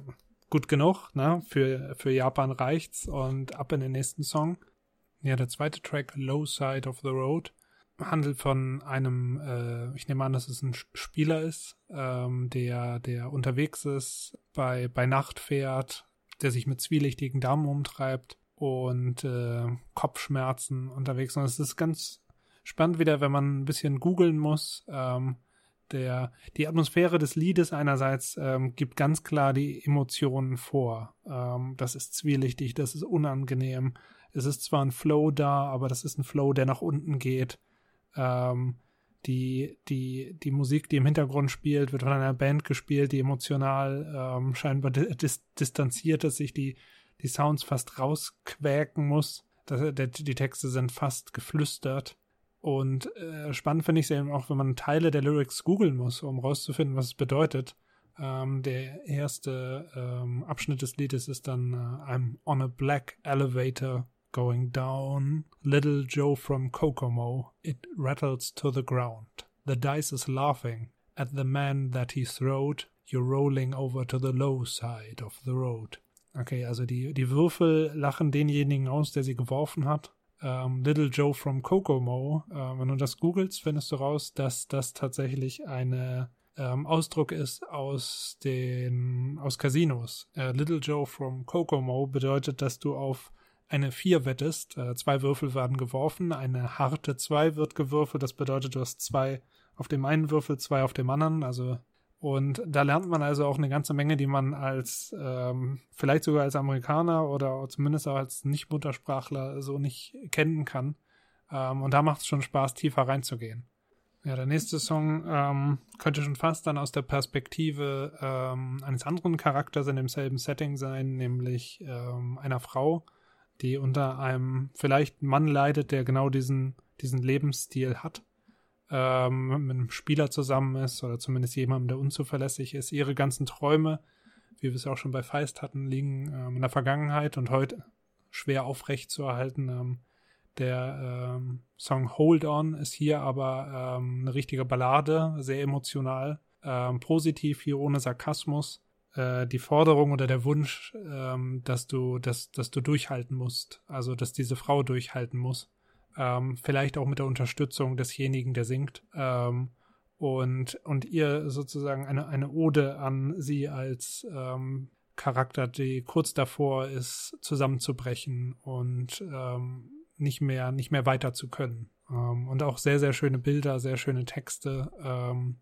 gut genug, ne? Für, für Japan reicht's und ab in den nächsten Song. Ja, der zweite Track, Low Side of the Road, handelt von einem, äh, ich nehme an, dass es ein Spieler ist, ähm, der, der unterwegs ist, bei, bei Nacht fährt, der sich mit zwielichtigen Damen umtreibt und äh, Kopfschmerzen unterwegs. Und es ist ganz spannend wieder, wenn man ein bisschen googeln muss, ähm, der, die Atmosphäre des Liedes einerseits ähm, gibt ganz klar die Emotionen vor. Ähm, das ist zwielichtig, das ist unangenehm. Es ist zwar ein Flow da, aber das ist ein Flow, der nach unten geht. Ähm, die, die, die Musik, die im Hintergrund spielt, wird von einer Band gespielt, die emotional ähm, scheinbar dis distanziert ist, sich die, die Sounds fast rausquäken muss. Das, der, die Texte sind fast geflüstert. Und äh, spannend finde ich es eben auch, wenn man Teile der Lyrics googeln muss, um rauszufinden, was es bedeutet. Ähm, der erste ähm, Abschnitt des Liedes ist dann äh, I'm on a black elevator going down. Little Joe from Kokomo. It rattles to the ground. The dice is laughing at the man that he throwed. You're rolling over to the low side of the road. Okay, also die, die Würfel lachen denjenigen aus, der sie geworfen hat ähm, Little Joe from Kokomo, äh, wenn du das googelst, findest du raus, dass das tatsächlich eine ähm, Ausdruck ist aus den aus Casinos. Äh, Little Joe from Kokomo bedeutet, dass du auf eine Vier wettest. Äh, zwei Würfel werden geworfen, eine harte Zwei wird gewürfelt. Das bedeutet, du hast zwei auf dem einen Würfel, zwei auf dem anderen. Also und da lernt man also auch eine ganze Menge, die man als ähm, vielleicht sogar als Amerikaner oder zumindest auch als Nicht-Muttersprachler so nicht kennen kann. Ähm, und da macht es schon Spaß, tiefer reinzugehen. Ja, der nächste Song ähm, könnte schon fast dann aus der Perspektive ähm, eines anderen Charakters in demselben Setting sein, nämlich ähm, einer Frau, die unter einem vielleicht Mann leidet, der genau diesen, diesen Lebensstil hat, ähm, mit einem Spieler zusammen ist oder zumindest jemandem, der unzuverlässig ist. Ihre ganzen Träume, wie wir es auch schon bei Feist hatten, liegen ähm, in der Vergangenheit und heute schwer aufrecht zu erhalten. Ähm, der ähm, Song Hold On ist hier aber ähm, eine richtige Ballade, sehr emotional, ähm, positiv hier ohne Sarkasmus. Äh, die Forderung oder der Wunsch, dass du, dass, dass du durchhalten musst, also dass diese Frau durchhalten muss. Ähm, vielleicht auch mit der Unterstützung desjenigen, der singt. Ähm, und, und ihr sozusagen eine, eine Ode an sie als ähm, Charakter, die kurz davor ist, zusammenzubrechen und ähm, nicht mehr, nicht mehr weiter zu können. Ähm, und auch sehr, sehr schöne Bilder, sehr schöne Texte. Ähm,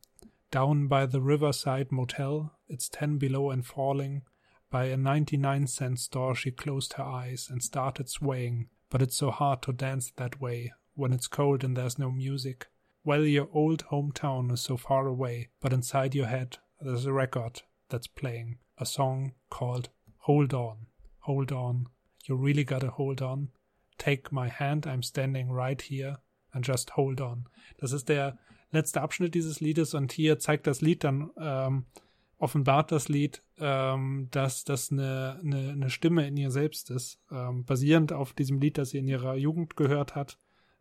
Down by the Riverside Motel, it's ten below and falling. By a 99 cent store, she closed her eyes and started swaying. But it's so hard to dance that way when it's cold and there's no music. Well, your old hometown is so far away, but inside your head there's a record that's playing. A song called Hold On. Hold On. You really gotta hold on. Take my hand, I'm standing right here and just hold on. Das ist der letzte Abschnitt dieses Liedes und hier zeigt das Lied dann, ähm, offenbart das Lied, ähm, dass das eine, eine, eine Stimme in ihr selbst ist, ähm, basierend auf diesem Lied, das sie in ihrer Jugend gehört hat,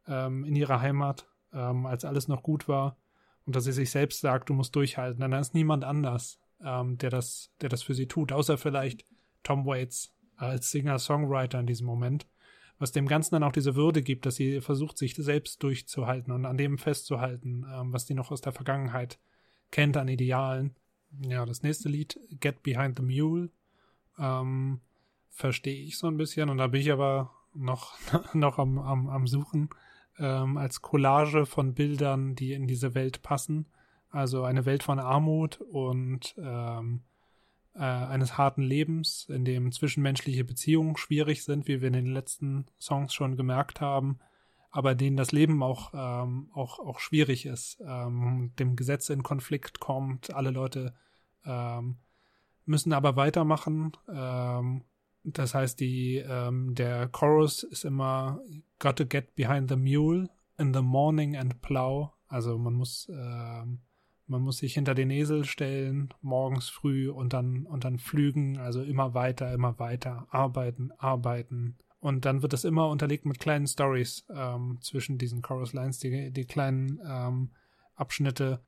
ähm, in ihrer Heimat, ähm, als alles noch gut war und dass sie sich selbst sagt, du musst durchhalten. Dann ist niemand anders, ähm, der das, der das für sie tut, außer vielleicht Tom Waits als Singer-Songwriter in diesem Moment was dem Ganzen dann auch diese Würde gibt, dass sie versucht, sich selbst durchzuhalten und an dem festzuhalten, ähm, was sie noch aus der Vergangenheit kennt an Idealen. Ja, das nächste Lied, Get Behind the Mule, ähm, verstehe ich so ein bisschen und da bin ich aber noch, noch am, am, am Suchen ähm, als Collage von Bildern, die in diese Welt passen. Also eine Welt von Armut und ähm, äh, eines harten Lebens, in dem zwischenmenschliche Beziehungen schwierig sind, wie wir in den letzten Songs schon gemerkt haben, aber denen das Leben auch, ähm, auch, auch schwierig ist, ähm, dem Gesetz in Konflikt kommt, alle Leute ähm, müssen aber weitermachen. Ähm, das heißt, die, ähm, der Chorus ist immer Gotta get behind the mule in the morning and plow. Also man muss ähm, man muss sich hinter den Esel stellen, morgens früh und dann, und dann flügen, also immer weiter, immer weiter, arbeiten, arbeiten. Und dann wird das immer unterlegt mit kleinen Stories ähm, zwischen diesen Chorus Lines, die, die kleinen ähm, Abschnitte.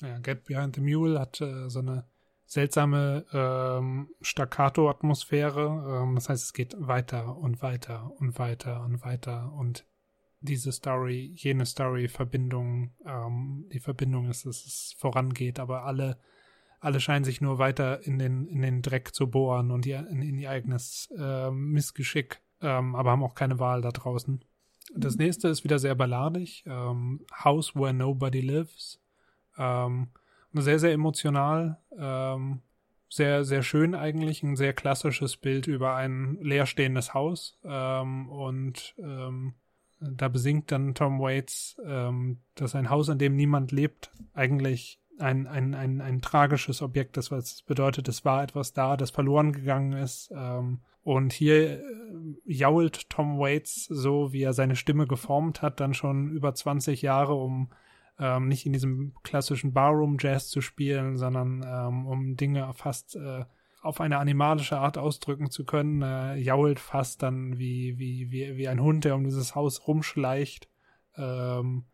Ja, Get Behind the Mule hat äh, so eine seltsame ähm, Staccato-Atmosphäre. Ähm, das heißt, es geht weiter und weiter und weiter und weiter und diese Story, jene Story, Verbindung, ähm, die Verbindung ist, dass es vorangeht, aber alle, alle scheinen sich nur weiter in den, in den Dreck zu bohren und ihr, in, in ihr eigenes äh, Missgeschick, ähm, aber haben auch keine Wahl da draußen. Das nächste ist wieder sehr balladig, ähm, House Where Nobody Lives. Ähm, sehr, sehr emotional, ähm, sehr, sehr schön eigentlich, ein sehr klassisches Bild über ein leerstehendes Haus ähm, und ähm, da besingt dann Tom Waits, ähm, dass ein Haus, in dem niemand lebt, eigentlich ein, ein, ein, ein tragisches Objekt ist, was bedeutet, es war etwas da, das verloren gegangen ist. Und hier äh, jault Tom Waits so, wie er seine Stimme geformt hat, dann schon über 20 Jahre, um ähm, nicht in diesem klassischen Barroom-Jazz zu spielen, sondern ähm, um Dinge fast äh, auf eine animalische Art ausdrücken zu können, äh, jault fast dann wie, wie, wie, wie ein Hund, der um dieses Haus rumschleicht. Ähm,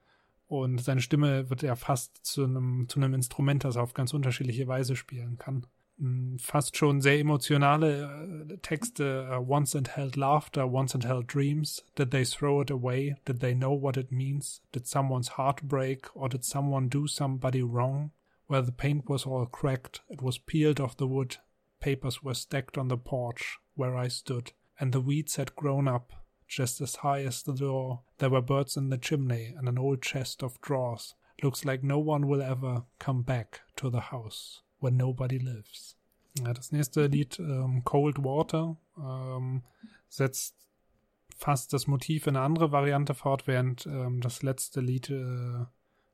und seine Stimme wird ja fast zu einem, zu einem Instrument, das er auf ganz unterschiedliche Weise spielen kann. Hm, fast schon sehr emotionale äh, Texte. Uh, once and held laughter, once and held dreams. Did they throw it away? Did they know what it means? Did someone's heart break? Or did someone do somebody wrong? Where the paint was all cracked, it was peeled off the wood, papers were stacked on the porch where I stood. and the weeds had grown up just as high as the door. There were birds in the chimney and an old chest of drawers. Looks like no one will ever come back to the house where nobody lives. Ja, das nächste Lied, ähm, Cold Water, ähm, setzt fast das Motiv in eine andere Variante fort, während ähm, das letzte Lied äh,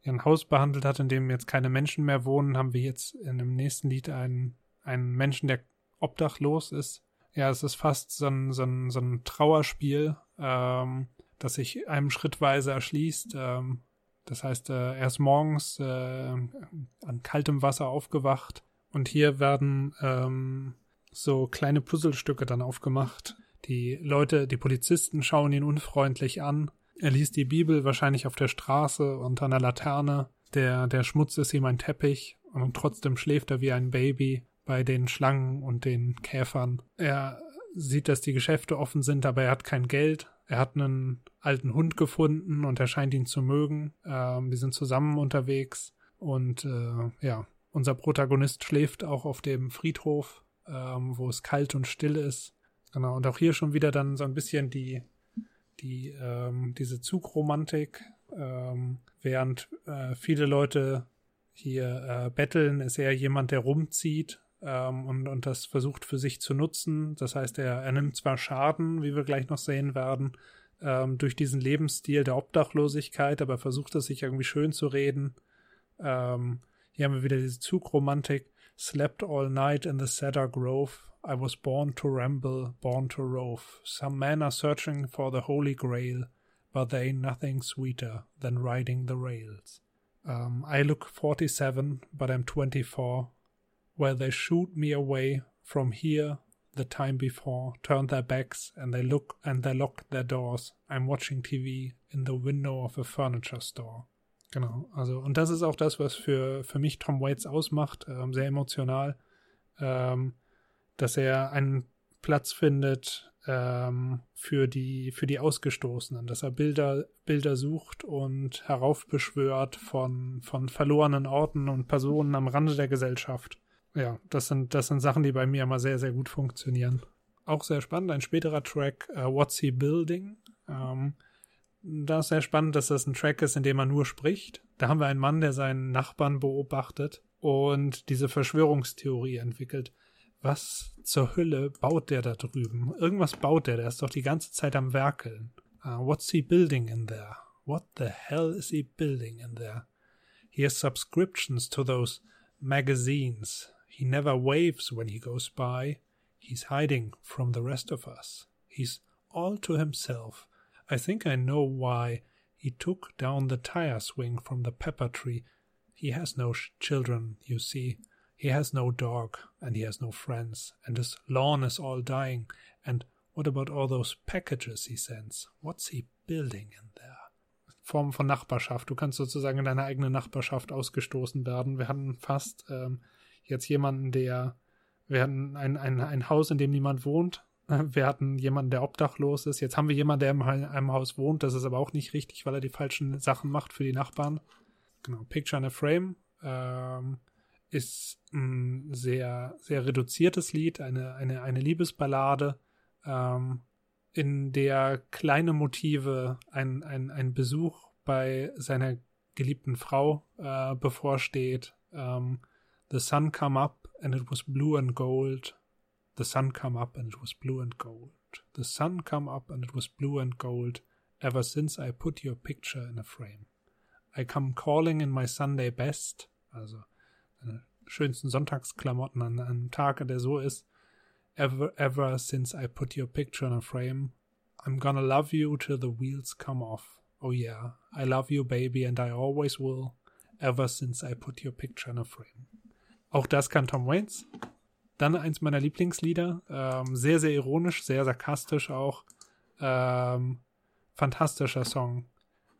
ein Haus behandelt hat, in dem jetzt keine Menschen mehr wohnen, haben wir jetzt in dem nächsten Lied einen, einen Menschen, der obdachlos ist. Ja, es ist fast so ein, so ein, so ein Trauerspiel, ähm, das sich einem schrittweise erschließt. Ähm, das heißt, äh, er ist morgens äh, an kaltem Wasser aufgewacht und hier werden ähm, so kleine Puzzlestücke dann aufgemacht. Die Leute, die Polizisten schauen ihn unfreundlich an. Er liest die Bibel wahrscheinlich auf der Straße unter einer Laterne. Der, der Schmutz ist ihm ein Teppich und trotzdem schläft er wie ein Baby bei den Schlangen und den Käfern. Er sieht, dass die Geschäfte offen sind, aber er hat kein Geld. Er hat einen alten Hund gefunden und er scheint ihn zu mögen. Ähm, die sind zusammen unterwegs und äh, ja, unser Protagonist schläft auch auf dem Friedhof, ähm, wo es kalt und still ist. Genau, und auch hier schon wieder dann so ein bisschen die, die, ähm, diese Zugromantik, ähm, während äh, viele Leute hier äh, betteln, ist er jemand, der rumzieht ähm, und, und das versucht für sich zu nutzen. Das heißt, er, er nimmt zwar Schaden, wie wir gleich noch sehen werden, ähm, durch diesen Lebensstil der Obdachlosigkeit, aber versucht es sich irgendwie schön zu reden. Ähm, hier haben wir wieder diese Zugromantik. Slept all night in the cedar grove. I was born to ramble, born to rove. Some men are searching for the holy grail, but ain't nothing sweeter than riding the rails. Um, I look 47, but I'm 24. Where they shoot me away from here the time before, turned their backs and they look and they lock their doors. I'm watching TV in the window of a furniture store. Genau, also und das ist auch das, was für, für mich Tom Waits ausmacht, ähm, sehr emotional, ähm, dass er einen Platz findet ähm, für die für die Ausgestoßenen, dass er Bilder Bilder sucht und heraufbeschwört von von verlorenen Orten und Personen am Rande der Gesellschaft. Ja, das sind das sind Sachen, die bei mir immer sehr sehr gut funktionieren. Auch sehr spannend, ein späterer Track, uh, What's He Building? Ähm, da ist sehr spannend, dass das ein Track ist, in dem man nur spricht. Da haben wir einen Mann, der seinen Nachbarn beobachtet und diese Verschwörungstheorie entwickelt. Was zur Hölle baut der da drüben? Irgendwas baut der, der ist doch die ganze Zeit am Werkeln. Uh, what's he building in there? What the hell is he building in there? He has subscriptions to those magazines. He never waves when he goes by. He's hiding from the rest of us. He's all to himself. I think I know why he took down the tire swing from the pepper tree. He has no children, you see. He has no dog, and he has no friends, and his lawn is all dying. And what about all those packages he sends? What's he building in there? Form von Nachbarschaft. Du kannst sozusagen in deiner eigenen Nachbarschaft ausgestoßen werden. Wir hatten fast ähm, jetzt jemanden, der, wir hatten ein, ein, ein Haus, in dem niemand wohnt, wir hatten jemanden, der obdachlos ist. Jetzt haben wir jemanden, der in einem Haus wohnt. Das ist aber auch nicht richtig, weil er die falschen Sachen macht für die Nachbarn. Genau. Picture in a Frame ähm, ist ein sehr, sehr reduziertes Lied, eine, eine, eine Liebesballade, ähm, in der kleine Motive, ein, ein, ein Besuch bei seiner geliebten Frau äh, bevorsteht. Ähm, The sun come up and it was blue and gold. The sun come up and it was blue and gold. The sun come up and it was blue and gold ever since I put your picture in a frame. I come calling in my Sunday best, also schönsten Sonntagsklamotten an einem Tag, der so ist. Ever, ever since I put your picture in a frame. I'm gonna love you till the wheels come off. Oh yeah, I love you, baby, and I always will. Ever since I put your picture in a frame. Auch das kann Tom Waits. Dann eins meiner Lieblingslieder. Ähm, sehr, sehr ironisch, sehr sarkastisch auch. Ähm, fantastischer Song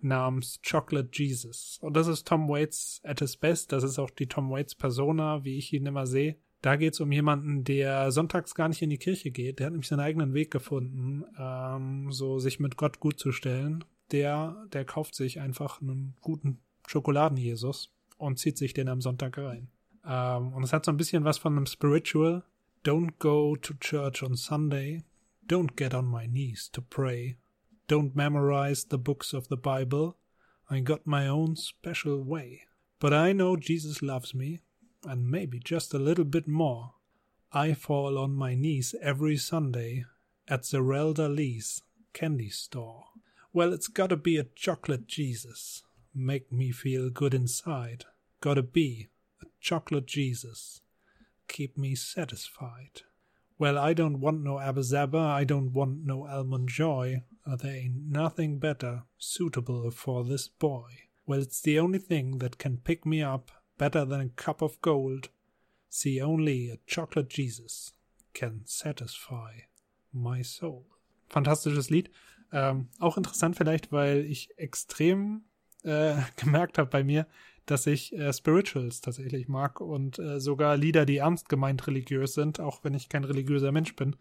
namens Chocolate Jesus. Und das ist Tom Waits at his best. Das ist auch die Tom Waits Persona, wie ich ihn immer sehe. Da geht es um jemanden, der sonntags gar nicht in die Kirche geht. Der hat nämlich seinen eigenen Weg gefunden, ähm, so sich mit Gott gut zu stellen. Der, der kauft sich einfach einen guten Schokoladen-Jesus und zieht sich den am Sonntag rein. Ähm, und es hat so ein bisschen was von einem Spiritual. Don't go to church on Sunday. Don't get on my knees to pray. Don't memorize the books of the Bible. I got my own special way. But I know Jesus loves me, and maybe just a little bit more. I fall on my knees every Sunday at the Relda Lee's candy store. Well, it's gotta be a chocolate Jesus. Make me feel good inside. Gotta be chocolate Jesus. Keep me satisfied. Well, I don't want no Abba Zaba, I don't want no Almond Joy. Uh, there ain't nothing better suitable for this boy. Well, it's the only thing that can pick me up better than a cup of gold. See, only a chocolate Jesus can satisfy my soul. Fantastisches Lied. Ähm, auch interessant vielleicht, weil ich extrem äh, gemerkt habe bei mir, dass ich äh, Spirituals tatsächlich mag und äh, sogar Lieder, die ernst gemeint religiös sind, auch wenn ich kein religiöser Mensch bin,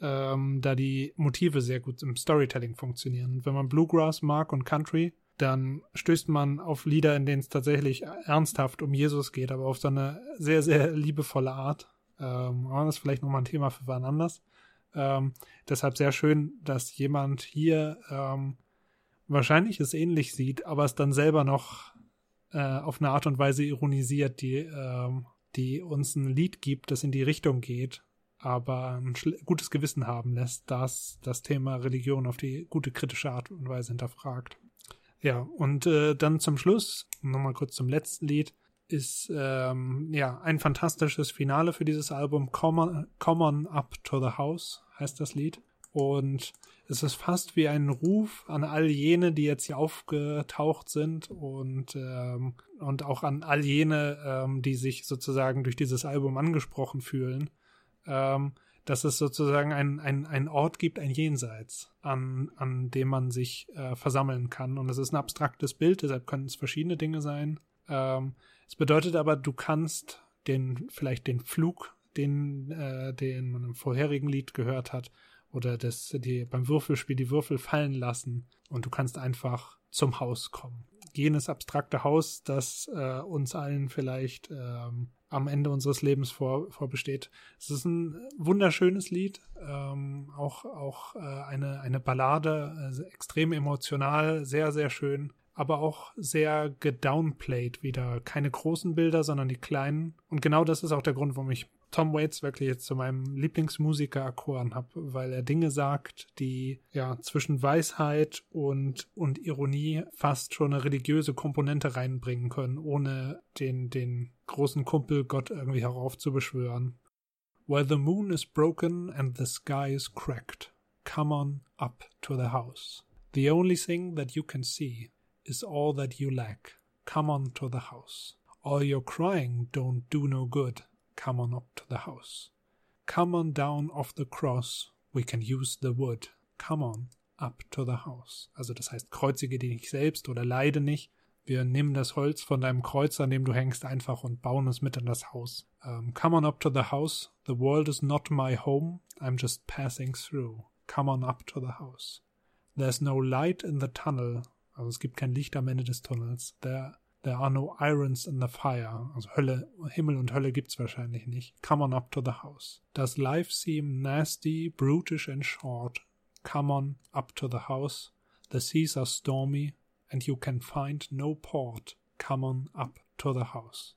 ähm, da die Motive sehr gut im Storytelling funktionieren. Wenn man Bluegrass mag und Country, dann stößt man auf Lieder, in denen es tatsächlich ernsthaft um Jesus geht, aber auf so eine sehr, sehr liebevolle Art. Ähm, das ist vielleicht nochmal ein Thema für wann anders. Ähm, deshalb sehr schön, dass jemand hier ähm, wahrscheinlich es ähnlich sieht, aber es dann selber noch äh, auf eine Art und Weise ironisiert, die, ähm, die uns ein Lied gibt, das in die Richtung geht, aber ein gutes Gewissen haben lässt, das das Thema Religion auf die gute kritische Art und Weise hinterfragt. Ja, und äh, dann zum Schluss, nochmal kurz zum letzten Lied, ist ähm, ja ein fantastisches Finale für dieses Album. Come on, Come on Up to the House heißt das Lied. Und es ist fast wie ein Ruf an all jene, die jetzt hier aufgetaucht sind und, ähm, und auch an all jene, ähm, die sich sozusagen durch dieses Album angesprochen fühlen, ähm, dass es sozusagen ein, ein, ein Ort gibt, ein Jenseits, an, an dem man sich äh, versammeln kann. Und es ist ein abstraktes Bild, deshalb können es verschiedene Dinge sein. Ähm, es bedeutet aber, du kannst den, vielleicht den Flug, den, äh, den man im vorherigen Lied gehört hat, oder das, die, beim Würfelspiel die Würfel fallen lassen und du kannst einfach zum Haus kommen. Jenes abstrakte Haus, das äh, uns allen vielleicht ähm, am Ende unseres Lebens vor, vorbesteht. Es ist ein wunderschönes Lied, ähm, auch, auch äh, eine, eine Ballade, also extrem emotional, sehr, sehr schön, aber auch sehr gedownplayed wieder. Keine großen Bilder, sondern die kleinen. Und genau das ist auch der Grund, warum ich Tom Waits wirklich jetzt zu meinem Lieblingsmusiker erkoren habe, weil er Dinge sagt, die ja zwischen Weisheit und, und Ironie fast schon eine religiöse Komponente reinbringen können, ohne den, den großen Kumpel Gott irgendwie heraufzubeschwören. While the moon is broken and the sky is cracked, come on up to the house. The only thing that you can see is all that you lack. Come on to the house. All your crying don't do no good. Come on up to the house. Come on down off the cross. We can use the wood. Come on up to the house. Also das heißt, kreuzige dich nicht selbst oder leide nicht. Wir nehmen das Holz von deinem Kreuz, an dem du hängst, einfach und bauen es mit in das Haus. Um, come on up to the house. The world is not my home. I'm just passing through. Come on up to the house. There's no light in the tunnel. Also es gibt kein Licht am Ende des Tunnels. There There are no irons in the fire. Also Hölle, Himmel und Hölle gibt's wahrscheinlich nicht. Come on up to the house. Does life seem nasty, brutish and short? Come on up to the house. The seas are stormy and you can find no port. Come on up to the house.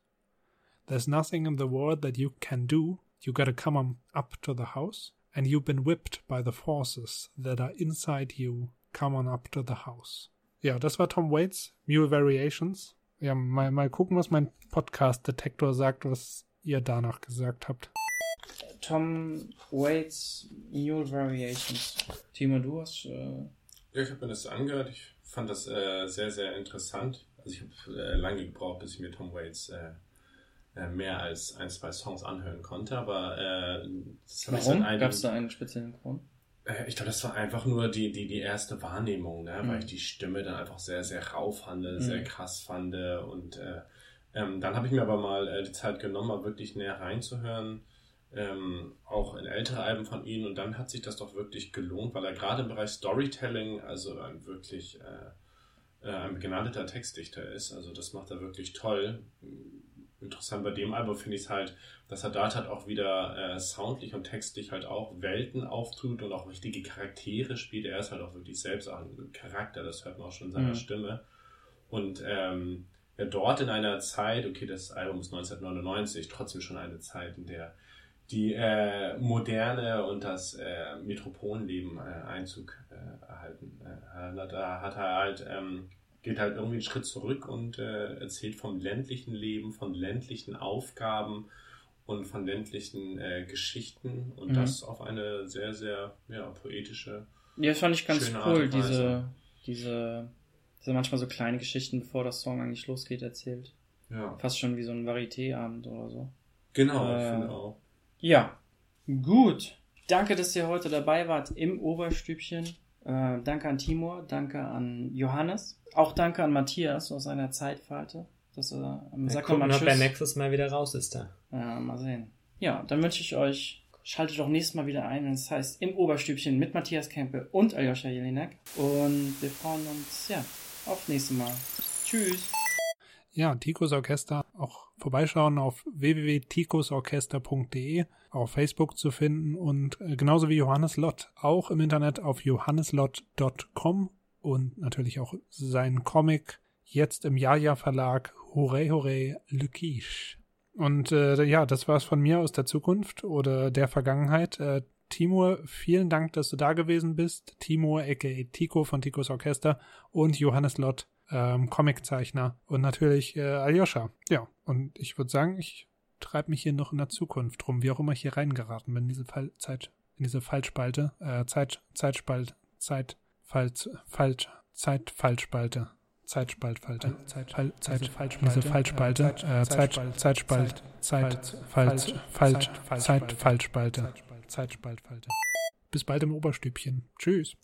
There's nothing in the world that you can do. You gotta come on up to the house. And you've been whipped by the forces that are inside you. Come on up to the house. Ja, das war Tom Waits, Mule Variations. Ja, mal, mal gucken, was mein Podcast-Detektor sagt, was ihr danach gesagt habt. Tom Waits Mule Variations. Timo, du hast. Äh ja, ich habe mir das angehört. Ich fand das äh, sehr, sehr interessant. Also ich habe äh, lange gebraucht, bis ich mir Tom Waits äh, äh, mehr als ein, zwei Songs anhören konnte, aber äh, das Warum? Gab es da einen speziellen Grund? Äh, ich glaube, das war einfach nur die, die, die erste Wahrnehmung, ne? Mhm. weil ich die Stimme dann einfach sehr, sehr rau fand, mhm. sehr krass fand. Und äh, ähm, dann habe ich mir aber mal äh, die Zeit genommen, mal wirklich näher reinzuhören, ähm, auch in ältere Alben von ihm. Und dann hat sich das doch wirklich gelohnt, weil er gerade im Bereich Storytelling, also ein wirklich äh, äh, ein begnadeter Textdichter ist. Also das macht er wirklich toll. Interessant bei dem Album finde ich es halt, dass er dort halt auch wieder äh, soundlich und textlich halt auch Welten auftut und auch richtige Charaktere spielt. Er ist halt auch wirklich selbst auch ein Charakter, das hört man auch schon in seiner mhm. Stimme. Und ähm, ja, dort in einer Zeit, okay, das Album ist 1999, trotzdem schon eine Zeit, in der die äh, Moderne und das äh, Metropolenleben äh, Einzug äh, erhalten. Äh, da hat er halt ähm, geht halt irgendwie einen Schritt zurück und äh, erzählt vom ländlichen Leben, von ländlichen Aufgaben und von ländlichen äh, Geschichten und mhm. das auf eine sehr, sehr ja, poetische. Ja, das fand ich ganz cool, diese, diese, diese manchmal so kleine Geschichten, bevor das Song eigentlich losgeht, erzählt. Ja. Fast schon wie so ein Varieté-Abend oder so. Genau, äh, ich finde auch. Ja, gut. Danke, dass ihr heute dabei wart im Oberstübchen. Äh, danke an Timur, danke an Johannes. Auch danke an Matthias aus seiner Zeitfalte. Dass er am Sack gucken, ob er nächstes Mal wieder raus ist da. Ja, mal sehen. Ja, dann wünsche ich euch, schaltet doch nächstes Mal wieder ein, wenn es heißt im Oberstübchen mit Matthias Kempe und Aljoscha Jelinek. Und wir freuen uns, ja, auf nächstes Mal. Tschüss. Ja, Tikos Orchester auch vorbeischauen auf www.tikosorchester.de, auf Facebook zu finden und äh, genauso wie Johannes Lott auch im Internet auf johanneslott.com und natürlich auch sein Comic jetzt im Jaja Verlag Hurray Hurray Le Quiche. Und äh, ja, das war's von mir aus der Zukunft oder der Vergangenheit. Äh, Timur, vielen Dank, dass du da gewesen bist. Timur, aka Tico von Ticos Orchester und Johannes Lott, ähm, Comiczeichner und natürlich äh, Aljoscha. Ja, und ich würde sagen, ich treibe mich hier noch in der Zukunft rum, wie auch immer ich hier reingeraten bin, in diese Fall Zeit, in diese Falschspalte, äh, Zeit, Zeitspalt, Zeit, Falsch, Falsch, Zeit, Falschspalte. Zeitspaltfalte, Zeit, Fall, Zeit, diese Falschspalte, äh, Zeit, Zeitspalt, Zeit, Falsch, Falsch, Zeit, Falschspalte, Zeitspaltfalte. Bis bald im Oberstübchen. Tschüss.